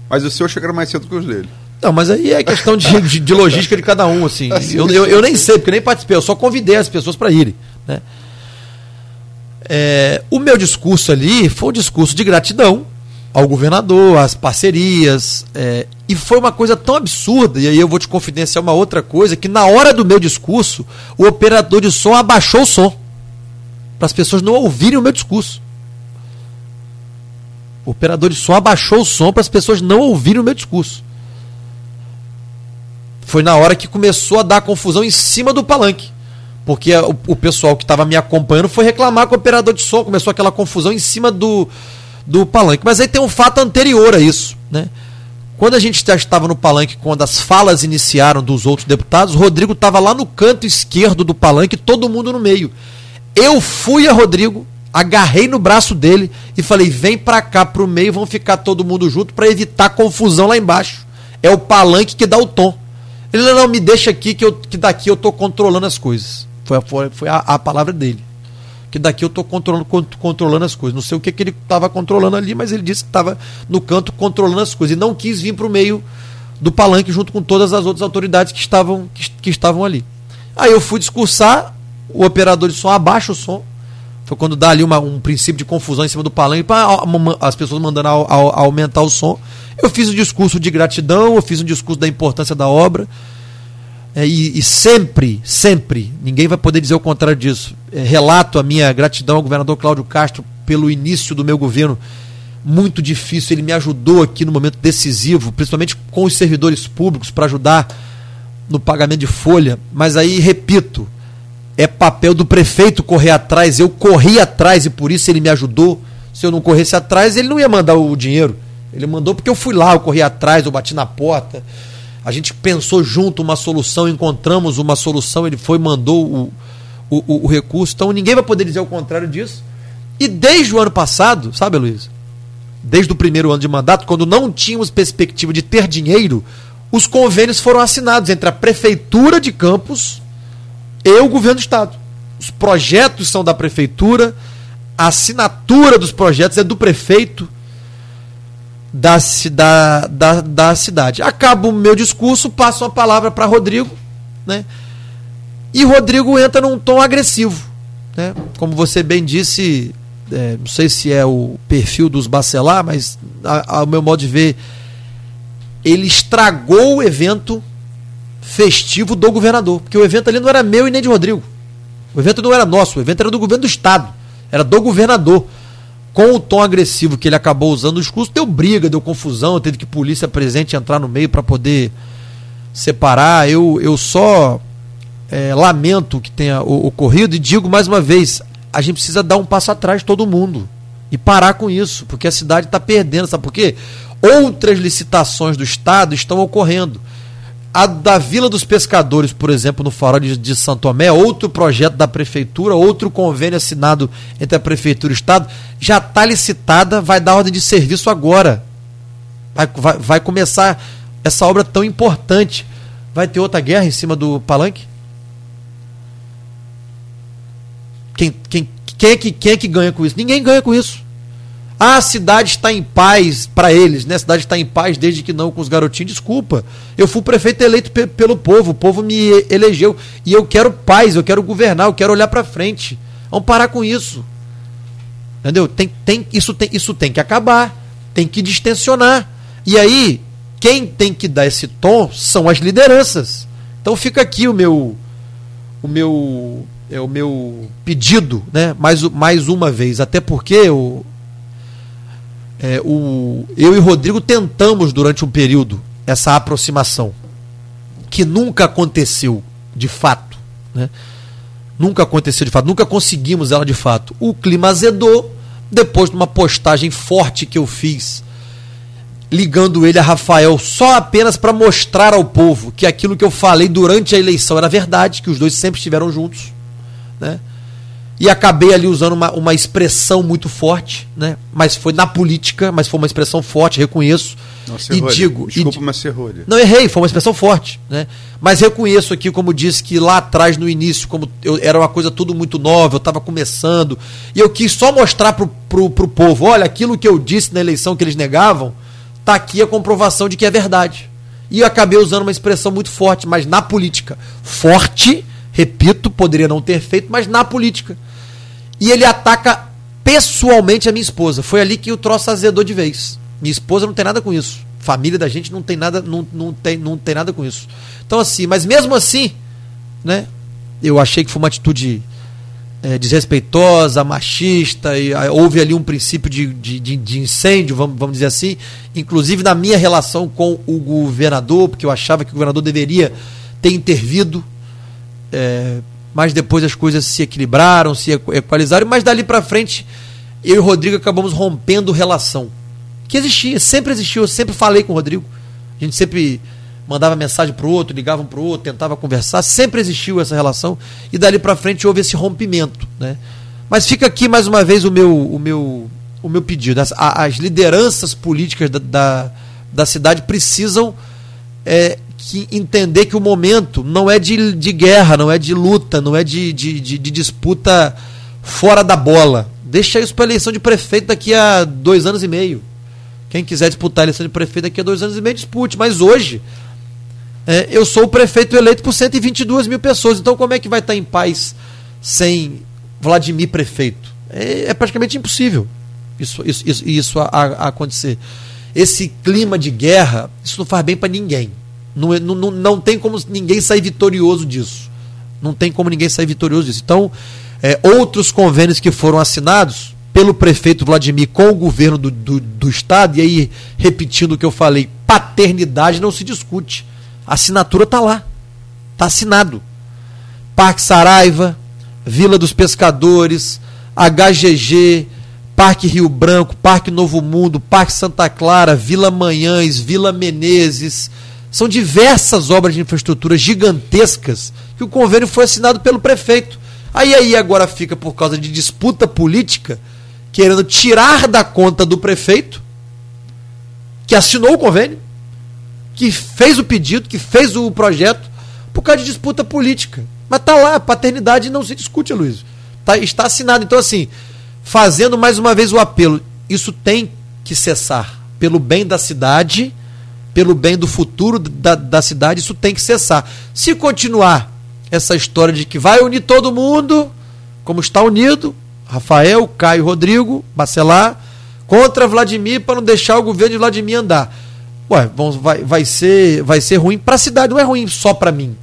Mas o seu chegaram mais cedo que os dele. Não, mas aí é questão de, de, de logística de cada um, assim. assim eu, eu, eu, nem sei, porque nem participei, eu só convidei as pessoas para irem. Né? É, o meu discurso ali foi um discurso de gratidão ao governador, às parcerias. É, e foi uma coisa tão absurda, e aí eu vou te confidenciar uma outra coisa, que na hora do meu discurso, o operador de som abaixou o som. Para as pessoas não ouvirem o meu discurso. O operador de som abaixou o som para as pessoas não ouvirem o meu discurso. Foi na hora que começou a dar confusão em cima do palanque. Porque o, o pessoal que estava me acompanhando foi reclamar com o operador de som, começou aquela confusão em cima do, do palanque. Mas aí tem um fato anterior a isso. Né? Quando a gente já estava no palanque, quando as falas iniciaram dos outros deputados, Rodrigo estava lá no canto esquerdo do palanque, todo mundo no meio. Eu fui a Rodrigo, agarrei no braço dele e falei: vem para cá pro meio, vão ficar todo mundo junto para evitar confusão lá embaixo. É o palanque que dá o tom. Ele não, me deixa aqui que, eu, que daqui eu tô controlando as coisas. Foi, foi, foi a, a palavra dele que daqui eu estou controlando, controlando as coisas. Não sei o que, que ele estava controlando ali, mas ele disse que estava no canto controlando as coisas. E não quis vir para o meio do palanque junto com todas as outras autoridades que estavam, que, que, estavam ali. Aí eu fui discursar, o operador de som abaixa o som. Foi quando dá ali uma, um princípio de confusão em cima do palanque, as pessoas mandando a, a, a aumentar o som. Eu fiz um discurso de gratidão, eu fiz um discurso da importância da obra. É, e, e, sempre, sempre, ninguém vai poder dizer o contrário disso. É, relato a minha gratidão ao governador Cláudio Castro pelo início do meu governo muito difícil. Ele me ajudou aqui no momento decisivo, principalmente com os servidores públicos, para ajudar no pagamento de folha. Mas aí, repito, é papel do prefeito correr atrás. Eu corri atrás e por isso ele me ajudou. Se eu não corresse atrás, ele não ia mandar o dinheiro. Ele mandou porque eu fui lá, eu corri atrás, eu bati na porta a gente pensou junto uma solução, encontramos uma solução, ele foi, mandou o, o, o, recurso. Então ninguém vai poder dizer o contrário disso. E desde o ano passado, sabe, Luiz? Desde o primeiro ano de mandato, quando não tínhamos perspectiva de ter dinheiro, os convênios foram assinados entre a Prefeitura de Campos e o governo do Estado. Os projetos são da Prefeitura, a assinatura dos projetos é do prefeito da, da, da, da cidade. Acabo o meu discurso, passo a palavra para Rodrigo, né? E Rodrigo entra num tom agressivo. Né? Como você bem disse, é, não sei se é o perfil dos Bacelar, mas ao meu modo de ver, ele estragou o evento festivo do governador. Porque o evento ali não era meu e nem de Rodrigo. O evento não era nosso, o evento era do governo do Estado. Era do governador com o tom agressivo que ele acabou usando no discurso, deu briga, deu confusão, teve que polícia presente entrar no meio para poder separar. Eu, eu só é, lamento que tenha ocorrido e digo mais uma vez: a gente precisa dar um passo atrás, todo mundo. E parar com isso, porque a cidade está perdendo, sabe por quê? Outras licitações do Estado estão ocorrendo. A da Vila dos Pescadores, por exemplo, no Farol de, Santo Tomé, outro projeto da Prefeitura, outro convênio assinado entre a Prefeitura e o Estado, já está licitada, vai dar ordem de serviço agora. Vai, vai, vai começar essa obra tão importante. Vai ter outra guerra em cima do palanque? Quem, quem, quem, é que, quem é que ganha com isso? Ninguém ganha com isso. A cidade está em paz para eles, né? A cidade está em paz desde que não com os garotinhos. Desculpa. Eu fui prefeito eleito pe pelo povo, o povo me elegeu. E eu quero paz, eu quero governar, eu quero olhar para frente. Vamos parar com isso. Entendeu? Tem, tem, isso, tem, isso tem que acabar. Tem que distensionar. E aí, quem tem que dar esse tom são as lideranças. Então fica aqui o meu o meu é o meu pedido, né? Mais, mais uma vez, até porque o, é, o, eu e Rodrigo tentamos durante um período essa aproximação, que nunca aconteceu de fato. Né? Nunca aconteceu de fato, nunca conseguimos ela de fato. O clima azedou depois de uma postagem forte que eu fiz, ligando ele a Rafael só apenas para mostrar ao povo que aquilo que eu falei durante a eleição era verdade, que os dois sempre estiveram juntos. Né? E acabei ali usando uma, uma expressão muito forte, né? Mas foi na política, mas foi uma expressão forte, reconheço. Não, e digo, desculpa, e, mas serrolha. Não errei, foi uma expressão forte, né? Mas reconheço aqui, como disse que lá atrás no início, como eu, era uma coisa tudo muito nova, eu estava começando e eu quis só mostrar pro, pro, pro povo, olha, aquilo que eu disse na eleição que eles negavam, tá aqui a comprovação de que é verdade. E eu acabei usando uma expressão muito forte, mas na política, forte Repito, poderia não ter feito, mas na política. E ele ataca pessoalmente a minha esposa. Foi ali que o troço azedou de vez. Minha esposa não tem nada com isso. Família da gente não tem nada, não, não, tem, não tem nada com isso. Então, assim, mas mesmo assim, né? Eu achei que foi uma atitude é, desrespeitosa, machista, e ah, houve ali um princípio de, de, de, de incêndio, vamos, vamos dizer assim, inclusive na minha relação com o governador, porque eu achava que o governador deveria ter intervido é, mas depois as coisas se equilibraram, se equalizaram, mas dali para frente eu e o Rodrigo acabamos rompendo relação. Que existia, sempre existiu, eu sempre falei com o Rodrigo. A gente sempre mandava mensagem pro outro, ligava um pro outro, tentava conversar, sempre existiu essa relação e dali para frente houve esse rompimento, né? Mas fica aqui mais uma vez o meu o meu o meu pedido. As, as lideranças políticas da, da, da cidade precisam é, que entender que o momento não é de, de guerra, não é de luta, não é de, de, de, de disputa fora da bola. Deixa isso para eleição de prefeito daqui a dois anos e meio. Quem quiser disputar a eleição de prefeito daqui a dois anos e meio, dispute. Mas hoje, é, eu sou o prefeito eleito por 122 mil pessoas. Então, como é que vai estar em paz sem Vladimir prefeito? É, é praticamente impossível isso, isso, isso, isso a, a acontecer. Esse clima de guerra, isso não faz bem para ninguém. Não, é, não, não, não tem como ninguém sair vitorioso disso. Não tem como ninguém sair vitorioso disso. Então, é, outros convênios que foram assinados pelo prefeito Vladimir com o governo do, do, do Estado, e aí, repetindo o que eu falei, paternidade não se discute. A assinatura está lá. Está assinado. Parque Saraiva, Vila dos Pescadores, HGG, Parque Rio Branco, Parque Novo Mundo, Parque Santa Clara, Vila Manhães, Vila Menezes, são diversas obras de infraestrutura gigantescas que o convênio foi assinado pelo prefeito. Aí aí agora fica por causa de disputa política, querendo tirar da conta do prefeito, que assinou o convênio, que fez o pedido, que fez o projeto, por causa de disputa política. Mas tá lá, paternidade não se discute, Luiz. Tá, está assinado. Então, assim, fazendo mais uma vez o apelo, isso tem que cessar pelo bem da cidade pelo bem do futuro da, da cidade, isso tem que cessar. Se continuar essa história de que vai unir todo mundo, como está unido, Rafael, Caio, Rodrigo, Bacelar, contra Vladimir para não deixar o governo de Vladimir andar. Ué, vamos, vai, vai, ser, vai ser ruim para a cidade, não é ruim só para mim.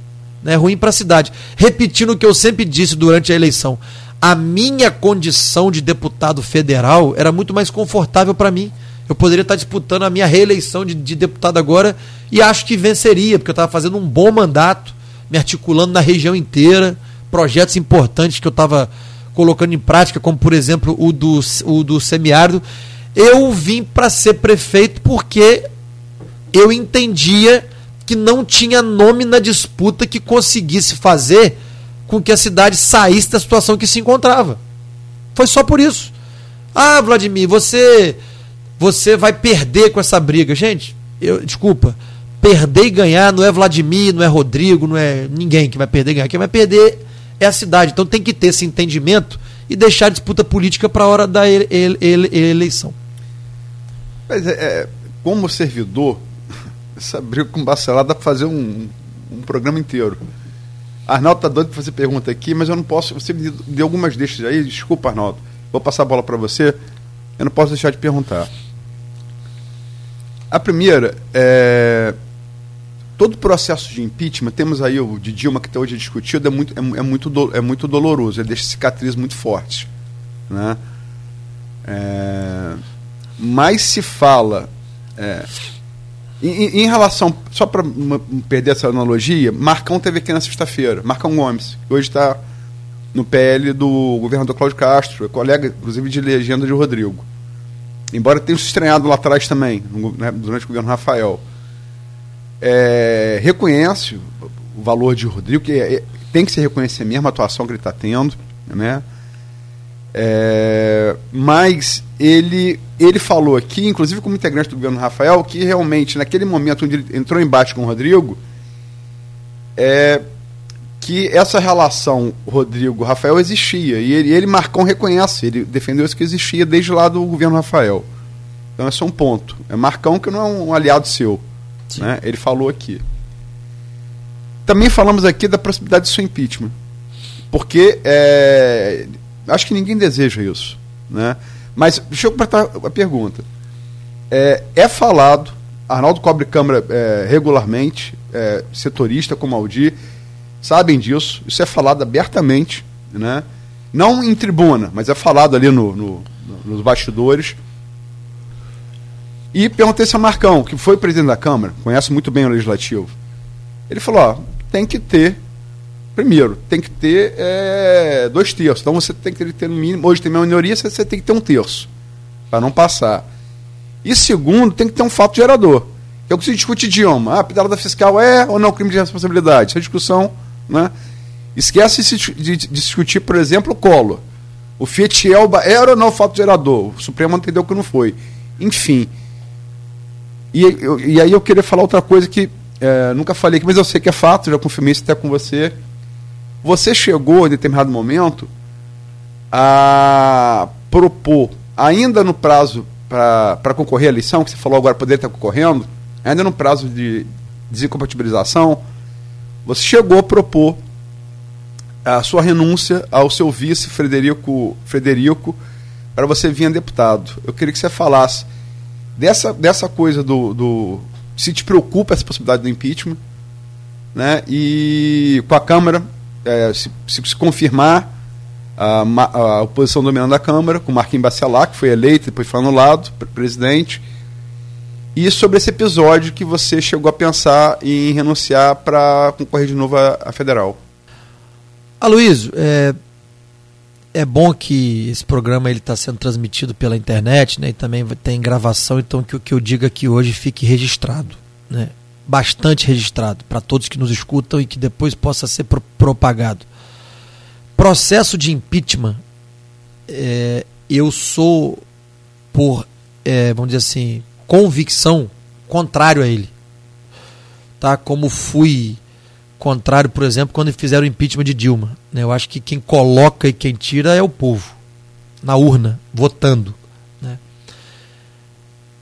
Né? É ruim para a cidade. Repetindo o que eu sempre disse durante a eleição. A minha condição de deputado federal era muito mais confortável para mim eu poderia estar disputando a minha reeleição de, de deputado agora e acho que venceria, porque eu estava fazendo um bom mandato, me articulando na região inteira, projetos importantes que eu estava colocando em prática, como por exemplo o do, o do semiárido. Eu vim para ser prefeito porque eu entendia que não tinha nome na disputa que conseguisse fazer com que a cidade saísse da situação que se encontrava. Foi só por isso. Ah, Vladimir, você você vai perder com essa briga. Gente, eu, desculpa, perder e ganhar não é Vladimir, não é Rodrigo, não é ninguém que vai perder e ganhar. Quem vai perder é a cidade. Então tem que ter esse entendimento e deixar a disputa política para a hora da ele, ele, ele, eleição. Mas é, é, como servidor, essa briga com o Bacelar dá para fazer um, um programa inteiro. Arnaldo tá doido para fazer pergunta aqui, mas eu não posso. Você me deu algumas deixas aí, desculpa, Arnaldo. Vou passar a bola para você. Eu não posso deixar de perguntar. A primeira é. Todo processo de impeachment, temos aí o de Dilma que até hoje é discutido, é muito, é, é muito, do, é muito doloroso, ele deixa cicatriz muito forte. Né? É, mas se fala. É, em, em, relação, só para perder essa analogia, Marcão teve aqui na sexta-feira, Marcão Gomes, que hoje está no PL do governador Cláudio Castro, é colega, inclusive, de legenda de Rodrigo embora tenha se estranhado lá atrás também, né, durante o governo Rafael, é, reconhece o valor de Rodrigo, que é, tem que se reconhecer mesmo a atuação que ele está tendo, né? É, mas ele, ele falou aqui, inclusive como integrante do governo Rafael, que realmente naquele momento onde ele entrou em embate com o Rodrigo, é, que essa relação Rodrigo-Rafael existia. E ele, ele, Marcão, reconhece, ele defendeu isso que existia desde lá do governo Rafael. Então é só um ponto. É Marcão que não é um aliado seu. Né? Ele falou aqui. Também falamos aqui da possibilidade de seu impeachment. Porque é, acho que ninguém deseja isso. Né? Mas deixa eu apertar a pergunta. É, é falado, Arnaldo cobre Câmara é, regularmente, é, setorista como Aldir, sabem disso, isso é falado abertamente, né? não em tribuna, mas é falado ali no, no, nos bastidores. E perguntei se a Marcão, que foi presidente da Câmara, conhece muito bem o Legislativo, ele falou, ó, tem que ter, primeiro, tem que ter é, dois terços. Então você tem que ter no mínimo, hoje tem maioria, você tem que ter um terço, para não passar. E segundo, tem que ter um fato gerador. É o que se discute idioma. Ah, pedalada fiscal é ou não crime de responsabilidade? Essa é discussão né? Esquece de, discutir, por exemplo, o colo. O Fiat Elba era ou não fato gerador? O Supremo entendeu que não foi. Enfim. E, eu, e aí eu queria falar outra coisa que é, nunca falei aqui, mas eu sei que é fato, já confirmei isso até com você. Você chegou, em determinado momento, a propor, ainda no prazo para concorrer à eleição, que você falou agora poderia estar concorrendo, ainda no prazo de desincompatibilização, você chegou a propor a sua renúncia ao seu vice Frederico, Frederico para você vir a deputado. Eu queria que você falasse dessa, dessa coisa do, do se te preocupa essa possibilidade do impeachment, né? E com a Câmara, é, se, se, se, confirmar a, a oposição dominante da Câmara, com Marquinhos Bacelar, que foi eleito, depois foi anulado, presidente, e sobre esse episódio que você chegou a pensar em renunciar para concorrer de novo à, federal. Aloysio, é, é bom que esse programa ele está sendo transmitido pela internet, né? E também tem gravação, então que o que eu diga aqui hoje fique registrado, né? Bastante registrado para todos que nos escutam e que depois possa ser pro propagado. Processo de impeachment, é, eu sou por, é, vamos dizer assim, convicção contrário a ele. Tá? Como fui contrário, por exemplo, quando fizeram o impeachment de Dilma. Né? Eu acho que quem coloca e quem tira é o povo, na urna, votando. Né?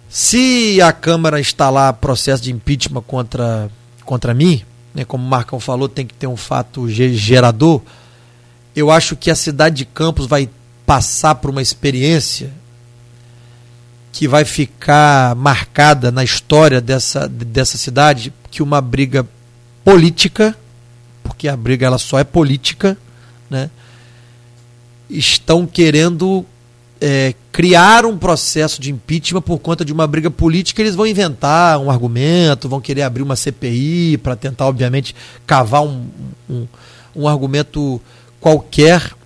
Se a Câmara instalar processo de impeachment contra, contra mim, né, como o Marcão falou, tem que ter um fato gerador, eu acho que a cidade de Campos vai passar por uma experiência que vai ficar marcada na história dessa, dessa cidade que uma briga política, porque a briga ela só é política, né? estão querendo é, criar um processo de impeachment por conta de uma briga política, eles vão inventar um argumento, vão querer abrir uma CPI para tentar, obviamente, cavar um, um, um argumento qualquer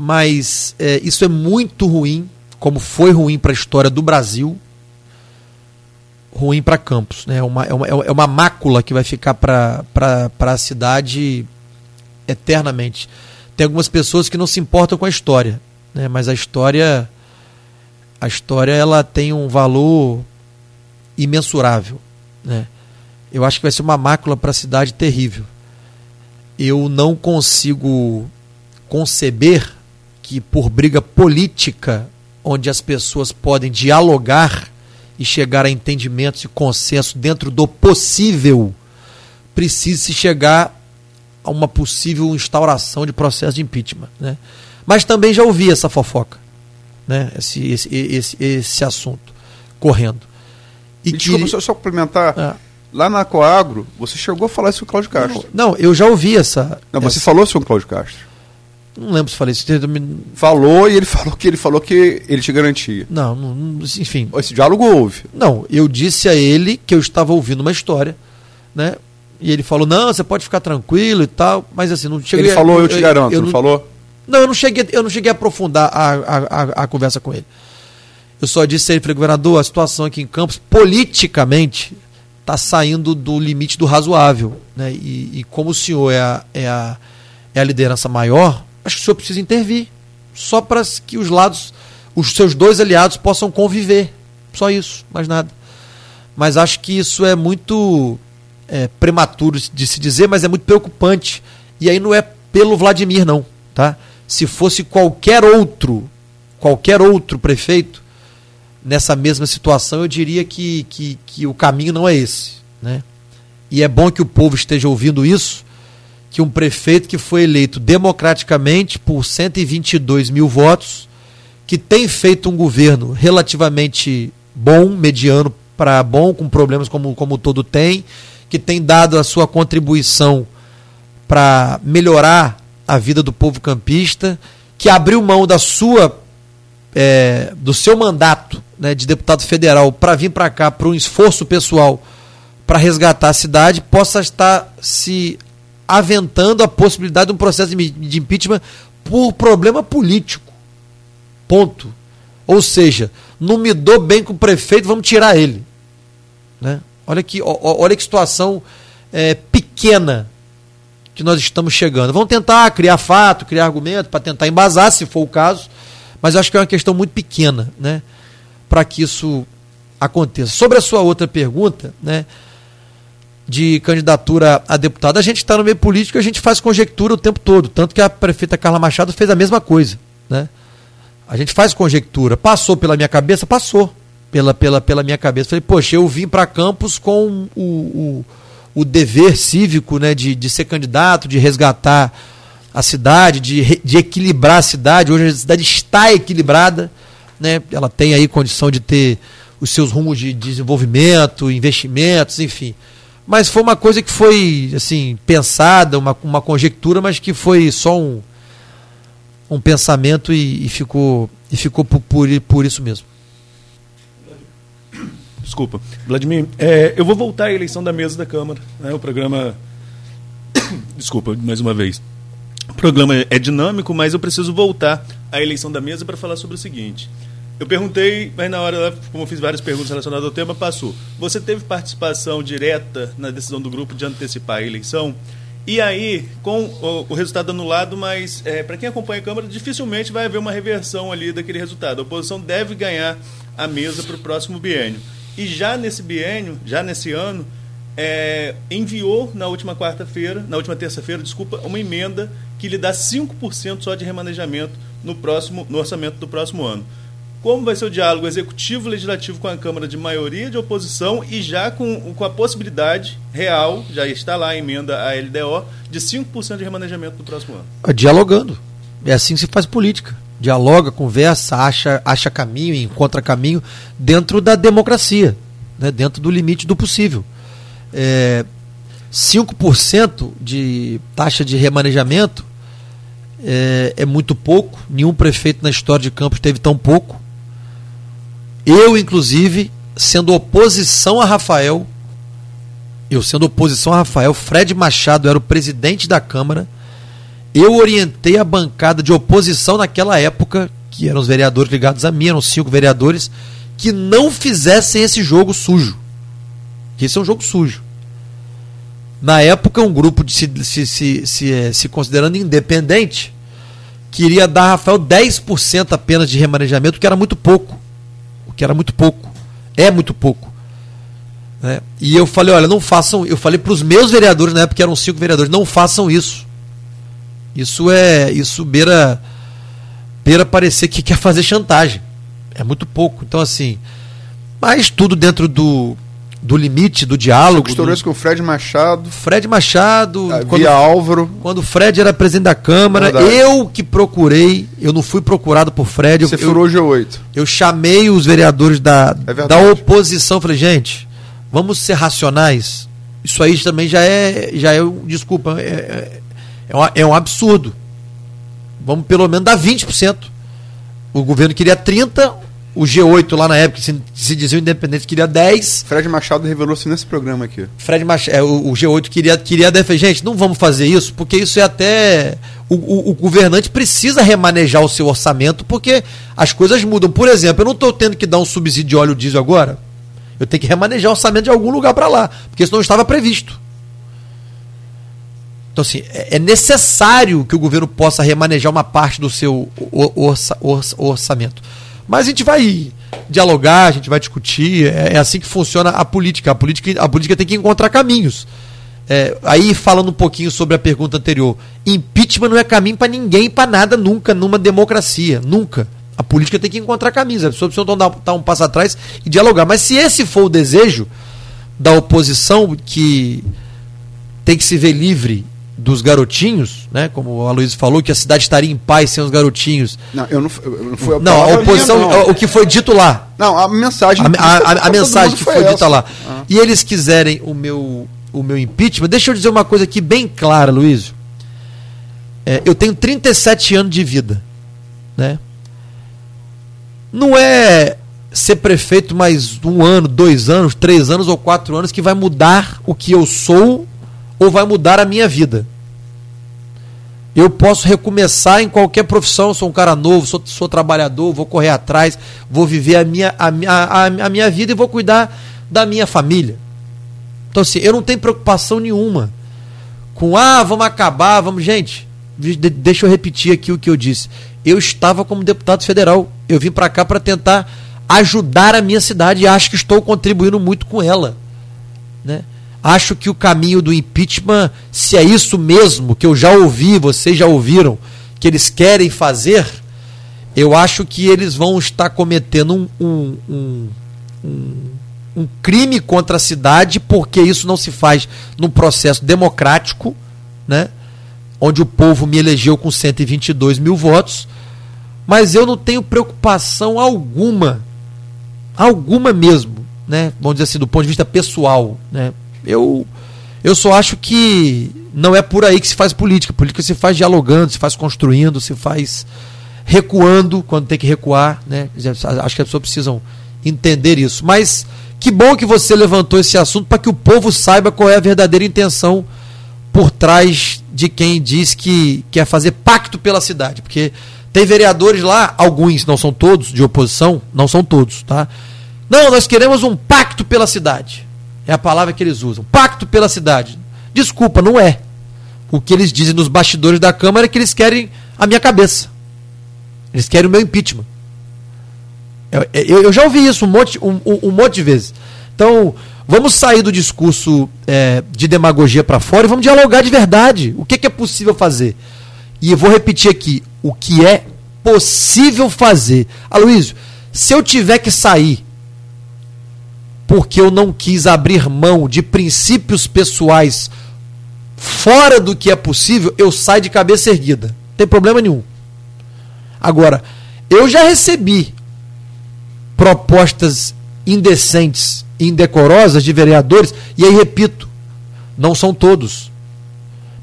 mas é, isso é muito ruim, como foi ruim para a história do Brasil, ruim para Campos. Né? É, uma, é, uma, é uma mácula que vai ficar para a cidade eternamente. Tem algumas pessoas que não se importam com a história, né? mas a história a história ela tem um valor imensurável. Né? Eu acho que vai ser uma mácula para a cidade terrível. Eu não consigo conceber que por briga política, onde as pessoas podem dialogar e chegar a entendimentos e consenso dentro do possível, precise se chegar a uma possível instauração de processo de impeachment. Né? Mas também já ouvi essa fofoca, né? esse, esse, esse, esse assunto correndo. E Desculpa, que... só, só complementar. É. Lá na Coagro, você chegou a falar isso com o Cláudio Castro. Não, não, eu já ouvi essa. Não, essa... você falou isso com o Cláudio Castro. Não lembro se falei isso. Falou e ele falou que ele falou que ele te garantia. Não, não, enfim. Esse diálogo houve. Não, eu disse a ele que eu estava ouvindo uma história, né? E ele falou: "Não, você pode ficar tranquilo e tal", mas assim, não cheguei Ele falou, eu, eu te garanto, eu, eu não, não, falou? Não, eu não cheguei, eu não cheguei a aprofundar a, a, a, a conversa com ele. Eu só disse a ele, falei, governador, a situação aqui em Campos, politicamente, está saindo do limite do razoável. Né? E, e como o senhor é a, é, a, é a liderança maior, acho que o senhor precisa intervir. Só para que os lados, os seus dois aliados possam conviver. Só isso, mais nada. Mas acho que isso é muito é, prematuro de se dizer, mas é muito preocupante. E aí não é pelo Vladimir, não. Tá? Se fosse qualquer outro, qualquer outro prefeito nessa mesma situação, eu diria que, que, que o caminho não é esse. Né? E é bom que o povo esteja ouvindo isso, que um prefeito que foi eleito democraticamente por 122 mil votos, que tem feito um governo relativamente bom, mediano para bom, com problemas como, como todo tem, que tem dado a sua contribuição para melhorar a vida do povo campista, que abriu mão da sua é, do seu mandato né, de deputado federal para vir para cá para um esforço pessoal para resgatar a cidade, possa estar se aventando a possibilidade de um processo de impeachment por problema político. Ponto. Ou seja, não me dou bem com o prefeito, vamos tirar ele. Né? Olha, que, olha que situação é, pequena que nós estamos chegando. Vamos tentar criar fato, criar argumento para tentar embasar, se for o caso, mas acho que é uma questão muito pequena né, para que isso aconteça. Sobre a sua outra pergunta, né, de candidatura a deputado, a gente está no meio político a gente faz conjectura o tempo todo. Tanto que a prefeita Carla Machado fez a mesma coisa. Né? A gente faz conjectura. Passou pela minha cabeça? Passou pela, pela, pela minha cabeça. Falei, poxa, eu vim para Campos com o, o, o, dever cívico né, de, de ser candidato, de resgatar a cidade, de, de equilibrar a cidade. Hoje a cidade está equilibrada. Né? Ela tem aí condição de ter os seus rumos de desenvolvimento, investimentos, enfim. Mas foi uma coisa que foi assim pensada, uma, uma conjectura, mas que foi só um, um pensamento e, e ficou, e ficou por, por, isso mesmo. Desculpa. Vladimir, é, eu vou voltar à eleição da mesa da Câmara. Né, o programa. Desculpa, mais uma vez. O programa é dinâmico, mas eu preciso voltar à eleição da mesa para falar sobre o seguinte. Eu perguntei, mas na hora, como eu fiz várias perguntas relacionadas ao tema, passou. Você teve participação direta na decisão do grupo de antecipar a eleição? E aí, com o, resultado anulado, mas é, para quem acompanha a Câmara, dificilmente vai haver uma reversão ali daquele resultado. A oposição deve ganhar a mesa para o próximo biênio. E já nesse biênio, já nesse ano, é, enviou na última quarta-feira, na última terça-feira, desculpa, uma emenda que lhe dá 5% só de remanejamento no próximo no orçamento do próximo ano como vai ser o diálogo executivo-legislativo com a Câmara de maioria de oposição e já com, com a possibilidade real, já está lá a emenda à LDO, de 5% de remanejamento no próximo ano. Dialogando. É assim que se faz política. Dialoga, conversa, acha, acha caminho, encontra caminho dentro da democracia, né? dentro do limite do possível. É, 5% de taxa de remanejamento é, é, muito pouco. Nenhum prefeito na história de Campos teve tão pouco. Eu, inclusive, sendo oposição a Rafael, eu sendo oposição a Rafael, Fred Machado era o presidente da Câmara, eu orientei a bancada de oposição naquela época, que eram os vereadores ligados a mim, eram cinco vereadores, que não fizessem esse jogo sujo. Que esse é um jogo sujo. Na época, um grupo de se, se, se, se, eh, se considerando independente queria dar a Rafael 10% apenas de remanejamento, que era muito pouco. Que era muito pouco. É muito pouco. Né? E eu falei, olha, não façam. Eu falei para os meus vereadores, na época que eram cinco vereadores, não façam isso. Isso é. Isso beira. Beira parecer que quer fazer chantagem. É muito pouco. Então, assim. Mas tudo dentro do, do limite, do diálogo. Você do... isso com o Fred Machado. Fred Machado. Ah, quando, Álvaro. Quando o Fred era presidente da Câmara, Verdade. eu que procurei, eu não fui procurado por Fred. Você eu, furou o G8. Eu chamei os vereadores da, é da oposição, falei, gente, vamos ser racionais. Isso aí também já é, já é desculpa, é, é, um, é um absurdo. Vamos pelo menos dar 20%. O governo queria 30%, o G8 lá na época, se, se dizia independente, queria 10. Fred Machado revelou-se nesse programa aqui. Fred Machado, é, o, o, G8 queria, queria defender. Gente, não vamos fazer isso, porque isso é até. O, o, o, governante precisa remanejar o seu orçamento, porque as coisas mudam. Por exemplo, eu não estou tendo que dar um subsídio de óleo diesel agora. Eu tenho que remanejar o orçamento de algum lugar para lá, porque isso não estava previsto. Então, assim, é, é necessário que o governo possa remanejar uma parte do seu orça, orça, orçamento. Mas a gente vai dialogar, a gente vai discutir. É, é, assim que funciona a política. A política, a política tem que encontrar caminhos. É, aí falando um pouquinho sobre a pergunta anterior, impeachment não é caminho para ninguém, para nada, nunca, numa democracia, nunca. A política tem que encontrar caminhos. As pessoas precisam dar, dar um passo atrás e dialogar. Mas se esse for o desejo da oposição que tem que se ver livre dos garotinhos, né? Como a Luiz falou, que a cidade estaria em paz sem os garotinhos. Não, eu não, eu não fui a Não, a oposição, minha, não. o que foi dito lá. Não, a mensagem. A, a, a, a mensagem que foi, foi dita lá. Ah. E eles quiserem o meu, o meu impeachment. Deixa eu dizer uma coisa aqui bem clara, Luiz. É, eu tenho 37 anos de vida, né? Não é ser prefeito mais um ano, dois anos, três anos ou quatro anos que vai mudar o que eu sou ou vai mudar a minha vida. Eu posso recomeçar em qualquer profissão, sou um cara novo, sou, sou trabalhador, vou correr atrás, vou viver a minha, a, a, a minha vida e vou cuidar da minha família. Então, assim, eu não tenho preocupação nenhuma com, ah, vamos acabar, vamos. Gente, deixa eu repetir aqui o que eu disse. Eu estava como deputado federal, eu vim para cá para tentar ajudar a minha cidade e acho que estou contribuindo muito com ela. Né? Acho que o caminho do impeachment, se é isso mesmo que eu já ouvi, vocês já ouviram, que eles querem fazer, eu acho que eles vão estar cometendo um, um, um, um, um crime contra a cidade, porque isso não se faz num processo democrático, né? onde o povo me elegeu com 122 mil votos, mas eu não tenho preocupação alguma, alguma mesmo, né? vamos dizer assim, do ponto de vista pessoal, né? Eu, eu só acho que não é por aí que se faz política. Política se faz dialogando, se faz construindo, se faz recuando quando tem que recuar. Né? Acho que as pessoas precisam entender isso. Mas que bom que você levantou esse assunto para que o povo saiba qual é a verdadeira intenção por trás de quem diz que quer fazer pacto pela cidade. Porque tem vereadores lá, alguns, não são todos, de oposição, não são todos, tá? Não, nós queremos um pacto pela cidade. É a palavra que eles usam. Pacto pela cidade. Desculpa, não é. O que eles dizem nos bastidores da Câmara é que eles querem a minha cabeça. Eles querem o meu impeachment. Eu, eu, eu já ouvi isso um monte, um, um, monte de vezes. Então, vamos sair do discurso é, de demagogia para fora e vamos dialogar de verdade. O que, que é possível fazer? E eu vou repetir aqui: o que é possível fazer. Aloysio, se eu tiver que sair porque eu não quis abrir mão de princípios pessoais fora do que é possível, eu saio de cabeça erguida. Não tem problema nenhum. Agora, eu já recebi propostas indecentes, indecorosas de vereadores, e aí repito, não são todos.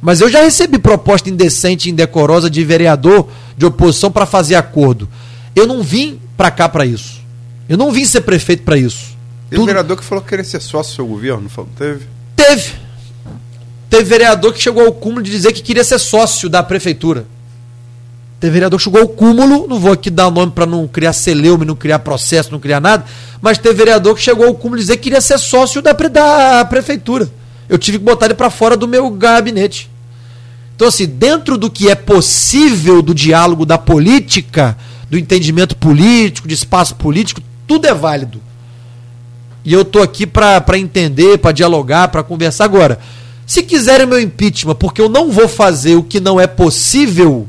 Mas eu já recebi proposta indecente e indecorosa de vereador de oposição para fazer acordo. Eu não vim para cá para isso. Eu não vim ser prefeito para isso. E tudo... o vereador que falou que queria ser sócio do seu governo, não teve? Teve. teve vereador que chegou ao cúmulo de dizer que queria ser sócio da prefeitura. Teve vereador que chegou ao cúmulo, não vou aqui dar nome para não criar celeume, não criar processo, não criar nada, mas teve vereador que chegou ao cúmulo de dizer que queria ser sócio da, da prefeitura. Eu tive que botar ele para fora do meu gabinete. Então, assim, dentro do que é possível do diálogo da política, do entendimento político, de espaço político, tudo é válido. E eu estou aqui para entender, para dialogar, para conversar. Agora, se quiserem meu impeachment, porque eu não vou fazer o que não é possível,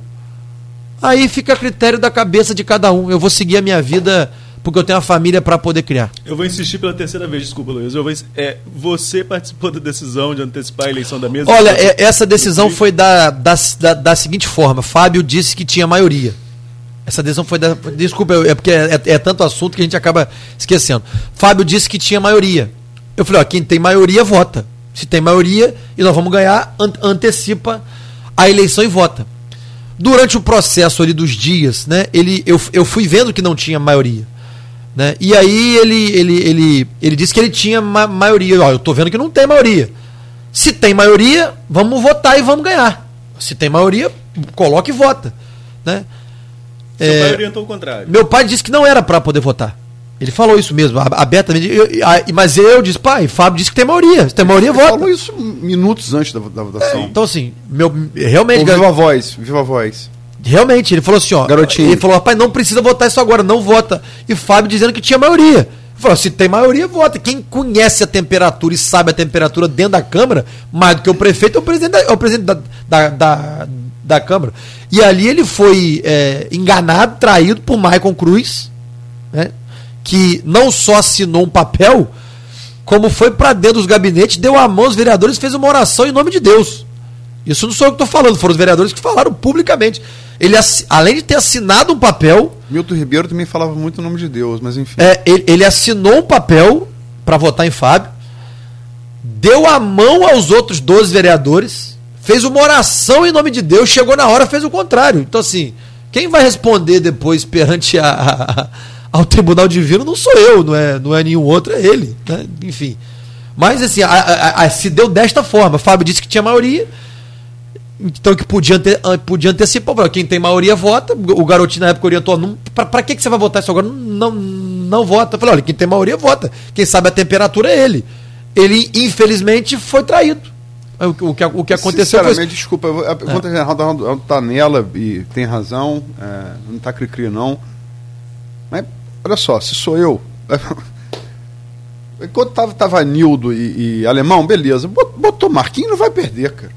aí fica a critério da cabeça de cada um. Eu vou seguir a minha vida porque eu tenho uma família para poder criar. Eu vou insistir pela terceira vez, desculpa, Luiz. Eu vou, é, você participou da decisão de antecipar a eleição da mesa? Olha, é, essa decisão foi da, da, da, da, seguinte forma: Fábio disse que tinha maioria. Essa decisão foi da. Desculpa, é porque é, é, é tanto assunto que a gente acaba esquecendo. Fábio disse que tinha maioria. Eu falei: ó, quem tem maioria, vota. Se tem maioria e nós vamos ganhar, an antecipa a eleição e vota. Durante o processo ali dos dias, né, ele, eu, eu fui vendo que não tinha maioria. Né? E aí ele, ele, ele, ele disse que ele tinha ma maioria. Ó, eu estou vendo que não tem maioria. Se tem maioria, vamos votar e vamos ganhar. Se tem maioria, coloca e vota. Né? Seu é, pai orientou o contrário. Meu pai disse que não era para poder votar. Ele falou isso mesmo, abertamente. Eu, eu, mas eu disse, pai, Fábio disse que tem maioria. Se tem maioria, ele vota. falou isso minutos antes da, da votação. É, então, assim, meu, realmente. viva a voz, viva a voz. Realmente, ele falou assim, ó. Garotinho. Ele falou, rapaz, não precisa votar isso agora, não vota. E Fábio dizendo que tinha maioria. Ele falou, se tem maioria, vota. Quem conhece a temperatura e sabe a temperatura dentro da Câmara, mais do que o prefeito, é o presidente da, é o presidente da, da, da, da Câmara. E ali ele foi é, enganado, traído por Maicon Cruz, né, que não só assinou um papel, como foi para dentro dos gabinetes, deu a mão aos vereadores e fez uma oração em nome de Deus. Isso não sou eu que estou falando, foram os vereadores que falaram publicamente. Ele, além de ter assinado um papel. Milton Ribeiro também falava muito o nome de Deus, mas enfim. É, ele, ele assinou um papel para votar em Fábio, deu a mão aos outros 12 vereadores, fez uma oração em nome de Deus, chegou na hora, fez o contrário. Então, assim, quem vai responder depois perante a, a, ao Tribunal Divino não sou eu, não é, não é nenhum outro, é ele. Né? Enfim. Mas, assim, a, se deu desta forma. Fábio disse que tinha maioria então que podia, ante, podia antecipar. Quem tem maioria vota. O garotinho na época orientou. Para que, que você vai votar isso agora? Não, não, não vota. Eu falei, olha, quem tem maioria vota. Quem sabe a temperatura é ele. Ele, infelizmente, foi traído. O, o, que, o que aconteceu Sinceramente, foi... desculpa, a conta é. Geraldo está nela e tem razão, é, não está cri-cri não. Mas, olha só, se sou eu. Enquanto tava, tava Nildo e, e Alemão, beleza. Botou Marquinhos, não vai perder, cara.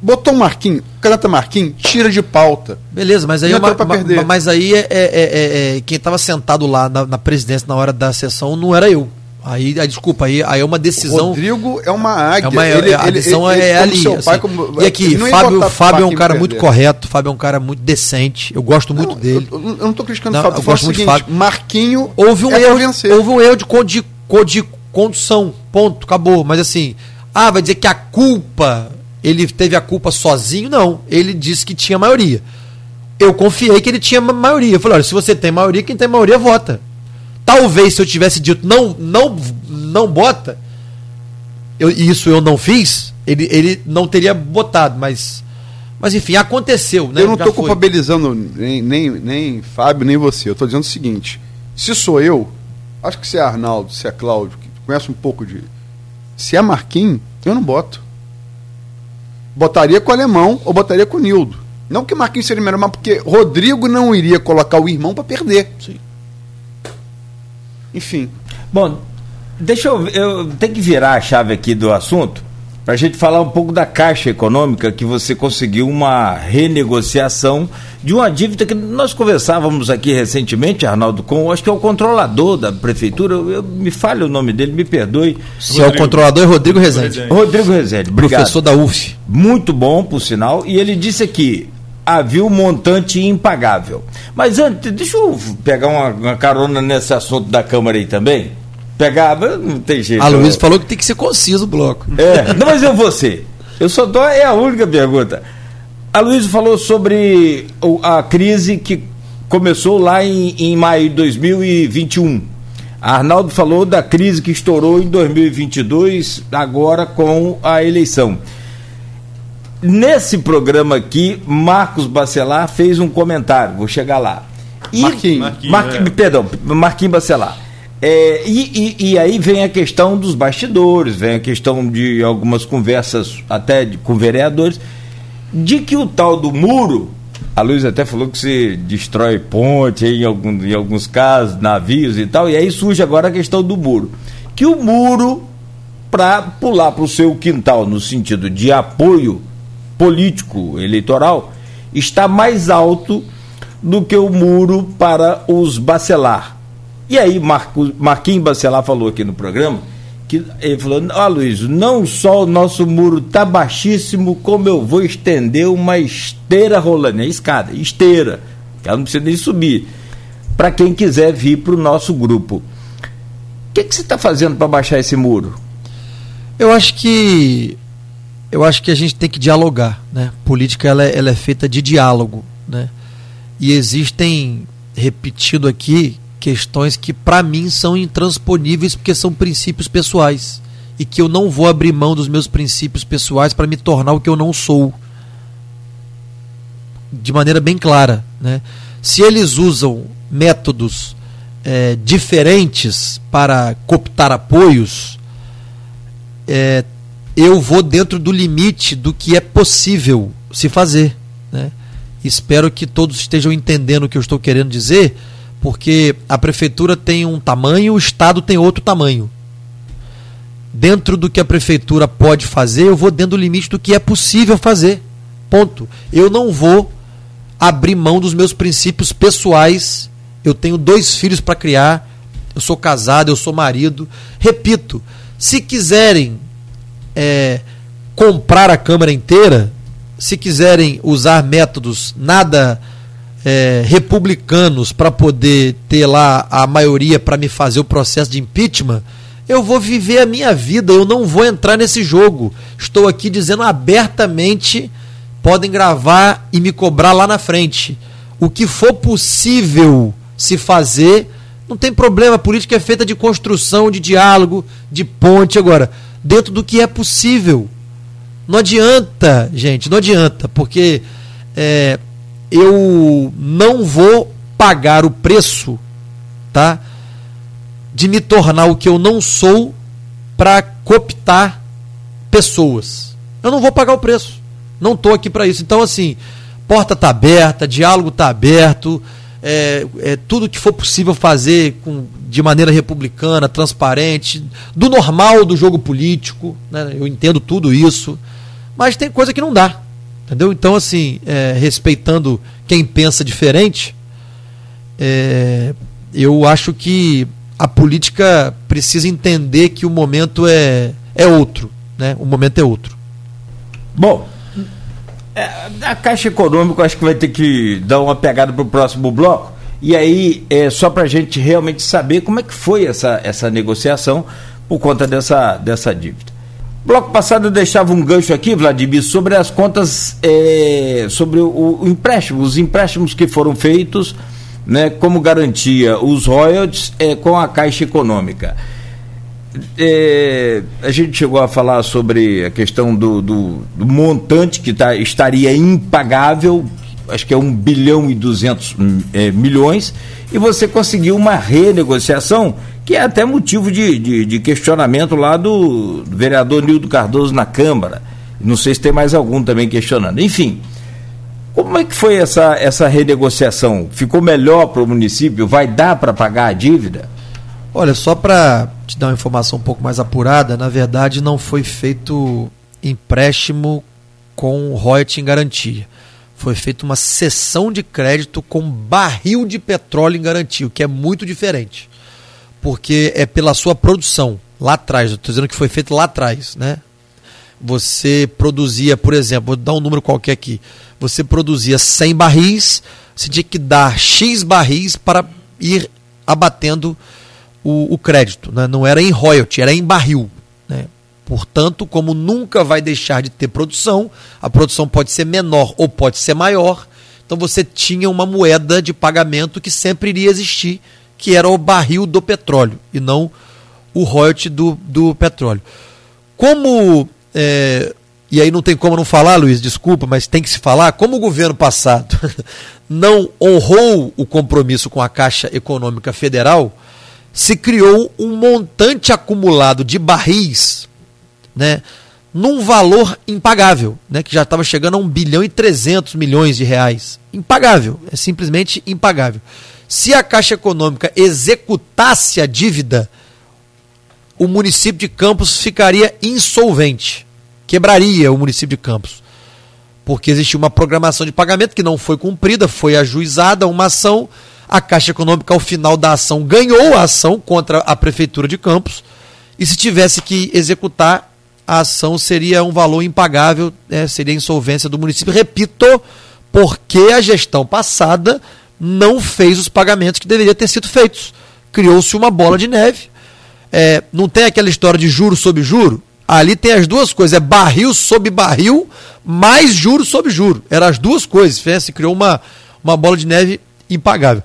Botou um Marquinhos, caneta Marquinhos, tira de pauta. Beleza, mas aí, é uma, ma, mas aí é, é, é, é quem estava sentado lá na, na, presidência na hora da sessão não era eu. Aí, aí desculpa, aí, aí é uma decisão. O Rodrigo é uma águia. É uma, ele, a decisão ele, é ali. Assim. Pai, como, e aqui, Fábio, Fábio é um cara muito correto, Fábio é um cara muito decente. Eu gosto muito não, dele. Eu, eu não estou criticando o Fábio, eu gosto muito seguinte, Fábio. Marquinho houve um erro, houve um erro de, de, de condução. Ponto, acabou. Mas assim, ah, vai dizer que a culpa ele teve a culpa sozinho? Não. Ele disse que tinha maioria. Eu confiei que ele tinha maioria. Eu falei, olha, se você tem maioria, quem tem maioria vota. Talvez se eu tivesse dito não, não, não bota, eu, isso eu não fiz, ele, ele não teria botado, mas. Mas enfim, aconteceu, né? Eu não estou culpabilizando nem, nem, nem Fábio, nem você. Eu estou dizendo o seguinte: se sou eu, acho que se é Arnaldo, se é Cláudio, que conhece um pouco de. Se é Marquinhos, eu não boto botaria com o alemão ou botaria com o Nildo. Não que Marquinhos seria melhor, mas porque Rodrigo não iria colocar o irmão para perder. Sim. Enfim. Bom, deixa eu. Eu tenho que virar a chave aqui do assunto para a gente falar um pouco da Caixa Econômica, que você conseguiu uma renegociação de uma dívida que nós conversávamos aqui recentemente, Arnaldo, com, acho que é o controlador da prefeitura, eu, eu me falha o nome dele, me perdoe. Se Rodrigo. é o controlador, é Rodrigo Rezende. Rodrigo Rezende, obrigado. Professor da UF. Muito bom, por sinal, e ele disse aqui, havia um montante impagável. Mas antes, deixa eu pegar uma, uma carona nesse assunto da Câmara aí também. Pegava, não tem jeito. A Luiz falou que tem que ser conciso o bloco. É, não, mas eu vou ser. Eu só dou, é a única pergunta. A Luiz falou sobre a crise que começou lá em, em maio de 2021. A Arnaldo falou da crise que estourou em 2022, agora com a eleição. Nesse programa aqui, Marcos Bacelar fez um comentário, vou chegar lá. E, Marquinhos. Marquinhos, Marquinhos, é. Perdão, Marquinhos Bacelar. É, e, e- e aí vem a questão dos bastidores, vem a questão de algumas conversas até de- com vereadores, de que o tal do muro, a Luiz até falou que se destrói ponte em, algum, em alguns casos, navios e tal, e aí surge agora a questão do muro. Que o muro, para pular para o seu quintal no sentido de apoio político eleitoral, está mais alto do que o muro para os bacelar. E aí Marco, Marquinhos Bacelar falou aqui no programa que ele falou, ó Luiz, não só o nosso muro tá baixíssimo, como eu vou estender uma esteira rolando, é escada, esteira, que ela não precisa nem subir, para quem quiser vir para o nosso grupo. O que, que você está fazendo para baixar esse muro? Eu acho que eu acho que a gente tem que dialogar, né? Política ela é, ela é feita de diálogo, né? E existem repetido aqui questões que para mim são intransponíveis porque são princípios pessoais e que eu não vou abrir mão dos meus princípios pessoais para me tornar o que eu não sou. De maneira bem clara, né? Se eles usam métodos eh, diferentes para cooptar apoios, é, eu vou dentro do limite do que é possível se fazer. Né? Espero que todos estejam entendendo o que eu estou querendo dizer, porque a prefeitura tem um tamanho, o Estado tem outro tamanho. Dentro do que a prefeitura pode fazer, eu vou dentro do limite do que é possível fazer. Ponto. Eu não vou abrir mão dos meus princípios pessoais. Eu tenho dois filhos para criar. Eu sou casado, eu sou marido. Repito, se quiserem é, comprar a Câmara inteira, se quiserem usar métodos nada é, republicanos para poder ter lá a maioria para me fazer o processo de impeachment, eu vou viver a minha vida, eu não vou entrar nesse jogo. Estou aqui dizendo abertamente, podem gravar e me cobrar lá na frente. O que for possível se fazer, não tem problema. A política é feita de construção, de diálogo, de ponte. Agora, dentro do que é possível. Não adianta, gente, não adianta, porque é, eu não vou pagar o preço, tá? De me tornar o que eu não sou para cooptar pessoas. Eu não vou pagar o preço. Não estou aqui para isso. Então, assim, porta está aberta, diálogo está aberto, é, é, tudo que for possível fazer com, de maneira republicana, transparente, do normal do jogo político, né? eu entendo tudo isso, mas tem coisa que não dá. Entendeu? Então, assim, é, respeitando quem pensa diferente, é, eu acho que a política precisa entender que o momento é, é outro. Né? O momento é outro. Bom, é, a Caixa Econômica acho que vai ter que dar uma pegada para o próximo bloco. E aí, é só para a gente realmente saber como é que foi essa, essa negociação por conta dessa, dessa dívida. Bloco passado eu deixava um gancho aqui, Vladimir, sobre as contas, é, sobre o, o empréstimo, os empréstimos que foram feitos, né, como garantia os royalties é, com a Caixa Econômica. É, a gente chegou a falar sobre a questão do, do, do montante que tá, estaria impagável, acho que é 1 bilhão e 200 é, milhões, e você conseguiu uma renegociação que é até motivo de, de, de questionamento lá do, do, vereador Nildo Cardoso na Câmara. Não sei se tem mais algum também questionando. Enfim, como é que foi essa, essa renegociação? Ficou melhor para o município? Vai dar para pagar a dívida? Olha, só para te dar uma informação um pouco mais apurada, na verdade não foi feito empréstimo com royalties em garantia. Foi feita uma cessão de crédito com barril de petróleo em garantia, o que é muito diferente. Porque é pela sua produção, lá atrás, estou dizendo que foi feito lá atrás, né? Você produzia, por exemplo, vou dar um número qualquer aqui, você produzia 100 barris, você tinha que dar X barris para ir abatendo o, o crédito. Né? Não era em royalty, era em barril. Né? Portanto, como nunca vai deixar de ter produção, a produção pode ser menor ou pode ser maior, então você tinha uma moeda de pagamento que sempre iria existir, que era o barril do petróleo e não o royalty do, do petróleo. Como é, e aí não tem como não falar, Luiz, desculpa, mas tem que se falar, como o governo passado não honrou o compromisso com a Caixa Econômica Federal, se criou um montante acumulado de barris, né, num valor impagável, né, que já estava chegando a 1 bilhão e 300 milhões de reais. Impagável, é simplesmente impagável. Se a Caixa Econômica executasse a dívida, o município de Campos ficaria insolvente quebraria o município de Campos. Porque existia uma programação de pagamento que não foi cumprida, foi ajuizada uma ação. A Caixa Econômica, ao final da ação, ganhou a ação contra a Prefeitura de Campos. E se tivesse que executar, a ação seria um valor impagável, né, seria insolvência do município. Repito, porque a gestão passada não fez os pagamentos que deveriam ter sido feitos. Criou-se uma bola de neve. É, não tem aquela história de juro sobre juro? Ali tem as duas coisas, é barril sobre barril, mais juro sobre juro. Eram as duas coisas. Se criou uma, uma bola de neve impagável.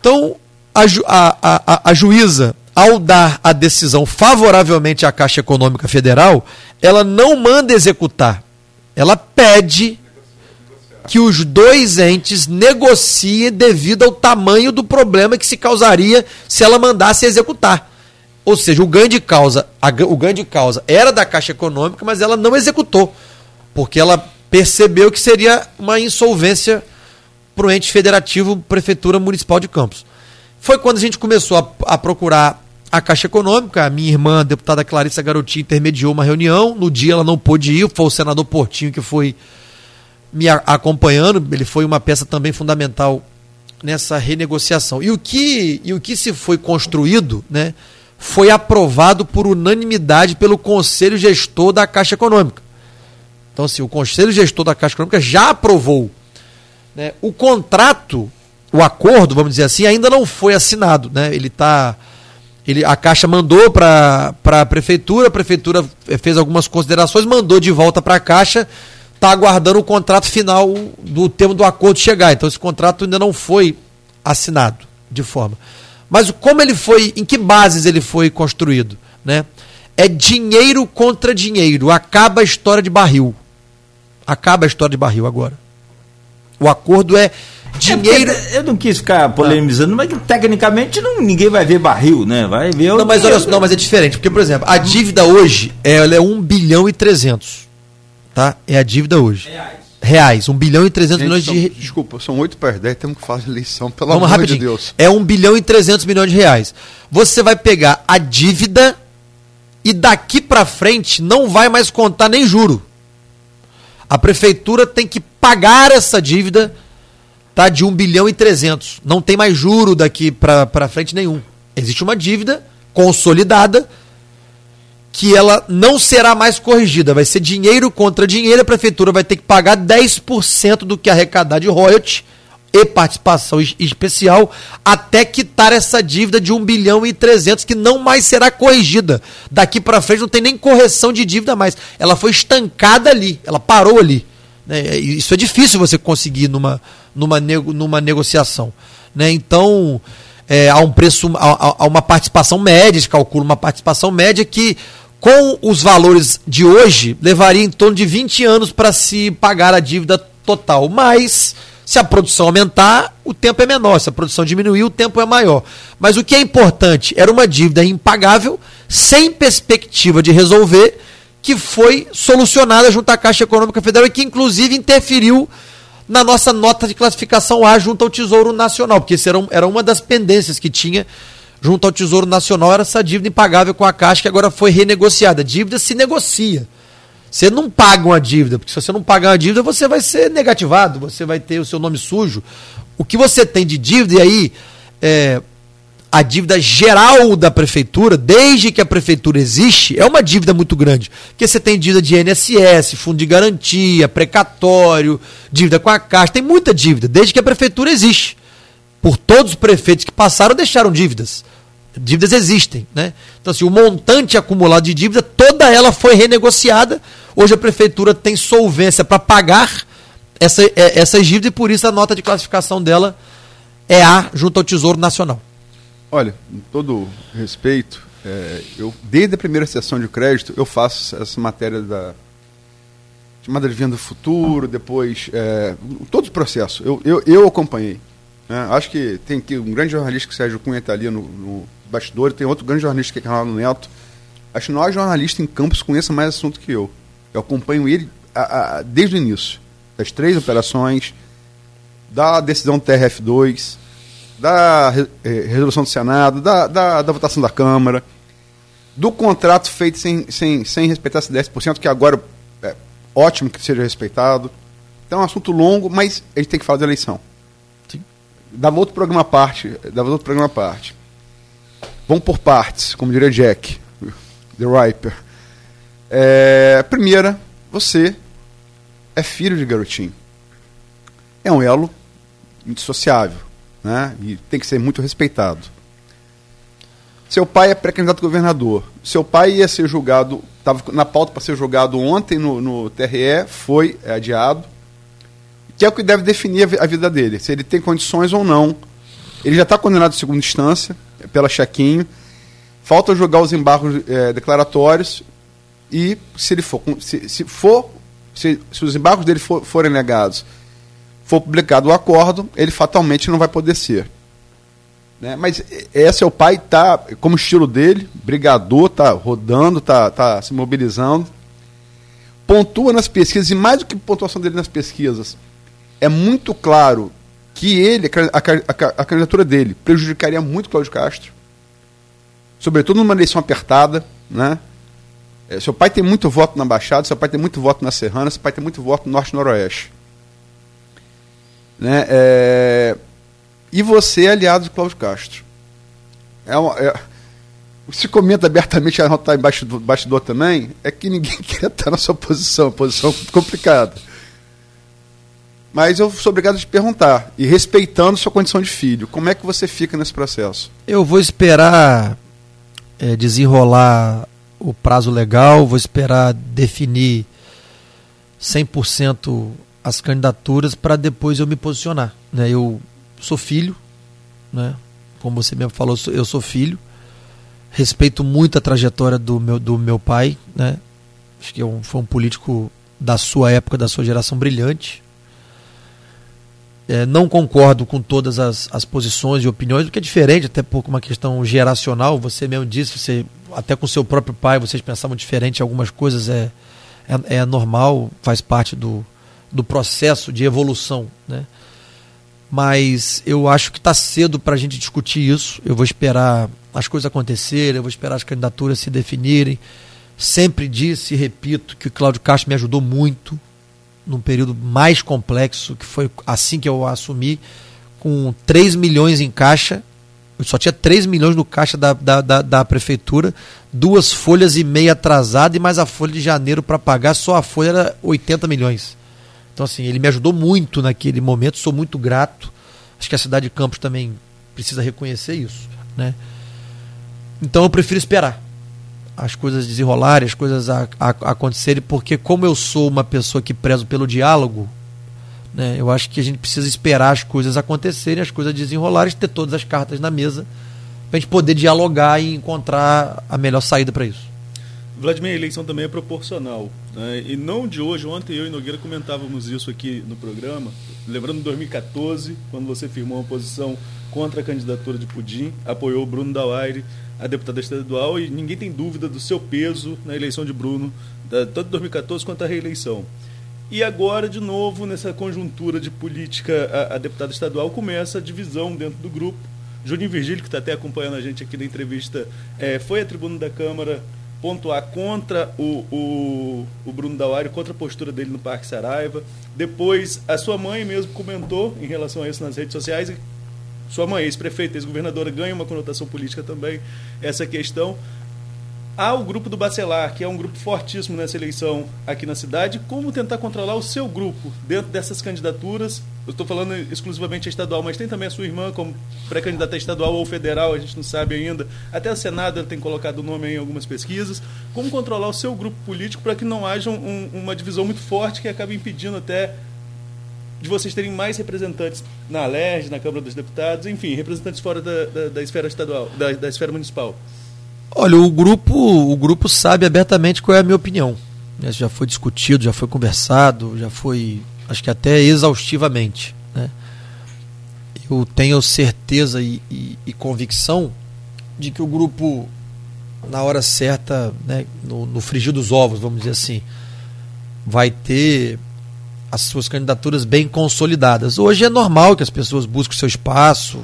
Então, a, a, a, a juíza, ao dar a decisão favoravelmente à Caixa Econômica Federal, ela não manda executar. Ela pede que os dois entes negociem devido ao tamanho do problema que se causaria se ela mandasse executar. Ou seja, o ganho de causa, a, o ganho de causa era da Caixa Econômica, mas ela não executou, porque ela percebeu que seria uma insolvência para o ente federativo Prefeitura Municipal de Campos. Foi quando a gente começou a, a procurar a Caixa Econômica, a minha irmã, a deputada Clarissa Garotinho, intermediou uma reunião, no dia ela não pôde ir, foi o senador Portinho que foi me acompanhando, ele foi uma peça também fundamental nessa renegociação. E o que, e o que se foi construído, né? foi aprovado por unanimidade pelo Conselho Gestor da Caixa Econômica. Então, assim, o Conselho Gestor da Caixa Econômica já aprovou. Né? O contrato, o acordo, vamos dizer assim, ainda não foi assinado. Né? Ele está. Ele, a Caixa mandou para a Prefeitura, a Prefeitura fez algumas considerações, mandou de volta para a Caixa, está aguardando o contrato final do termo do acordo chegar. Então, esse contrato ainda não foi assinado de forma. Mas como ele foi, em que bases ele foi construído? Né? É dinheiro contra dinheiro. Acaba a história de barril. Acaba a história de barril agora. O acordo é dinheiro. É eu não quis ficar polemizando, mas tecnicamente não, ninguém vai ver barril, né? Vai ver. Não, mas olha, não, mas é diferente, porque por exemplo, a dívida hoje ela é 1 bilhão e 300. Tá? É a dívida hoje. Reais reais. 1 bilhão e 300 Gente, milhões são, de Desculpa, são 8 para as 10, temos que fazer eleição, pelo Vamos amor rapidinho. de Deus. É 1 bilhão e 300 milhões de reais. Você vai pegar a dívida e daqui para frente não vai mais contar nem juro. A prefeitura tem que pagar essa dívida tá de 1 bilhão e 300. Não tem mais juro daqui para frente nenhum. Existe uma dívida consolidada que ela não será mais corrigida. Vai ser dinheiro contra dinheiro, a prefeitura vai ter que pagar 10% do que arrecadar de royalty e participação especial até quitar essa dívida de 1 bilhão e 300 que não mais será corrigida. Daqui para frente não tem nem correção de dívida mais. Ela foi estancada ali, ela parou ali. Né? Isso é difícil você conseguir numa, numa, nego, numa negociação. Né? Então, é, há um preço, há, há uma participação média, se calcula uma participação média que com os valores de hoje, levaria em torno de 20 anos para se pagar a dívida total. Mas, se a produção aumentar, o tempo é menor. Se a produção diminuir, o tempo é maior. Mas o que é importante era uma dívida impagável, sem perspectiva de resolver, que foi solucionada junto à Caixa Econômica Federal e que, inclusive, interferiu na nossa nota de classificação A junto ao Tesouro Nacional, porque isso era, era uma das pendências que tinha junto ao Tesouro Nacional era essa dívida impagável com a Caixa que agora foi renegociada. Dívida se negocia. Você não paga uma dívida, porque se você não pagar uma dívida, você vai ser negativado, você vai ter o seu nome sujo. O que você tem de dívida, e aí é, a dívida geral da prefeitura, desde que a prefeitura existe, é uma dívida muito grande. Porque você tem dívida de INSS, fundo de garantia, precatório, dívida com a Caixa, tem muita dívida, desde que a prefeitura existe por todos os prefeitos que passaram deixaram dívidas. Dívidas existem, né? Então, assim, o montante acumulado de dívida, toda ela foi renegociada. Hoje a prefeitura tem solvência para pagar essa, é, essas dívidas e por isso a nota de classificação dela é A junto ao Tesouro Nacional. Olha, com todo respeito, é, eu desde a primeira sessão de crédito eu faço essa matéria da chamadas Vinda do Futuro, depois é, todo o processo. Eu, eu, eu acompanhei. Né? Acho que tem aqui um grande jornalista que Sérgio Cunha está ali no, no bastidor, tem outro grande jornalista que é Carlos Neto. Acho que nós jornalistas em campos conhecem mais assunto que eu. Eu acompanho ele a, a, desde o início, das três operações, da decisão do TRF2, da eh, resolução do Senado, da, da, da, votação da Câmara, do contrato feito sem, sem, sem respeitar esse 10%, que agora é ótimo que seja respeitado. Então é um assunto longo, mas a gente tem que falar da eleição. Sim. Dava outro programa à parte. Dava outro programa à parte. Vamos por partes, como diria Jack, The Riper. É, primeira, você é filho de garotinho. É um elo indissociável, né? E tem que ser muito respeitado. Seu pai é pré-candidato a governador. Seu pai ia ser julgado, estava na pauta para ser julgado ontem no, no TRE, foi adiado. Que é o que deve definir a vida dele, se ele tem condições ou não. Ele já está condenado em segunda instância, pela Chequinho. Falta julgar os embargos é, declaratórios e se ele for, se, se for, se, se os embargos dele for, forem negados, for publicado o acordo, ele fatalmente não vai poder ser. Né? Mas esse é o pai, tá como estilo dele, brigador, tá rodando, tá, tá se mobilizando, pontua nas pesquisas e mais do que pontuação dele nas pesquisas, é muito claro que ele, a, a, a candidatura dele, prejudicaria muito Cláudio Castro, sobretudo numa eleição apertada, né? É, seu pai tem muito voto na Baixada, seu pai tem muito voto na Serrana, seu pai tem muito voto no Norte e Noroeste. Né? É... E você é aliado de Cláudio Castro. É uma, é... Se comenta abertamente, a está embaixo do bastidor também, é que ninguém quer estar na sua posição, posição complicada. Mas eu sou obrigado a te perguntar, e respeitando sua condição de filho, como é que você fica nesse processo? Eu vou esperar é, desenrolar o prazo legal, vou esperar definir 100% as candidaturas para depois eu me posicionar. Né? Eu sou filho, né? como você mesmo falou, eu sou filho, respeito muito a trajetória do meu, do meu pai, né? acho que é foi um político da sua época, da sua geração brilhante. É, não concordo com todas as, as posições e opiniões, o que é diferente, até por uma questão geracional. Você mesmo disse, você, até com seu próprio pai, vocês pensavam diferente, algumas coisas é, é, é normal, faz parte do, do processo de evolução. Né? Mas eu acho que está cedo para a gente discutir isso. Eu vou esperar as coisas acontecerem, eu vou esperar as candidaturas se definirem. Sempre disse e repito que o Cláudio Castro me ajudou muito num período mais complexo, que foi assim que eu assumi, com 3 milhões em caixa. Eu só tinha 3 milhões no caixa da, da, da, da prefeitura, duas folhas e meia atrasadas e mais a folha de janeiro para pagar, só a folha era 80 milhões. Então, assim, ele me ajudou muito naquele momento, sou muito grato. Acho que a cidade de Campos também precisa reconhecer isso. Né? Então, eu prefiro esperar as coisas desenrolarem, as coisas a, a, acontecerem, porque, como eu sou uma pessoa que prezo pelo diálogo, né, eu acho que a gente precisa esperar as coisas acontecerem, as coisas desenrolarem, ter todas as cartas na mesa, para a gente poder dialogar e encontrar a melhor saída para isso. Vladimir, a eleição também é proporcional. Né? E não de hoje, ontem eu e Nogueira comentávamos isso aqui no programa. Lembrando de 2014, quando você firmou uma posição contra a candidatura de Pudim, apoiou Bruno Dauaire, a deputada estadual, e ninguém tem dúvida do seu peso na eleição de Bruno, tanto 2014 quanto a reeleição. E agora, de novo, nessa conjuntura de política, a, a deputada estadual começa a divisão dentro do grupo. Juninho Virgílio, que está até acompanhando a gente aqui na entrevista, é, foi à tribuna da Câmara pontuar contra o, o, o Bruno Dauário, contra a postura dele no Parque Saraiva. Depois, a sua mãe mesmo comentou em relação a isso nas redes sociais. Sua mãe, ex-prefeita, ex-governadora, ganha uma conotação política também, essa questão. Há o grupo do Bacelar, que é um grupo fortíssimo nessa eleição aqui na cidade. Como tentar controlar o seu grupo dentro dessas candidaturas? Eu estou falando exclusivamente estadual, mas tem também a sua irmã como pré-candidata estadual ou federal, a gente não sabe ainda. Até a Senado tem colocado o nome em algumas pesquisas. Como controlar o seu grupo político para que não haja um, uma divisão muito forte que acabe impedindo até de vocês terem mais representantes na LERJ, na Câmara dos Deputados, enfim, representantes fora da, da, da esfera estadual, da, da esfera municipal? Olha, o grupo, o grupo sabe abertamente qual é a minha opinião. Isso já foi discutido, já foi conversado, já foi, acho que até exaustivamente. Né? Eu tenho certeza e, e, e convicção de que o grupo, na hora certa, né, no, no frigir dos ovos, vamos dizer assim, vai ter as suas candidaturas bem consolidadas. Hoje é normal que as pessoas busquem seu espaço.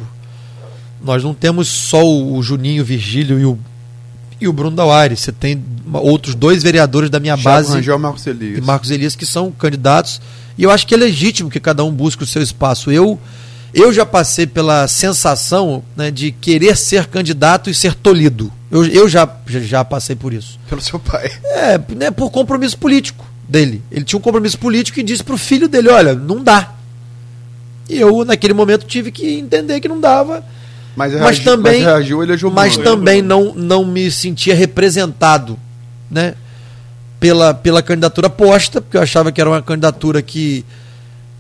Nós não temos só o Juninho Virgílio e o, e o Bruno Dauari. Você tem outros dois vereadores da minha Thiago base Rangel, Marcos Elias. e Marcos Elias que são candidatos. E eu acho que é legítimo que cada um busque o seu espaço. Eu, eu já passei pela sensação né, de querer ser candidato e ser tolhido. Eu, eu já, já, já passei por isso. Pelo seu pai. É, né, por compromisso político dele. Ele tinha um compromisso político e disse pro filho dele, olha, não dá. E eu, naquele momento, tive que entender que não dava. Mas, também- mas reagiu, ele agiu Mas também não, não me sentia representado, né? Pela, pela candidatura posta, porque eu achava que era uma candidatura que,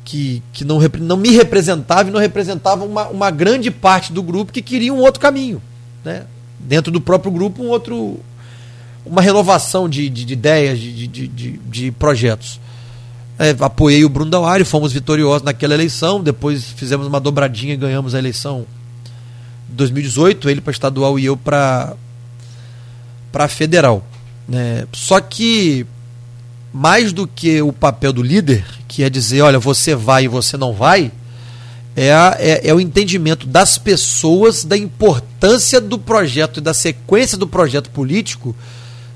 que, que não, não me representava e não representava uma, uma grande parte do grupo que queria um outro caminho. Né? Dentro do próprio grupo, um outro, uma renovação de, de, de ideias, de, de, de, de projetos. É, apoiei o Bruno Dauari, fomos vitoriosos naquela eleição, depois fizemos uma dobradinha e ganhamos a eleição 2018, ele para estadual e eu para para federal. Né? Só que mais do que o papel do líder, que é dizer, olha, você vai e você não vai, é, a- é, é o entendimento das pessoas da importância do projeto e da sequência do projeto político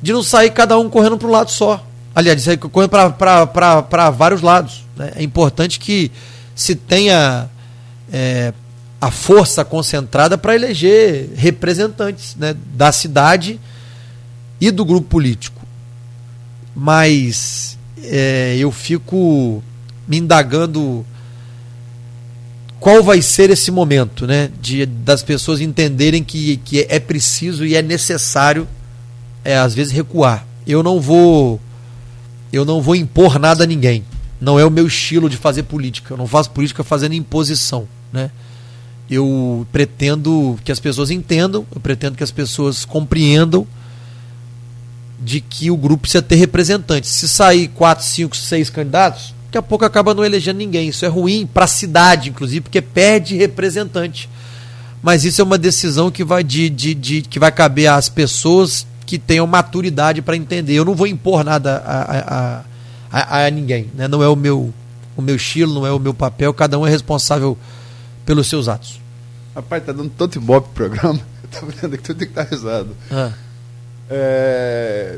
de não sair cada um correndo para um lado só. Aliás, sair correndo para vários lados. né? É importante que se tenha é, a força concentrada para eleger representantes né, da cidade e do grupo político. Mas é, eu fico me indagando qual vai ser esse momento, né? De, das pessoas entenderem que, que é preciso e é necessário, é, às vezes, recuar. Eu não vou. Eu não vou impor nada a ninguém. Não é o meu estilo de fazer política. Eu não faço política fazendo imposição, né? Eu pretendo que as pessoas entendam, eu pretendo que as pessoas compreendam de que o grupo precisa ter representantes. Se sair quatro, cinco, seis candidatos, daqui a pouco acaba não elegendo ninguém. Isso é ruim para a cidade, inclusive, porque perde representante. Mas isso é uma decisão que vai, de, de, de- que vai caber às pessoas que tenham maturidade para entender. Eu não vou impor nada a, a, a, a ninguém. Né? Não é o meu, o meu estilo, não é o meu papel. Cada um é responsável pelos seus atos. Rapaz, tá dando tanto ibope pro programa. Eu tô vendo aqui, tu tem que estar risado. Ah. É,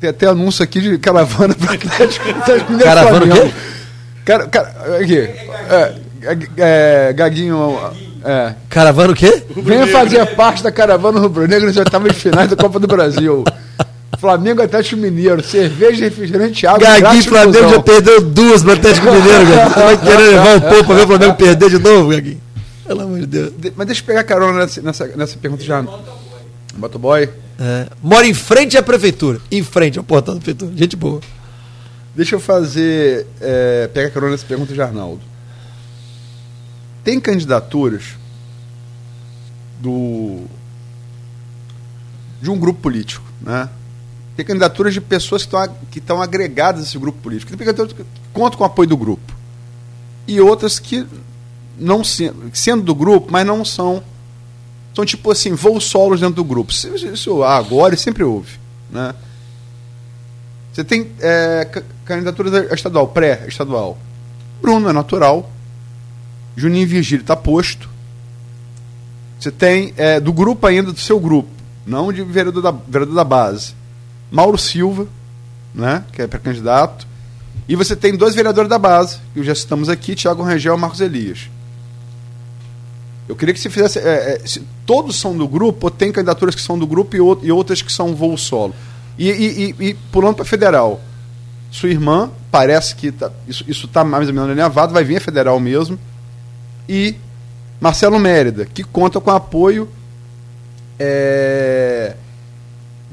Tem até anúncio aqui de caravana para Atlético. Caravana o quê? Cara, cara, aqui. É, é, Gaguinho. É. Caravana o quê? Venha fazer parte da caravana rubro-negra nos oitavas de finais da Copa do Brasil. Flamengo Atlético Mineiro, cerveja, refrigerante, água. Gaguinho grátis Flamengo já perdeu duas pro Atlético Mineiro, Gaguinho. Você vai querer levar um pouco pra ver o Flamengo perder de novo, Gaguinho? Pelo amor de Deus. De- Mas deixa eu pegar carona nessa, nessa, nessa pergunta já. Motoboy. É, mora em frente à prefeitura. Em frente ao portão da prefeitura. Gente boa. Deixa eu fazer. É, pegar carona nessa pergunta de Arnaldo. Tem candidaturas do. de um grupo político, né? Tem candidaturas de pessoas que estão que estão agregadas a esse grupo político. Tem candidaturas que contam com o apoio do grupo. E outras que não se- sendo do grupo, mas não são. São tipo assim, voos solos dentro do grupo. Isso, isso agora e sempre houve. Né? Você tem é, ca- candidaturas a estadual, pré-estadual. Bruno é natural. Juninho Virgílio está posto. Você tem é, do grupo ainda, do seu grupo, não de vereador da, vereador da base. Mauro Silva, né, que é pré-candidato. E você tem dois vereadores da base, que já citamos aqui, Tiago Rangel e Marcos Elias. Eu queria que você fizesse. é, é, se todos são do grupo, ou tem candidaturas que são do grupo e, e outras que são voo solo. E, e- e- e pulando para federal. Sua irmã, parece que tá- isso está mais ou menos alinhavado, vai vir a federal mesmo. E Marcelo Mérida, que conta com apoio é,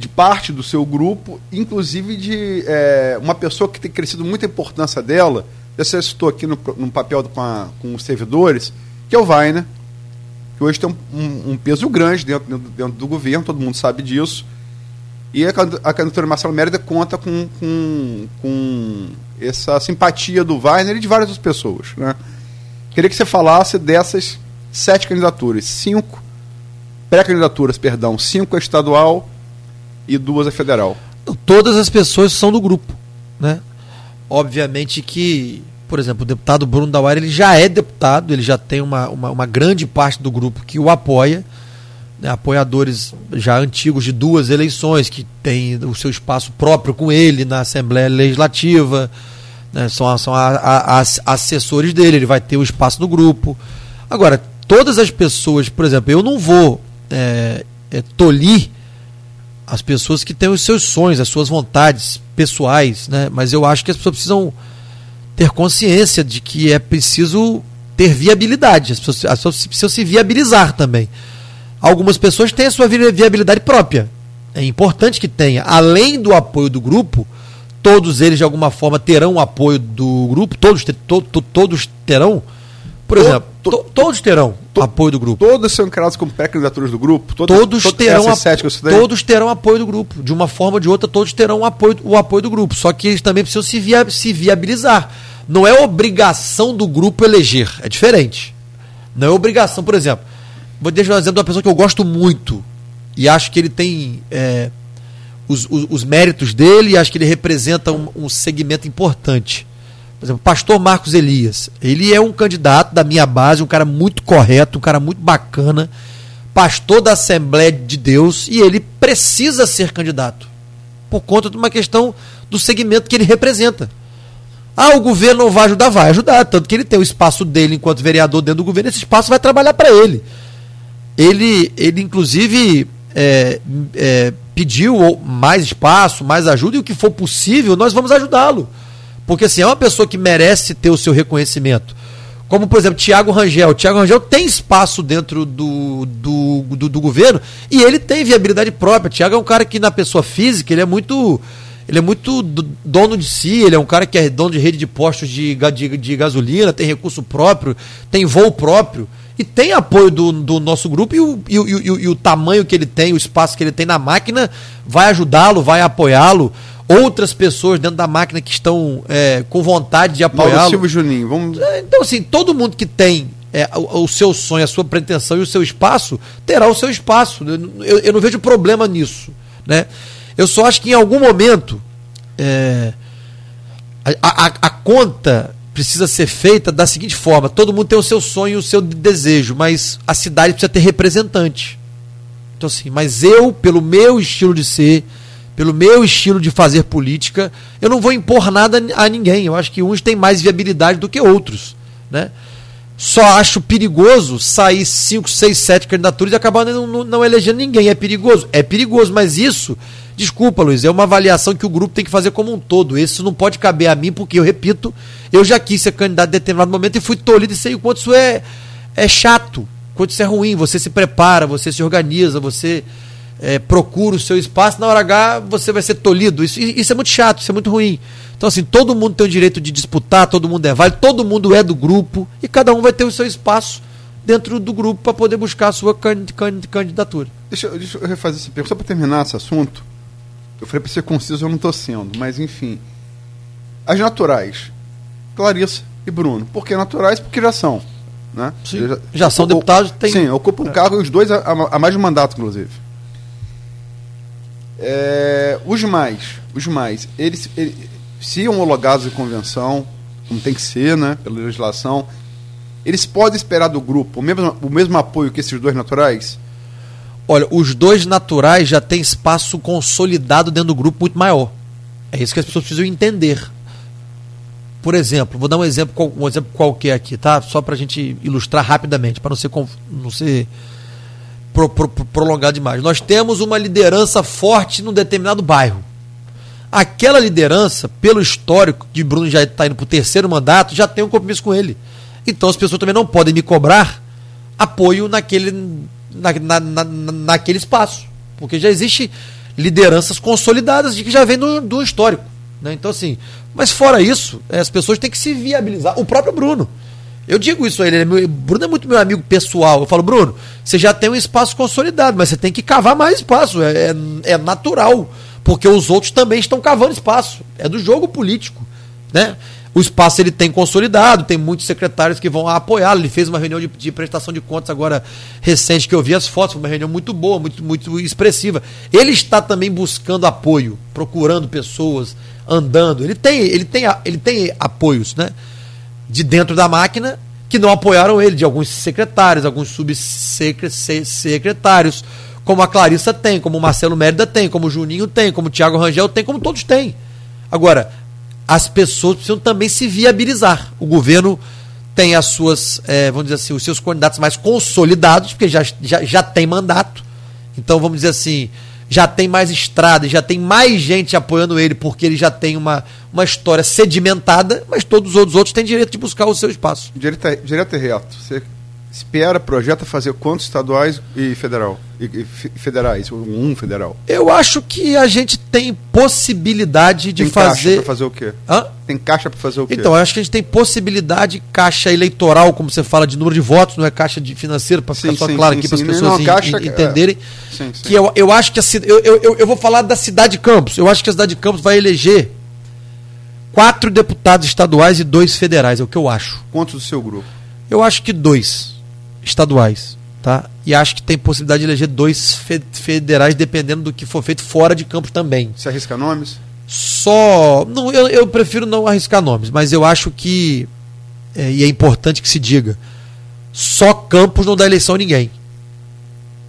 de parte do seu grupo, inclusive de é, uma pessoa que tem crescido muita importância dela. Você citou aqui no, no papel com, a- com os servidores, que é o Vaina, que hoje tem um, um- um peso grande dentro, dentro, dentro do governo, todo mundo sabe disso. E a, a candidatura Marcelo Mérida conta com, com, com essa simpatia do Wagner e de várias outras pessoas. Né? Queria que você falasse dessas sete candidaturas. Cinco pré-candidaturas, perdão. Cinco estadual e duas é federal. Todas as pessoas são do grupo. Né? Obviamente que, por exemplo, o deputado Bruno Dauer ele já é deputado, ele já tem uma, uma, uma grande parte do grupo que o apoia né, apoiadores já antigos de duas eleições, que tem o seu espaço próprio com ele na Assembleia Legislativa, né, são, são a, a, a, assessores dele, ele vai ter o espaço no grupo. Agora, todas as pessoas, por exemplo, eu não vou é, é, tolir as pessoas que têm os seus sonhos, as suas vontades pessoais, né, mas eu acho que as pessoas precisam ter consciência de que é preciso ter viabilidade, as pessoas, as pessoas precisam se viabilizar também algumas pessoas têm a sua viabilidade própria. É importante que tenha. Além do apoio do grupo, todos eles de alguma forma terão o apoio do grupo, todos, to, to, todos terão. Por to, exemplo, to, todos terão apoio do grupo. Todos são encarados como pré-candidaturas do grupo? Todos, terão todos terão apoio do grupo. De uma forma ou de outra, todos terão o apoio, o apoio do grupo. Só que eles também precisam se, via, se viabilizar. Não é obrigação do grupo eleger. É diferente. Não é obrigação, por exemplo. Vou deixar um exemplo de uma pessoa que eu gosto muito e acho que ele tem é, os, os, os, méritos dele e acho que ele representa um, um segmento importante. Por exemplo, pastor Marcos Elias. Ele é um candidato da minha base, um cara muito correto, um cara muito bacana, pastor da Assembleia de Deus e ele precisa ser candidato por conta de uma questão do segmento que ele representa. Ah, o governo não vai ajudar? Vai ajudar. Tanto que ele tem o espaço dele enquanto vereador dentro do governo, esse espaço vai trabalhar para ele ele, ele inclusive é, é, pediu mais espaço, mais ajuda, e o que for possível, nós vamos ajudá-lo. Porque assim, é uma pessoa que merece ter o seu reconhecimento. Como, por exemplo, Tiago Rangel. Tiago Rangel tem espaço dentro do, do, do, do governo e ele tem viabilidade própria. Tiago é um cara que, na pessoa física, ele é muito. Ele é muito dono de si, ele é um cara que é dono de rede de postos de, de, de gasolina, tem recurso próprio, tem voo próprio e tem apoio do, do nosso grupo e o, e, o, e, o, e o tamanho que ele tem, o espaço que ele tem na máquina, vai ajudá-lo, vai apoiá-lo. Outras pessoas dentro da máquina que estão é, com vontade de apoiá-lo. Silvio Juninho, vamos. É, então, assim, todo mundo que tem é, o, o, seu sonho, a sua pretensão e o seu espaço, terá o seu espaço. Eu, eu, não vejo problema nisso. Né? Eu só acho que em algum momento é, a, a, a conta precisa ser feita da seguinte forma: todo mundo tem o seu sonho, o seu desejo, mas a cidade precisa ter representante. Então, assim, mas eu, pelo meu estilo de ser, pelo meu estilo de fazer política, eu não vou impor nada a ninguém. Eu acho que uns têm mais viabilidade do que outros. Né? Só acho perigoso sair 5, 6, 7 candidaturas e acabar não, não, elegendo ninguém. É perigoso? É perigoso, mas isso Desculpa, Luiz, é uma avaliação que o grupo tem que fazer como um todo. Isso não pode caber a mim, porque eu repito, eu já quis ser candidato em determinado momento e fui tolhido e sei o quanto isso é, é chato, quanto isso é ruim. Você se prepara, você se organiza, você é, procura o seu espaço, na hora H você vai ser tolhido. Isso, isso é muito chato, isso é muito ruim. Então, assim, todo mundo tem o direito de disputar, todo mundo é válido, todo mundo é do grupo e cada um vai ter o seu espaço dentro do grupo para poder buscar a sua candidatura. Deixa, deixa eu refazer essa pergunta, só para terminar esse assunto. Eu falei para ser conciso, eu não estou sendo, mas enfim. As naturais, Clarissa e Bruno. Por que naturais? Porque já são. Né? Sim, já, já são deputados. Tem... Sim, ocupam é. cargo, os dois há, mais de um mandato, inclusive. É, os mais, os mais, eles, eles se homologados em convenção, como tem que ser, né, pela legislação, eles podem esperar do grupo o mesmo, o mesmo apoio que esses dois naturais? Olha, os dois naturais já têm espaço consolidado dentro do grupo muito maior. É isso que as pessoas precisam entender. Por exemplo, vou dar um exemplo, um exemplo qualquer aqui, tá? Só para a gente ilustrar rapidamente, para não ser, não ser pro, pro, prolongado demais. Nós temos uma liderança forte num determinado bairro. Aquela liderança, pelo histórico de Bruno já está indo para o terceiro mandato, já tem um compromisso com ele. Então as pessoas também não podem me cobrar apoio naquele na, na, na, naquele espaço. Porque já existe lideranças consolidadas de que já vem do, do histórico. Né? Então, assim, mas fora isso, é, as pessoas têm que se viabilizar. O próprio Bruno. Eu digo isso a ele, ele é meu, Bruno é muito meu amigo pessoal. Eu falo, Bruno, você já tem um espaço consolidado, mas você tem que cavar mais espaço. É, é, é natural. Porque os outros também estão cavando espaço. É do jogo político. Né? O espaço ele tem consolidado, tem muitos secretários que vão apoiá-lo. Ele fez uma reunião de, de, prestação de contas agora recente, que eu vi as fotos, uma reunião muito boa, muito, muito expressiva. Ele está também buscando apoio, procurando pessoas, andando. Ele tem, ele tem, ele tem apoios, né? De dentro da máquina que não apoiaram ele, de alguns secretários, alguns subsecretários, como a Clarissa tem, como o Marcelo Mérida tem, como o Juninho tem, como o Thiago Rangel tem, como todos têm. Agora, as pessoas precisam também se viabilizar. O governo tem as suas, é, vamos dizer assim, os seus candidatos mais consolidados, porque já, já, já tem mandato. Então, vamos dizer assim, já tem mais estrada, já tem mais gente apoiando ele, porque ele já tem uma, uma história sedimentada, mas todos os outros têm direito de buscar o seu espaço. Direto, direto e reto. Você espera, projeta fazer quantos estaduais e federal? E, e federais, um federal? Eu acho que a gente tem possibilidade de tem fazer. Caixa fazer o quê? Hã? Tem caixa para fazer o quê? Então, eu acho que a gente tem possibilidade, caixa eleitoral, como você fala, de número de votos, não é caixa de financeiro, para ficar sim, só sim, claro sim, aqui para as pessoas não, caixa, entenderem. É. Que eu, eu acho que a, eu, eu, eu vou falar da cidade de Campos. Eu acho que a cidade de Campos vai eleger quatro deputados estaduais e dois federais, é o que eu acho. Quantos do seu grupo? Eu acho que dois estaduais, tá? E acho que tem possibilidade de eleger dois federais, dependendo do que for feito fora de campo também. Você arrisca nomes? Só. Não, eu, eu prefiro não arriscar nomes, mas eu acho que. É, e é importante que se diga: só Campos não dá eleição a ninguém.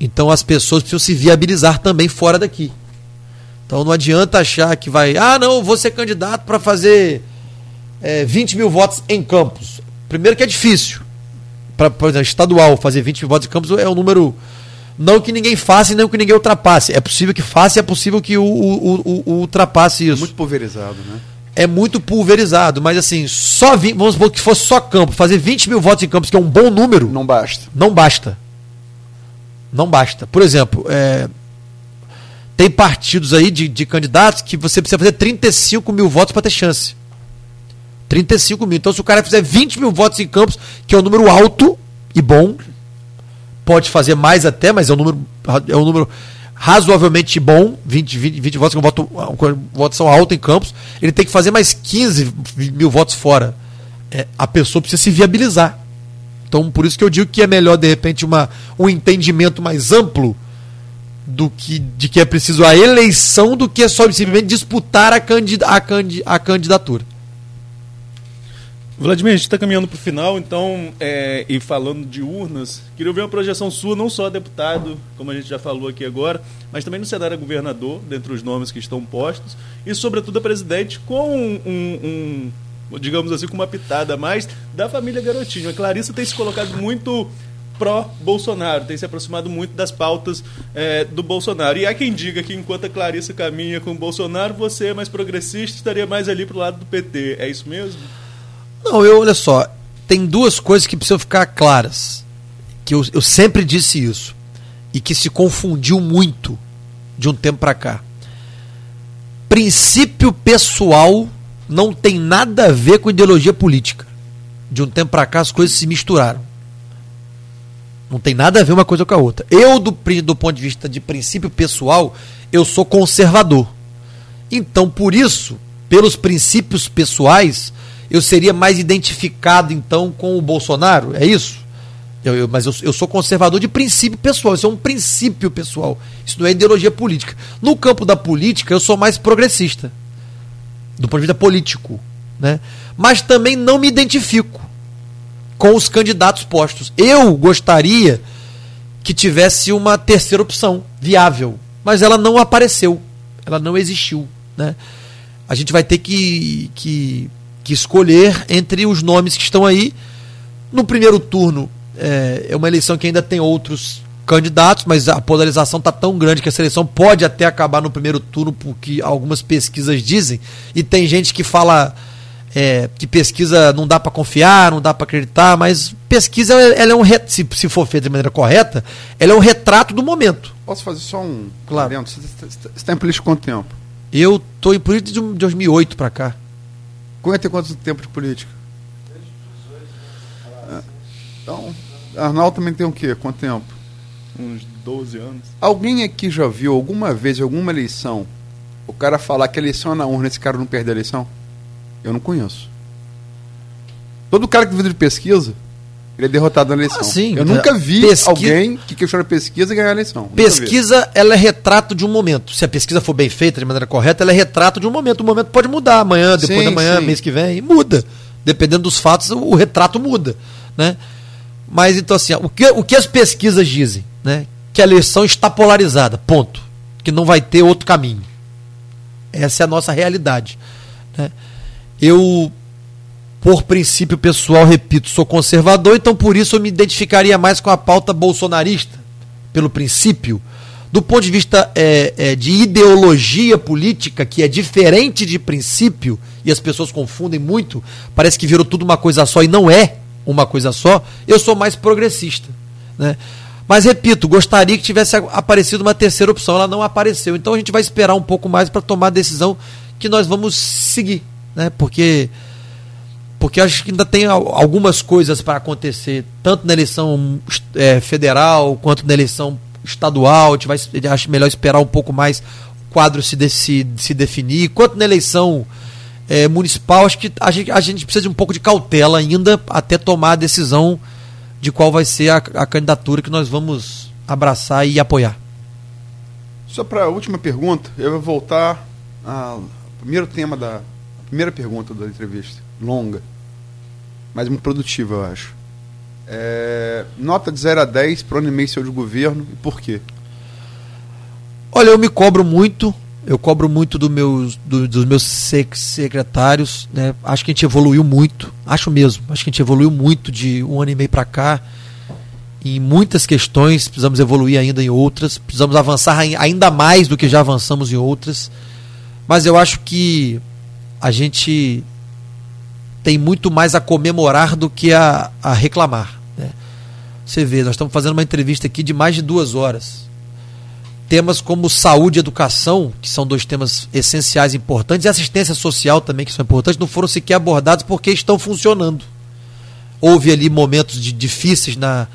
Então as pessoas precisam se viabilizar também fora daqui. Então não adianta achar que vai. Ah, não, vou ser candidato para fazer é, 20 mil votos em Campos. Primeiro que é difícil para por exemplo, estadual, fazer 20 votos de campos é um número. Não que ninguém faça e não que ninguém ultrapasse. É possível que faça e é possível que o, o, o, ultrapasse isso. Muito pulverizado, né? É muito pulverizado, mas assim, só vamos supor que fosse só campo, fazer 20 mil votos em campos, que é um bom número. Não basta. Não basta. Não basta. Por exemplo, é, tem partidos aí de, de candidatos que você precisa fazer 35 mil votos para ter chance. 35 mil. Então, se o cara fizer 20 mil votos em Campos, que é um número alto e bom, pode fazer mais até, mas é um número, é um número razoavelmente bom, 20, 20, 20 votos, que é voto, votação alta em Campos, ele tem que fazer mais 15 mil votos fora. É, a pessoa precisa se viabilizar. Então, por isso que eu digo que é melhor, de repente, uma, um entendimento mais amplo do que de que é preciso a eleição do que é só simplesmente disputar a, candid, a, candid, a candidatura. Vladimir, a gente está caminhando para o final, então, é, e falando de urnas, queria ouvir uma projeção sua, não só deputado, como a gente já falou aqui agora, mas também no cenário governador, dentre os nomes que estão postos, e sobretudo a presidente, com um, um, digamos assim, com uma pitada a mais da família Garotinho. A Clarissa tem se colocado muito pró-Bolsonaro, tem se aproximado muito das pautas é, do Bolsonaro. E há quem diga que enquanto a Clarissa caminha com o Bolsonaro, você é mais progressista estaria mais ali para o lado do PT. É isso mesmo? Não, eu, olha só, tem duas coisas que precisam ficar claras. Que eu, eu sempre disse isso. E que se confundiu muito de um tempo para cá. Princípio pessoal não tem nada a ver com ideologia política. De um tempo para cá as coisas se misturaram. Não tem nada a ver uma coisa com a outra. Eu, do, do ponto de vista de princípio pessoal, eu sou conservador. Então, por isso, pelos princípios pessoais, eu seria mais identificado então com o Bolsonaro? É isso? Eu, eu, mas eu, eu, sou conservador de princípio pessoal, isso é um princípio pessoal, isso não é ideologia política. No campo da política, eu sou mais progressista, do ponto de vista político, né? mas também não me identifico com os candidatos postos. Eu gostaria que tivesse uma terceira opção viável, mas ela não apareceu, ela não existiu. Né? A gente vai ter que, que que escolher entre os nomes que estão aí. No primeiro turno, é, é uma eleição que ainda tem outros candidatos, mas a polarização está tão grande que a seleção pode até acabar no primeiro turno, porque algumas pesquisas dizem, e tem gente que fala é, que pesquisa não dá para confiar, não dá para acreditar, mas pesquisa ela é um se, se for feita de maneira correta, ela é um retrato do momento. Posso fazer só um claro. Você está em política quanto tempo? Eu estou em política de 2008 para cá. Quanto tem quanto tempo de política? Então, Arnaldo também tem o quê? Quanto tempo? Uns 12 anos. Alguém aqui já viu alguma vez, em alguma eleição, o cara falar que a eleição é na urna esse cara não perde a eleição? Eu não conheço. Todo cara que vive de pesquisa, ele é derrotado na eleição. Ah, sim. Eu nunca vi alguém que questiona pesquisa e ganhar a eleição. Nunca vi. Pesquisa, ela é retrato de um momento. Se a pesquisa for bem feita, de maneira correta, ela é retrato de um momento. O momento pode mudar amanhã, depois Sim, da manhã, sim. mês que vem, muda. Dependendo dos fatos, o, retrato muda, né? Mas então assim, o que, o que as pesquisas dizem, né? Que a eleição está polarizada, ponto. Que não vai ter outro caminho. Essa é a nossa realidade. né? Eu, por princípio pessoal, repito, sou conservador, então por isso eu me identificaria mais com a pauta bolsonarista, pelo princípio. Do ponto de vista é, é, de ideologia política, que é diferente de princípio, e as pessoas confundem muito, parece que virou tudo uma coisa só e não é uma coisa só, eu sou mais progressista. Né? Mas repito, gostaria que tivesse aparecido uma terceira opção, ela não apareceu. Então a gente vai esperar um pouco mais para tomar a decisão que nós vamos seguir, né? Porque porque acho que ainda tem al- algumas coisas para acontecer, tanto na eleição eh, federal quanto na eleição estadual. A gente vai, acho melhor esperar um pouco mais o quadro se, de- se, se definir. Quanto na eleição eh, municipal, acho que a gente, a gente precisa de um pouco de cautela ainda até tomar a decisão de qual vai ser a, a candidatura que nós vamos abraçar e apoiar. Só para a última pergunta, eu vou voltar ao primeiro tema da primeira pergunta da entrevista, longa, mas muito produtiva, eu acho. É, nota de 0 a 10 para o ano e meio seu de governo e por quê? Olha, eu me cobro muito, eu cobro muito do meus, do- dos meus sec- secretários, né? Acho que a gente evoluiu muito, acho mesmo, acho que a gente evoluiu muito de um ano e meio para cá. Em muitas questões, precisamos evoluir ainda em outras, precisamos avançar ai- ainda mais do que já avançamos em outras. Mas eu acho que a gente tem muito mais a comemorar do que a, a reclamar. né? Você vê, nós estamos fazendo uma entrevista aqui de mais de duas horas temas como saúde e educação, que são dois temas essenciais importantes, e assistência social também, que são importantes, não foram sequer abordados porque estão funcionando. Houve ali momentos de, difíceis na,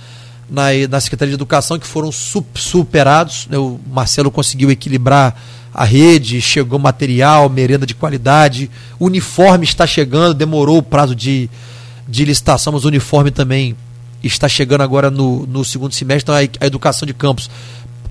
na, na Secretaria de Educação que foram su- superados. né? O Marcelo conseguiu equilibrar a rede, chegou material, merenda de qualidade, uniforme está chegando, demorou o prazo de, de licitação, mas o uniforme também está chegando agora no, no segundo semestre, então a, a educação de campos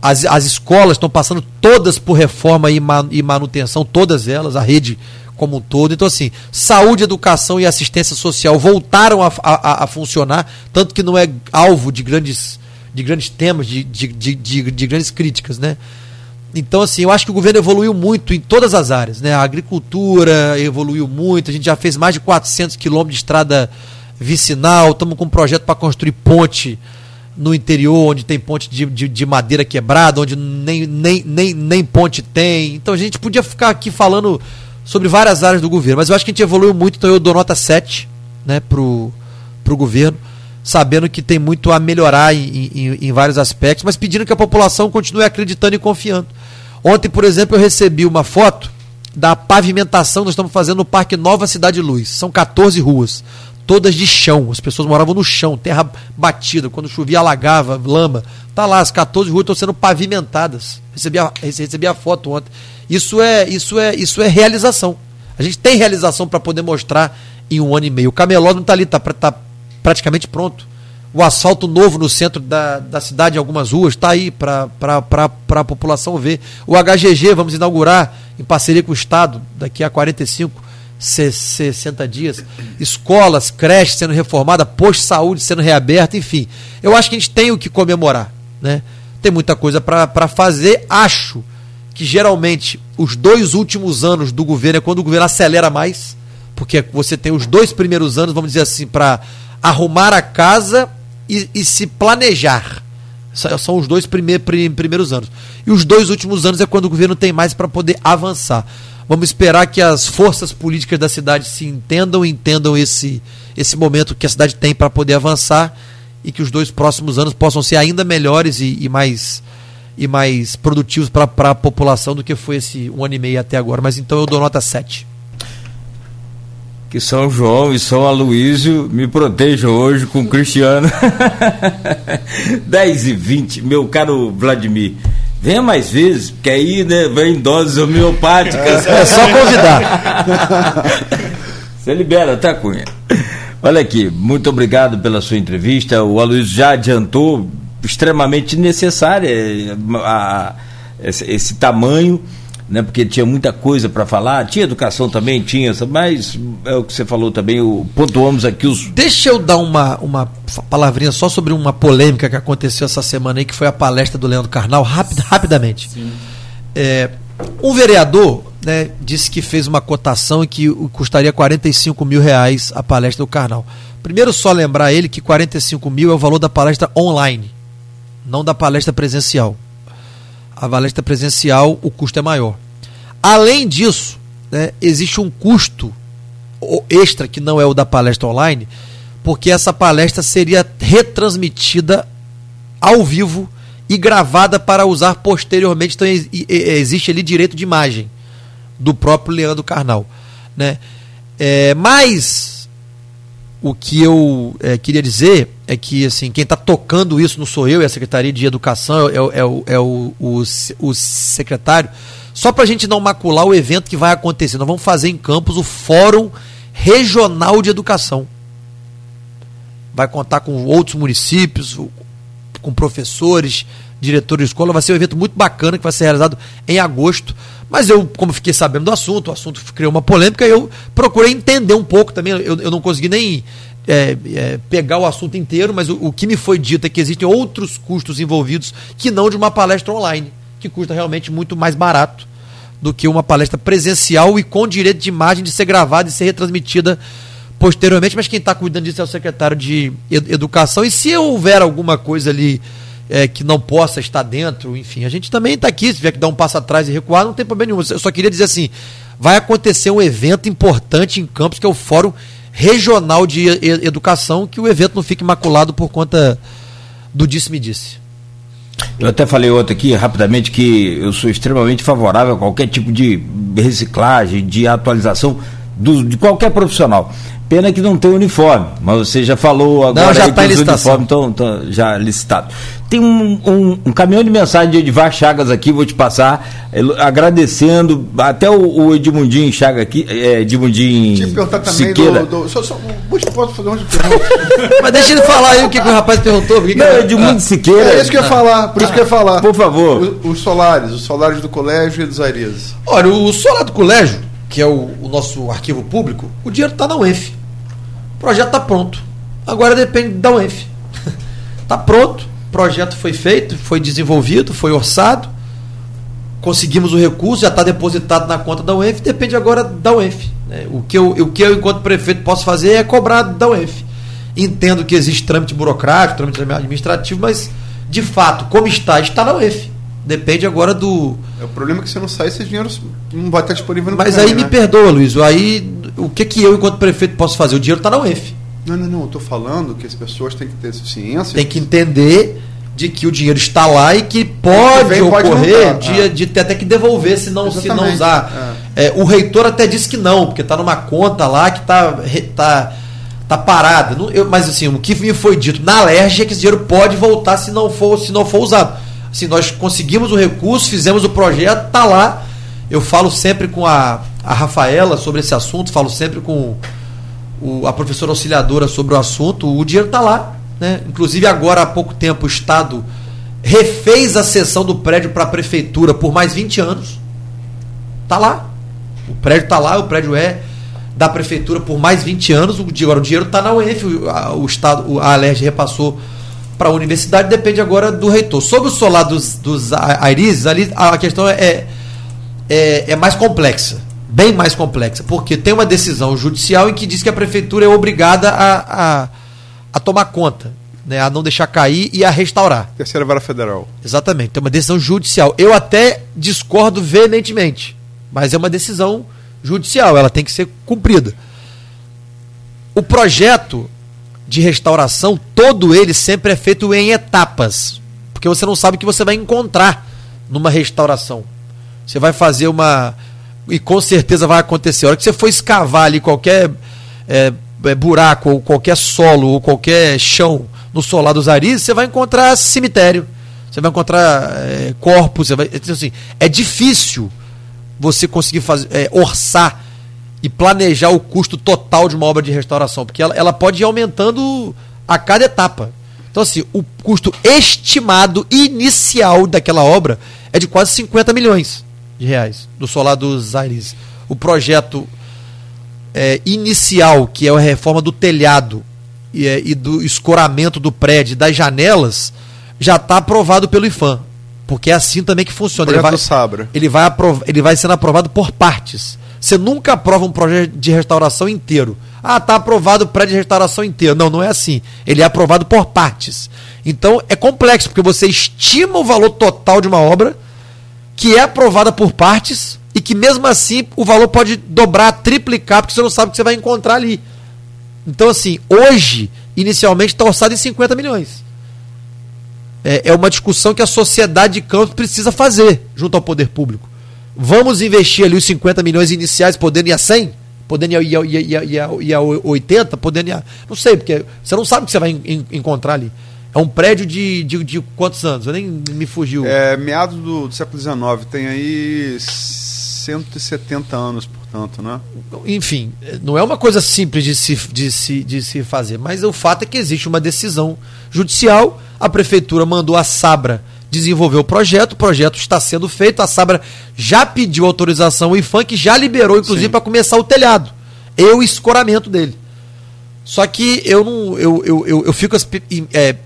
as, as escolas estão passando todas por reforma e, ma- e manutenção, todas elas, a rede como um todo. Então, assim, saúde, educação e assistência social voltaram a, a- a funcionar, tanto que não é alvo de grandes, de grandes temas, de, de, de, de- de grandes críticas, né? Então, assim, eu acho que o governo evoluiu muito em todas as áreas, né? A agricultura evoluiu muito, a gente já fez mais de 400 quilômetros de estrada vicinal, estamos com um projeto para construir ponte no interior, onde tem ponte de, de, de madeira quebrada, onde nem, nem, nem, nem ponte tem. Então a gente podia ficar aqui falando sobre várias áreas do governo, mas eu acho que a gente evoluiu muito, então eu dou nota 7 né, pro, pro governo, sabendo que tem muito a melhorar em, em, em vários aspectos, mas pedindo que a população continue acreditando e confiando. Ontem, por exemplo, eu recebi uma foto da pavimentação que nós estamos fazendo no Parque Nova Cidade Luz. São 14 ruas, todas de chão. As pessoas moravam no chão, terra batida. Quando chovia, alagava, lama. Tá lá, as 14 ruas estão sendo pavimentadas. Recebi a, recebi a foto ontem. Isso é, isso é, isso é realização. A gente tem realização para poder mostrar em um ano e meio. O camelódromo está ali, está tá praticamente pronto. O asfalto novo no centro da, da cidade, em algumas ruas, está aí para a população ver. O HGG, vamos inaugurar em parceria com o Estado, daqui a 45, 60 dias. Escolas, creches sendo reformada, posto de saúde sendo reaberto, enfim. Eu acho que a gente tem o que comemorar. Né? Tem muita coisa para fazer. Acho que geralmente os dois últimos anos do governo é quando o governo acelera mais, porque você tem os dois primeiros anos, vamos dizer assim, para arrumar a casa e, e se planejar. São os dois primeir, primeiros anos. E os dois últimos anos é quando o governo tem mais para poder avançar. Vamos esperar que as forças políticas da cidade se entendam entendam esse, esse momento que a cidade tem para poder avançar e que os dois próximos anos possam ser ainda melhores e, e mais e mais produtivos para a população do que foi esse um ano e meio até agora. Mas então eu dou nota 7. que São João e São Aloísio me protejam hoje com Cristiano. 10 e 20, meu caro Vladimir. Venha mais vezes, porque aí né, vem doses homeopáticas. É só convidar. Você libera, tá, Cunha? Olha aqui, muito obrigado pela sua entrevista. O Aloysio já adiantou, extremamente necessária eh, a, a, esse, esse tamanho né, porque tinha muita coisa para falar, tinha educação também, tinha, mas é o que você falou também, o, pontuamos aqui os. Deixa eu dar uma, uma palavrinha só sobre uma polêmica que aconteceu essa semana aí, que foi a palestra do Leandro Carnal, rapid, rapidamente. É, um vereador né, disse que fez uma cotação e que custaria 45 mil reais a palestra do Carnal. Primeiro, só lembrar ele que 45 mil é o valor da palestra online, não da palestra presencial a palestra presencial o custo é maior. Além disso, né, existe um custo extra que não é o da palestra online, porque essa palestra seria retransmitida ao vivo e gravada para usar posteriormente. Então existe ali direito de imagem do próprio Leandro Carnal. Né? É, mas o que eu é, queria dizer é que assim quem está tocando isso não sou eu, é a Secretaria de Educação, é, é, é, o, é o, o, o secretário. Só para a gente não macular o evento que vai acontecer, nós vamos fazer em Campos o Fórum Regional de Educação. Vai contar com outros municípios, com professores, diretores de escola. Vai ser um evento muito bacana que vai ser realizado em agosto. Mas eu, como fiquei sabendo do assunto, o assunto criou uma polêmica, eu procurei entender um pouco também. Eu, eu não consegui nem é, é, pegar o assunto inteiro, mas o, o, que me foi dito é que existem outros custos envolvidos que não de uma palestra online, que custa realmente muito mais barato do que uma palestra presencial e com direito de imagem de ser gravada e ser retransmitida posteriormente. Mas quem está cuidando disso é o secretário de Educação. E se houver alguma coisa ali é, que não possa estar dentro, enfim, a gente também está aqui, se tiver que dar um passo atrás e recuar, não tem problema nenhum. Eu só queria dizer assim, vai acontecer um evento importante em Campos, que é o Fórum Regional de Educação, que o evento não fique maculado por conta do disse-me-disse. Eu até falei outro aqui, rapidamente, que eu sou extremamente favorável a qualquer tipo de reciclagem, de atualização do, de qualquer profissional. Pena que não tem uniforme, mas você já falou agora não, já aí tá que os uniformes estão já licitados. Tem um, um, um, caminhão de mensagem de Edivar Chagas aqui, vou te passar, agradecendo até o, o Edmundinho Chaga aqui, é, Edmundinho Te perguntar também Siqueira. do, do, só, só, posso fazer uma pergunta? Mas deixa ele falar aí o que, que o rapaz perguntou. Que não, Edmundo ah, Siqueira. É isso que eu ia falar, por isso que eu ia falar. Por favor. Os, os solares, os solares do colégio e dos Arizes. Olha, o solar do colégio, que é o, o nosso arquivo público, o dinheiro está na UENF. O projeto está pronto. Agora depende da UENF. Está pronto projeto foi feito, foi desenvolvido, foi orçado, conseguimos o recurso, já está depositado na conta da UENF, depende agora da UENF. Né? O, que eu, o que eu, enquanto prefeito, posso fazer é cobrar da UENF. Entendo que existe trâmite burocrático, trâmite administrativo, mas, de fato, como está, está na UENF. Depende agora do. O problema é que se não sai, esse dinheiro não vai estar disponível no Mas aí né? me perdoa, Luiz. Aí o que, que eu, enquanto prefeito, posso fazer? O dinheiro está na UENF. Não, não, não. Eu estou falando que as pessoas têm que ter ciência. Tem que entender de que o dinheiro está lá e que pode vem, ocorrer pode de, ah. de ter até que devolver se não, se não usar. É. É, o reitor até disse que não, porque está numa conta lá que está tá, tá parada. Não, eu, mas assim, o que me foi dito na alergia é que esse dinheiro pode voltar se não for, se não for usado. Assim, nós conseguimos o recurso, fizemos o projeto, está lá. Eu falo sempre com a, a Rafaela sobre esse assunto, falo sempre com o, a professora auxiliadora sobre o assunto. O dinheiro está lá né? Inclusive, agora há pouco tempo, o Estado refez a cessão do prédio para a prefeitura por mais 20 anos. Está lá. O prédio está lá, o prédio é da prefeitura por mais 20 anos. O, agora o dinheiro está na UENF, o, o Estado, a Alerj repassou para a universidade, depende agora do reitor. Sobre o solar dos, dos Airizes, ali a questão é, é, é mais complexa. Bem mais complexa, porque tem uma decisão judicial em que diz que a prefeitura é obrigada a, a a tomar conta, né, a não deixar cair e a restaurar. Terceira vara federal. Exatamente, tem uma decisão judicial. Eu até discordo veementemente, mas é uma decisão judicial, ela tem que ser cumprida. O projeto de restauração, todo ele sempre é feito em etapas, porque você não sabe o que você vai encontrar numa restauração. Você vai fazer uma e com certeza vai acontecer. A hora que você for escavar ali qualquer é, é, buraco, ou qualquer solo, ou qualquer chão no solar dos Arizes, você vai encontrar cemitério, você vai encontrar é, corpos, você vai, então, assim, é difícil você conseguir fazer, é, orçar e planejar o custo total de uma obra de restauração, porque ela, ela pode ir aumentando a cada etapa. Então, assim, o custo estimado inicial daquela obra é de quase 50 milhões de reais do solar dos Aires. O projeto é, inicial, que é a reforma do telhado e, é, e do escoramento do prédio, das janelas, já está aprovado pelo IFAM. Porque é assim também que funciona. Ele vai, ele vai, aprov, ele vai sendo aprovado por partes. Você nunca aprova um projeto de restauração inteiro. Ah, tá aprovado o prédio de restauração inteiro. Não, não é assim. Ele é aprovado por partes. Então é complexo, porque você estima o valor total de uma obra que é aprovada por partes e que mesmo assim o valor pode dobrar, triplicar, porque você não sabe o que você vai encontrar ali. Então, assim, hoje, inicialmente está orçado em 50 milhões. É, é uma discussão que a sociedade de Campos precisa fazer junto ao poder público. Vamos investir ali os 50 milhões iniciais, podendo ir a 100? Podendo ir a, ir a, ir a, ir a, ir a 80? Podendo ir a. Não sei, porque você não sabe o que você vai en, encontrar ali. É um prédio de, de, de, quantos anos? Eu nem me fugiu. É meados do, do século XIX, tem aí 170 anos, portanto, né? Enfim, não é uma coisa simples de se, de, se, de se fazer, mas o fato é que existe uma decisão judicial, a prefeitura mandou a Sabra desenvolver o projeto, o projeto está sendo feito, a Sabra já pediu autorização, o que já liberou, inclusive, para começar o telhado e o escoramento dele. Só que eu não. Eu, eu, eu, eu fico é,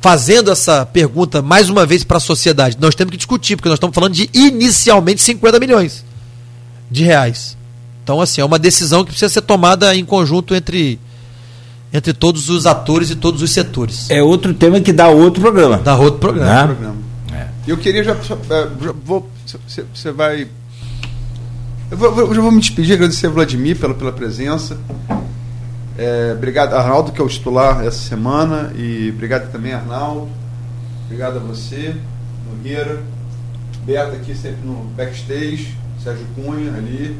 fazendo essa pergunta mais uma vez para a sociedade. Nós temos que discutir, porque nós estamos falando de inicialmente 50 milhões de reais. Então, assim, é uma decisão que precisa ser tomada em conjunto entre, entre todos os atores e todos os setores. É outro tema que dá outro programa. Dá outro programa. Né? É. Eu queria já. É, já vou. Você vai. Eu, vou, eu já vou me despedir, agradecer a Vladimir pela, pela presença. É, obrigado, Arnaldo, que é o titular essa semana. E obrigado também, Arnaldo. Obrigado a você, Nogueira. Berta aqui sempre no backstage. Sérgio Cunha ali.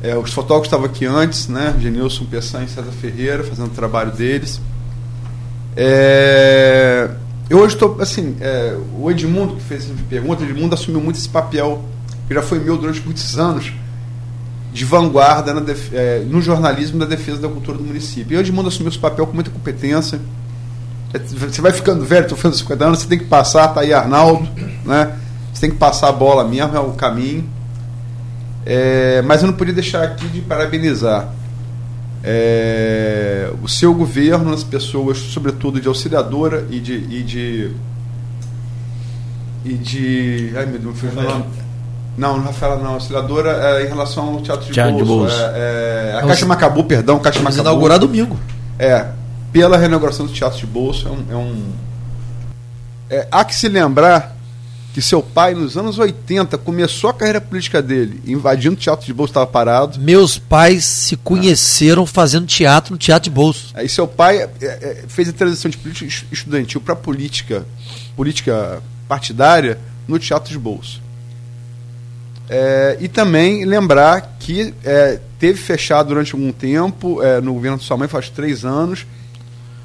É, os fotógrafos estavam aqui antes, né? Genilson Pessan e César Ferreira fazendo o trabalho deles. É, eu hoje estou, assim, é, o Edmundo que fez essa pergunta, o Edmundo assumiu muito esse papel, que já foi meu durante muitos anos, de vanguarda def, é, no jornalismo da defesa da cultura do município. E o Edmundo assumiu esse papel com muita competência. É, você vai ficando velho, estou fazendo 50 anos, você tem que passar, tá aí Arnaldo, né? Você tem que passar a bola mesmo, é o caminho. É, mas eu não podia deixar aqui de parabenizar é, o seu governo, as pessoas, sobretudo de auxiliadora e de. E de, e de ai meu Deus, Rafael. Não, Rafaela não, auxiliadora é, em relação ao Teatro de Teatro Bolso. De bolso. É, é, a Caixa Macabu, perdão, Caixa Macabu. inaugurar domingo. É, pela reinauguração do Teatro de Bolso. É um. É um é, há que se lembrar que seu pai, nos anos 80, começou a carreira política dele, invadindo o teatro de bolso, estava parado. Meus pais se conheceram fazendo teatro no teatro de bolso. Aí seu pai é, é, fez a transição de política estudantil para política, política partidária no teatro de bolso. É, e também lembrar que é, teve fechado durante algum tempo é, no governo de sua mãe, faz três anos,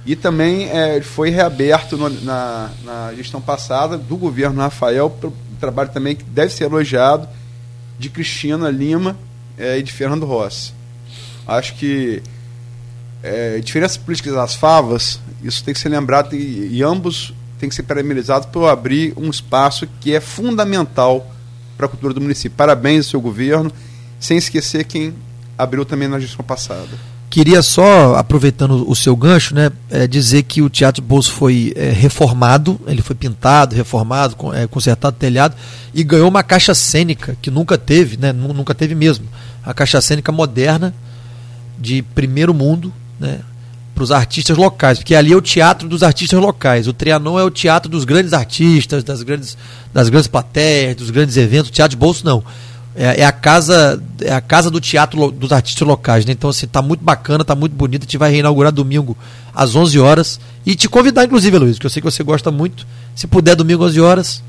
e também é, foi reaberto no, na, na, gestão passada do governo Rafael, um trabalho também que deve ser elogiado, de Cristina Lima é, e de Fernando Rossi. Acho que é, diferenças políticas das favas, isso tem que ser lembrado e, e ambos têm que ser parabenizado por abrir um espaço que é fundamental para a cultura do município. Parabéns ao seu governo, sem esquecer quem abriu também na gestão passada. Queria só, aproveitando o seu gancho, né, é, dizer que o Teatro Bolso foi é, reformado, ele foi pintado, reformado, é, consertado, telhado, e ganhou uma caixa cênica, que nunca teve, né, nunca teve mesmo. A caixa cênica moderna, de primeiro mundo, né, para os artistas locais, porque ali é o teatro dos artistas locais. O Trianon é o teatro dos grandes artistas, das grandes, das grandes plateias, dos grandes eventos. O Teatro Bolso não é, é, a casa é a casa do teatro dos artistas locais, né? Então assim, tá muito bacana, tá muito bonito. A gente vai reinaugurar domingo às 11 horas e te convidar inclusive, Luiz, que eu sei que você gosta muito. Se puder domingo às 11 horas,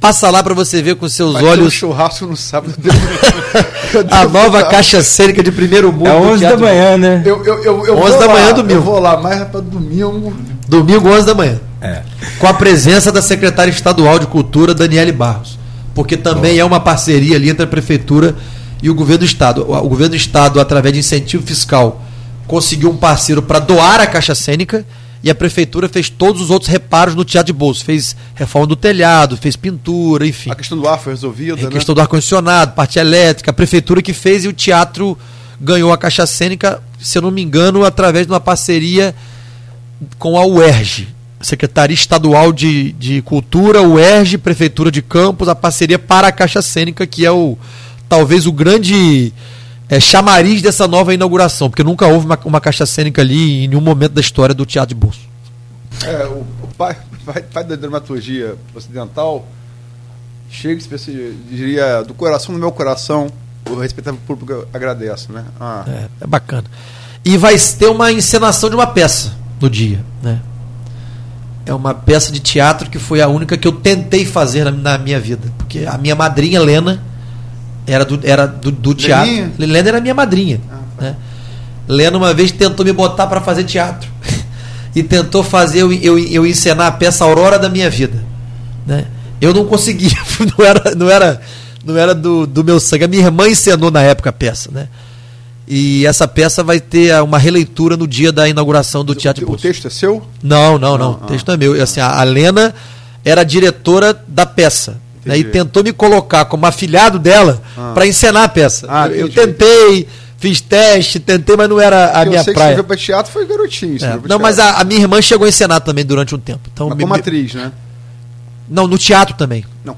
Passa lá para você ver com seus Vai ter um olhos churrasco no sábado. a nova caixa cênica de primeiro mundo. É do 11 da manhã, né? Eu, eu, eu, eu 11 vou da lá, manhã, domingo. Eu vou lá, mas é para domingo. Domingo, 11 da manhã. É. Com a presença da secretária estadual de Cultura, Daniele Barros. Porque também é uma parceria ali entre a Prefeitura e o Governo do Estado. O Governo do Estado, através de incentivo fiscal, conseguiu um parceiro para doar a Caixa Cênica e a Prefeitura fez todos os outros reparos no Teatro de Bolso. Fez reforma do telhado, fez pintura, enfim. A questão do ar foi resolvida, Em né? questão do ar-condicionado, parte elétrica, a prefeitura que fez e o teatro ganhou a caixa cênica, se eu não me engano, através de uma parceria com a UERJ, Secretaria Estadual de, de Cultura, UERJ, Prefeitura de Campos, a parceria para a caixa cênica, que é o talvez o grande é, chamariz dessa nova inauguração, porque nunca houve uma, uma caixa cênica ali em nenhum momento da história do Teatro de Bolso. É, o, o pai, pai, pai da dramaturgia ocidental, Shakespeare se diria do coração do meu coração, o respeitável público agradece, né? Ah, É, é bacana. E vai ter uma encenação de uma peça no dia, né? É uma peça de teatro que foi a única que eu tentei fazer na, na minha vida. Porque a minha madrinha, Lena, era do, era do, do teatro. Lena era minha madrinha. Ah, tá. né? Lena uma vez tentou me botar para fazer teatro. e tentou fazer eu, eu, eu encenar a peça Aurora da minha vida. Né? Eu não consegui, não era, não era, não era do, do meu sangue. A minha irmã encenou na época a peça. Né? E essa peça vai ter ah, uma releitura no dia da inauguração do Teatro de o, o Bolso. texto é seu? Não, não, não. Não, O ah. texto não é meu. Assim, a, Lena era a diretora da peça. Né, e tentou me colocar como afilhado dela Ah. para encenar a peça. Ah, eu, eu tentei, fiz teste, tentei, mas não era a Porque minha eu sei que praia. escreveu para teatro foi garotinho. É, pra Não, mas a, a minha irmã chegou a encenar também durante um tempo. Então, Mas me- como atriz, né? Não, no teatro também. Não,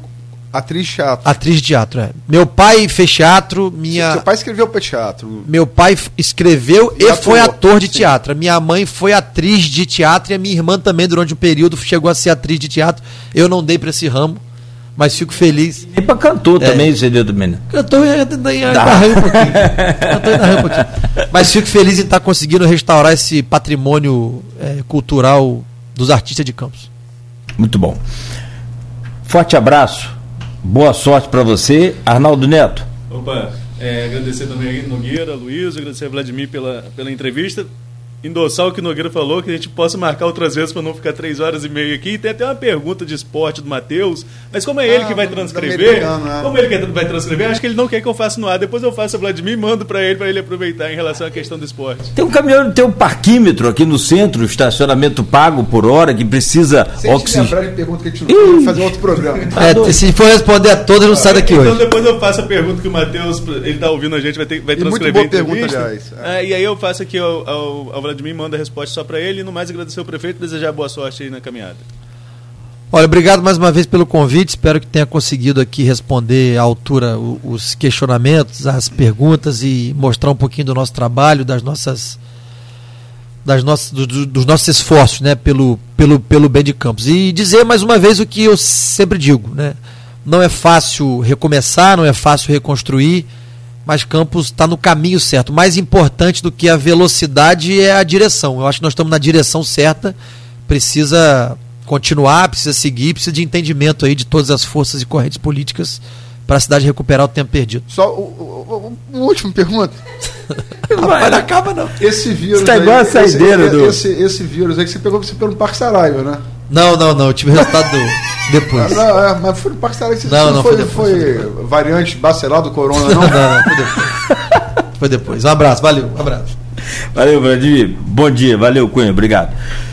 atriz teatro. Atriz de teatro, é. Meu pai fez teatro, minha. Seu pai escreveu para teatro. Meu pai escreveu E e, foi ator de sim. teatro. Minha mãe foi atriz de teatro e a minha irmã também, durante um período, chegou a ser atriz de teatro. Eu não dei para esse ramo, mas fico feliz. E pra cantor É. também, seria do menino. Cantor ainda ainda arranha um pouquinho. Cantor um pouquinho. Mas fico feliz em estar conseguindo restaurar esse patrimônio é, cultural dos artistas de Campos. Muito bom. Forte abraço. Boa sorte pra você, Arnaldo Neto. Opa, é, agradecer também Nogueira, Luiz, agradecer a Vladimir pela, pela entrevista. Endossar o que o Nogueira falou, que a gente possa marcar outras vezes para não ficar três horas e meia aqui. Tem até uma pergunta de esporte do Matheus, mas como é ele Ah, que vai transcrever, né? como ele que vai transcrever, acho que ele não quer que eu faça no ar. Depois eu faço a Vladimir e mando para ele, para ele aproveitar em relação à questão do esporte. Tem um caminhão, tem um parquímetro aqui no centro, estacionamento pago por hora, que precisa oxigênio. pergunta que a gente não fazer outro programa. É, se for responder a todas, não sai daqui então hoje. depois eu faço a pergunta que o Matheus, ele tá ouvindo a gente, vai, ter, vai E muito transcrever boa pergunta, aliás. É, e aí eu faço aqui ao, ao, ao Vladimir, mando a resposta só para ele, e no mais agradecer ao prefeito e desejar boa sorte aí na caminhada. Olha, obrigado mais uma vez pelo convite. Espero que tenha conseguido aqui responder à altura os questionamentos, as perguntas e mostrar um pouquinho do nosso trabalho, das nossas, das nossas, do- do- dos nossos esforços, né, pelo, pelo, pelo bem de Campos. E dizer mais uma vez o que eu sempre digo, né? Não é fácil recomeçar, não é fácil reconstruir, mas Campos está no caminho certo. Mais importante do que a velocidade é a direção. Eu acho que nós estamos na direção certa. Precisa continuar, precisa seguir, precisa de entendimento aí de todas as forças e correntes políticas para a cidade recuperar o tempo perdido. Só uma última pergunta. Rapaz, não acaba não. Esse vírus. Você tá aí, igual a saideira esse, do- esse, esse vírus aí que você pegou você pegou no Parque Saraiva, né? Não, não, não. Eu tive resultado do- depois. Ah, não, é, mas foi no Parque. Você, Não, não, foi, foi depois, foi variante bacelar do corona, Não, não? não, não. Foi depois. Foi depois. Um abraço, valeu. Um abraço. Valeu, Vladimir. Bom dia, valeu, Cunha, obrigado.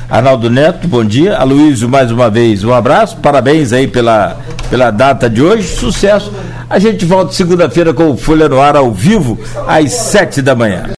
Arnaldo Neto, bom dia. Aloysio, mais uma vez, um abraço. Parabéns aí pela, pela data de hoje. Sucesso. A gente volta segunda-feira com o Folha no Ar ao vivo, às sete da manhã.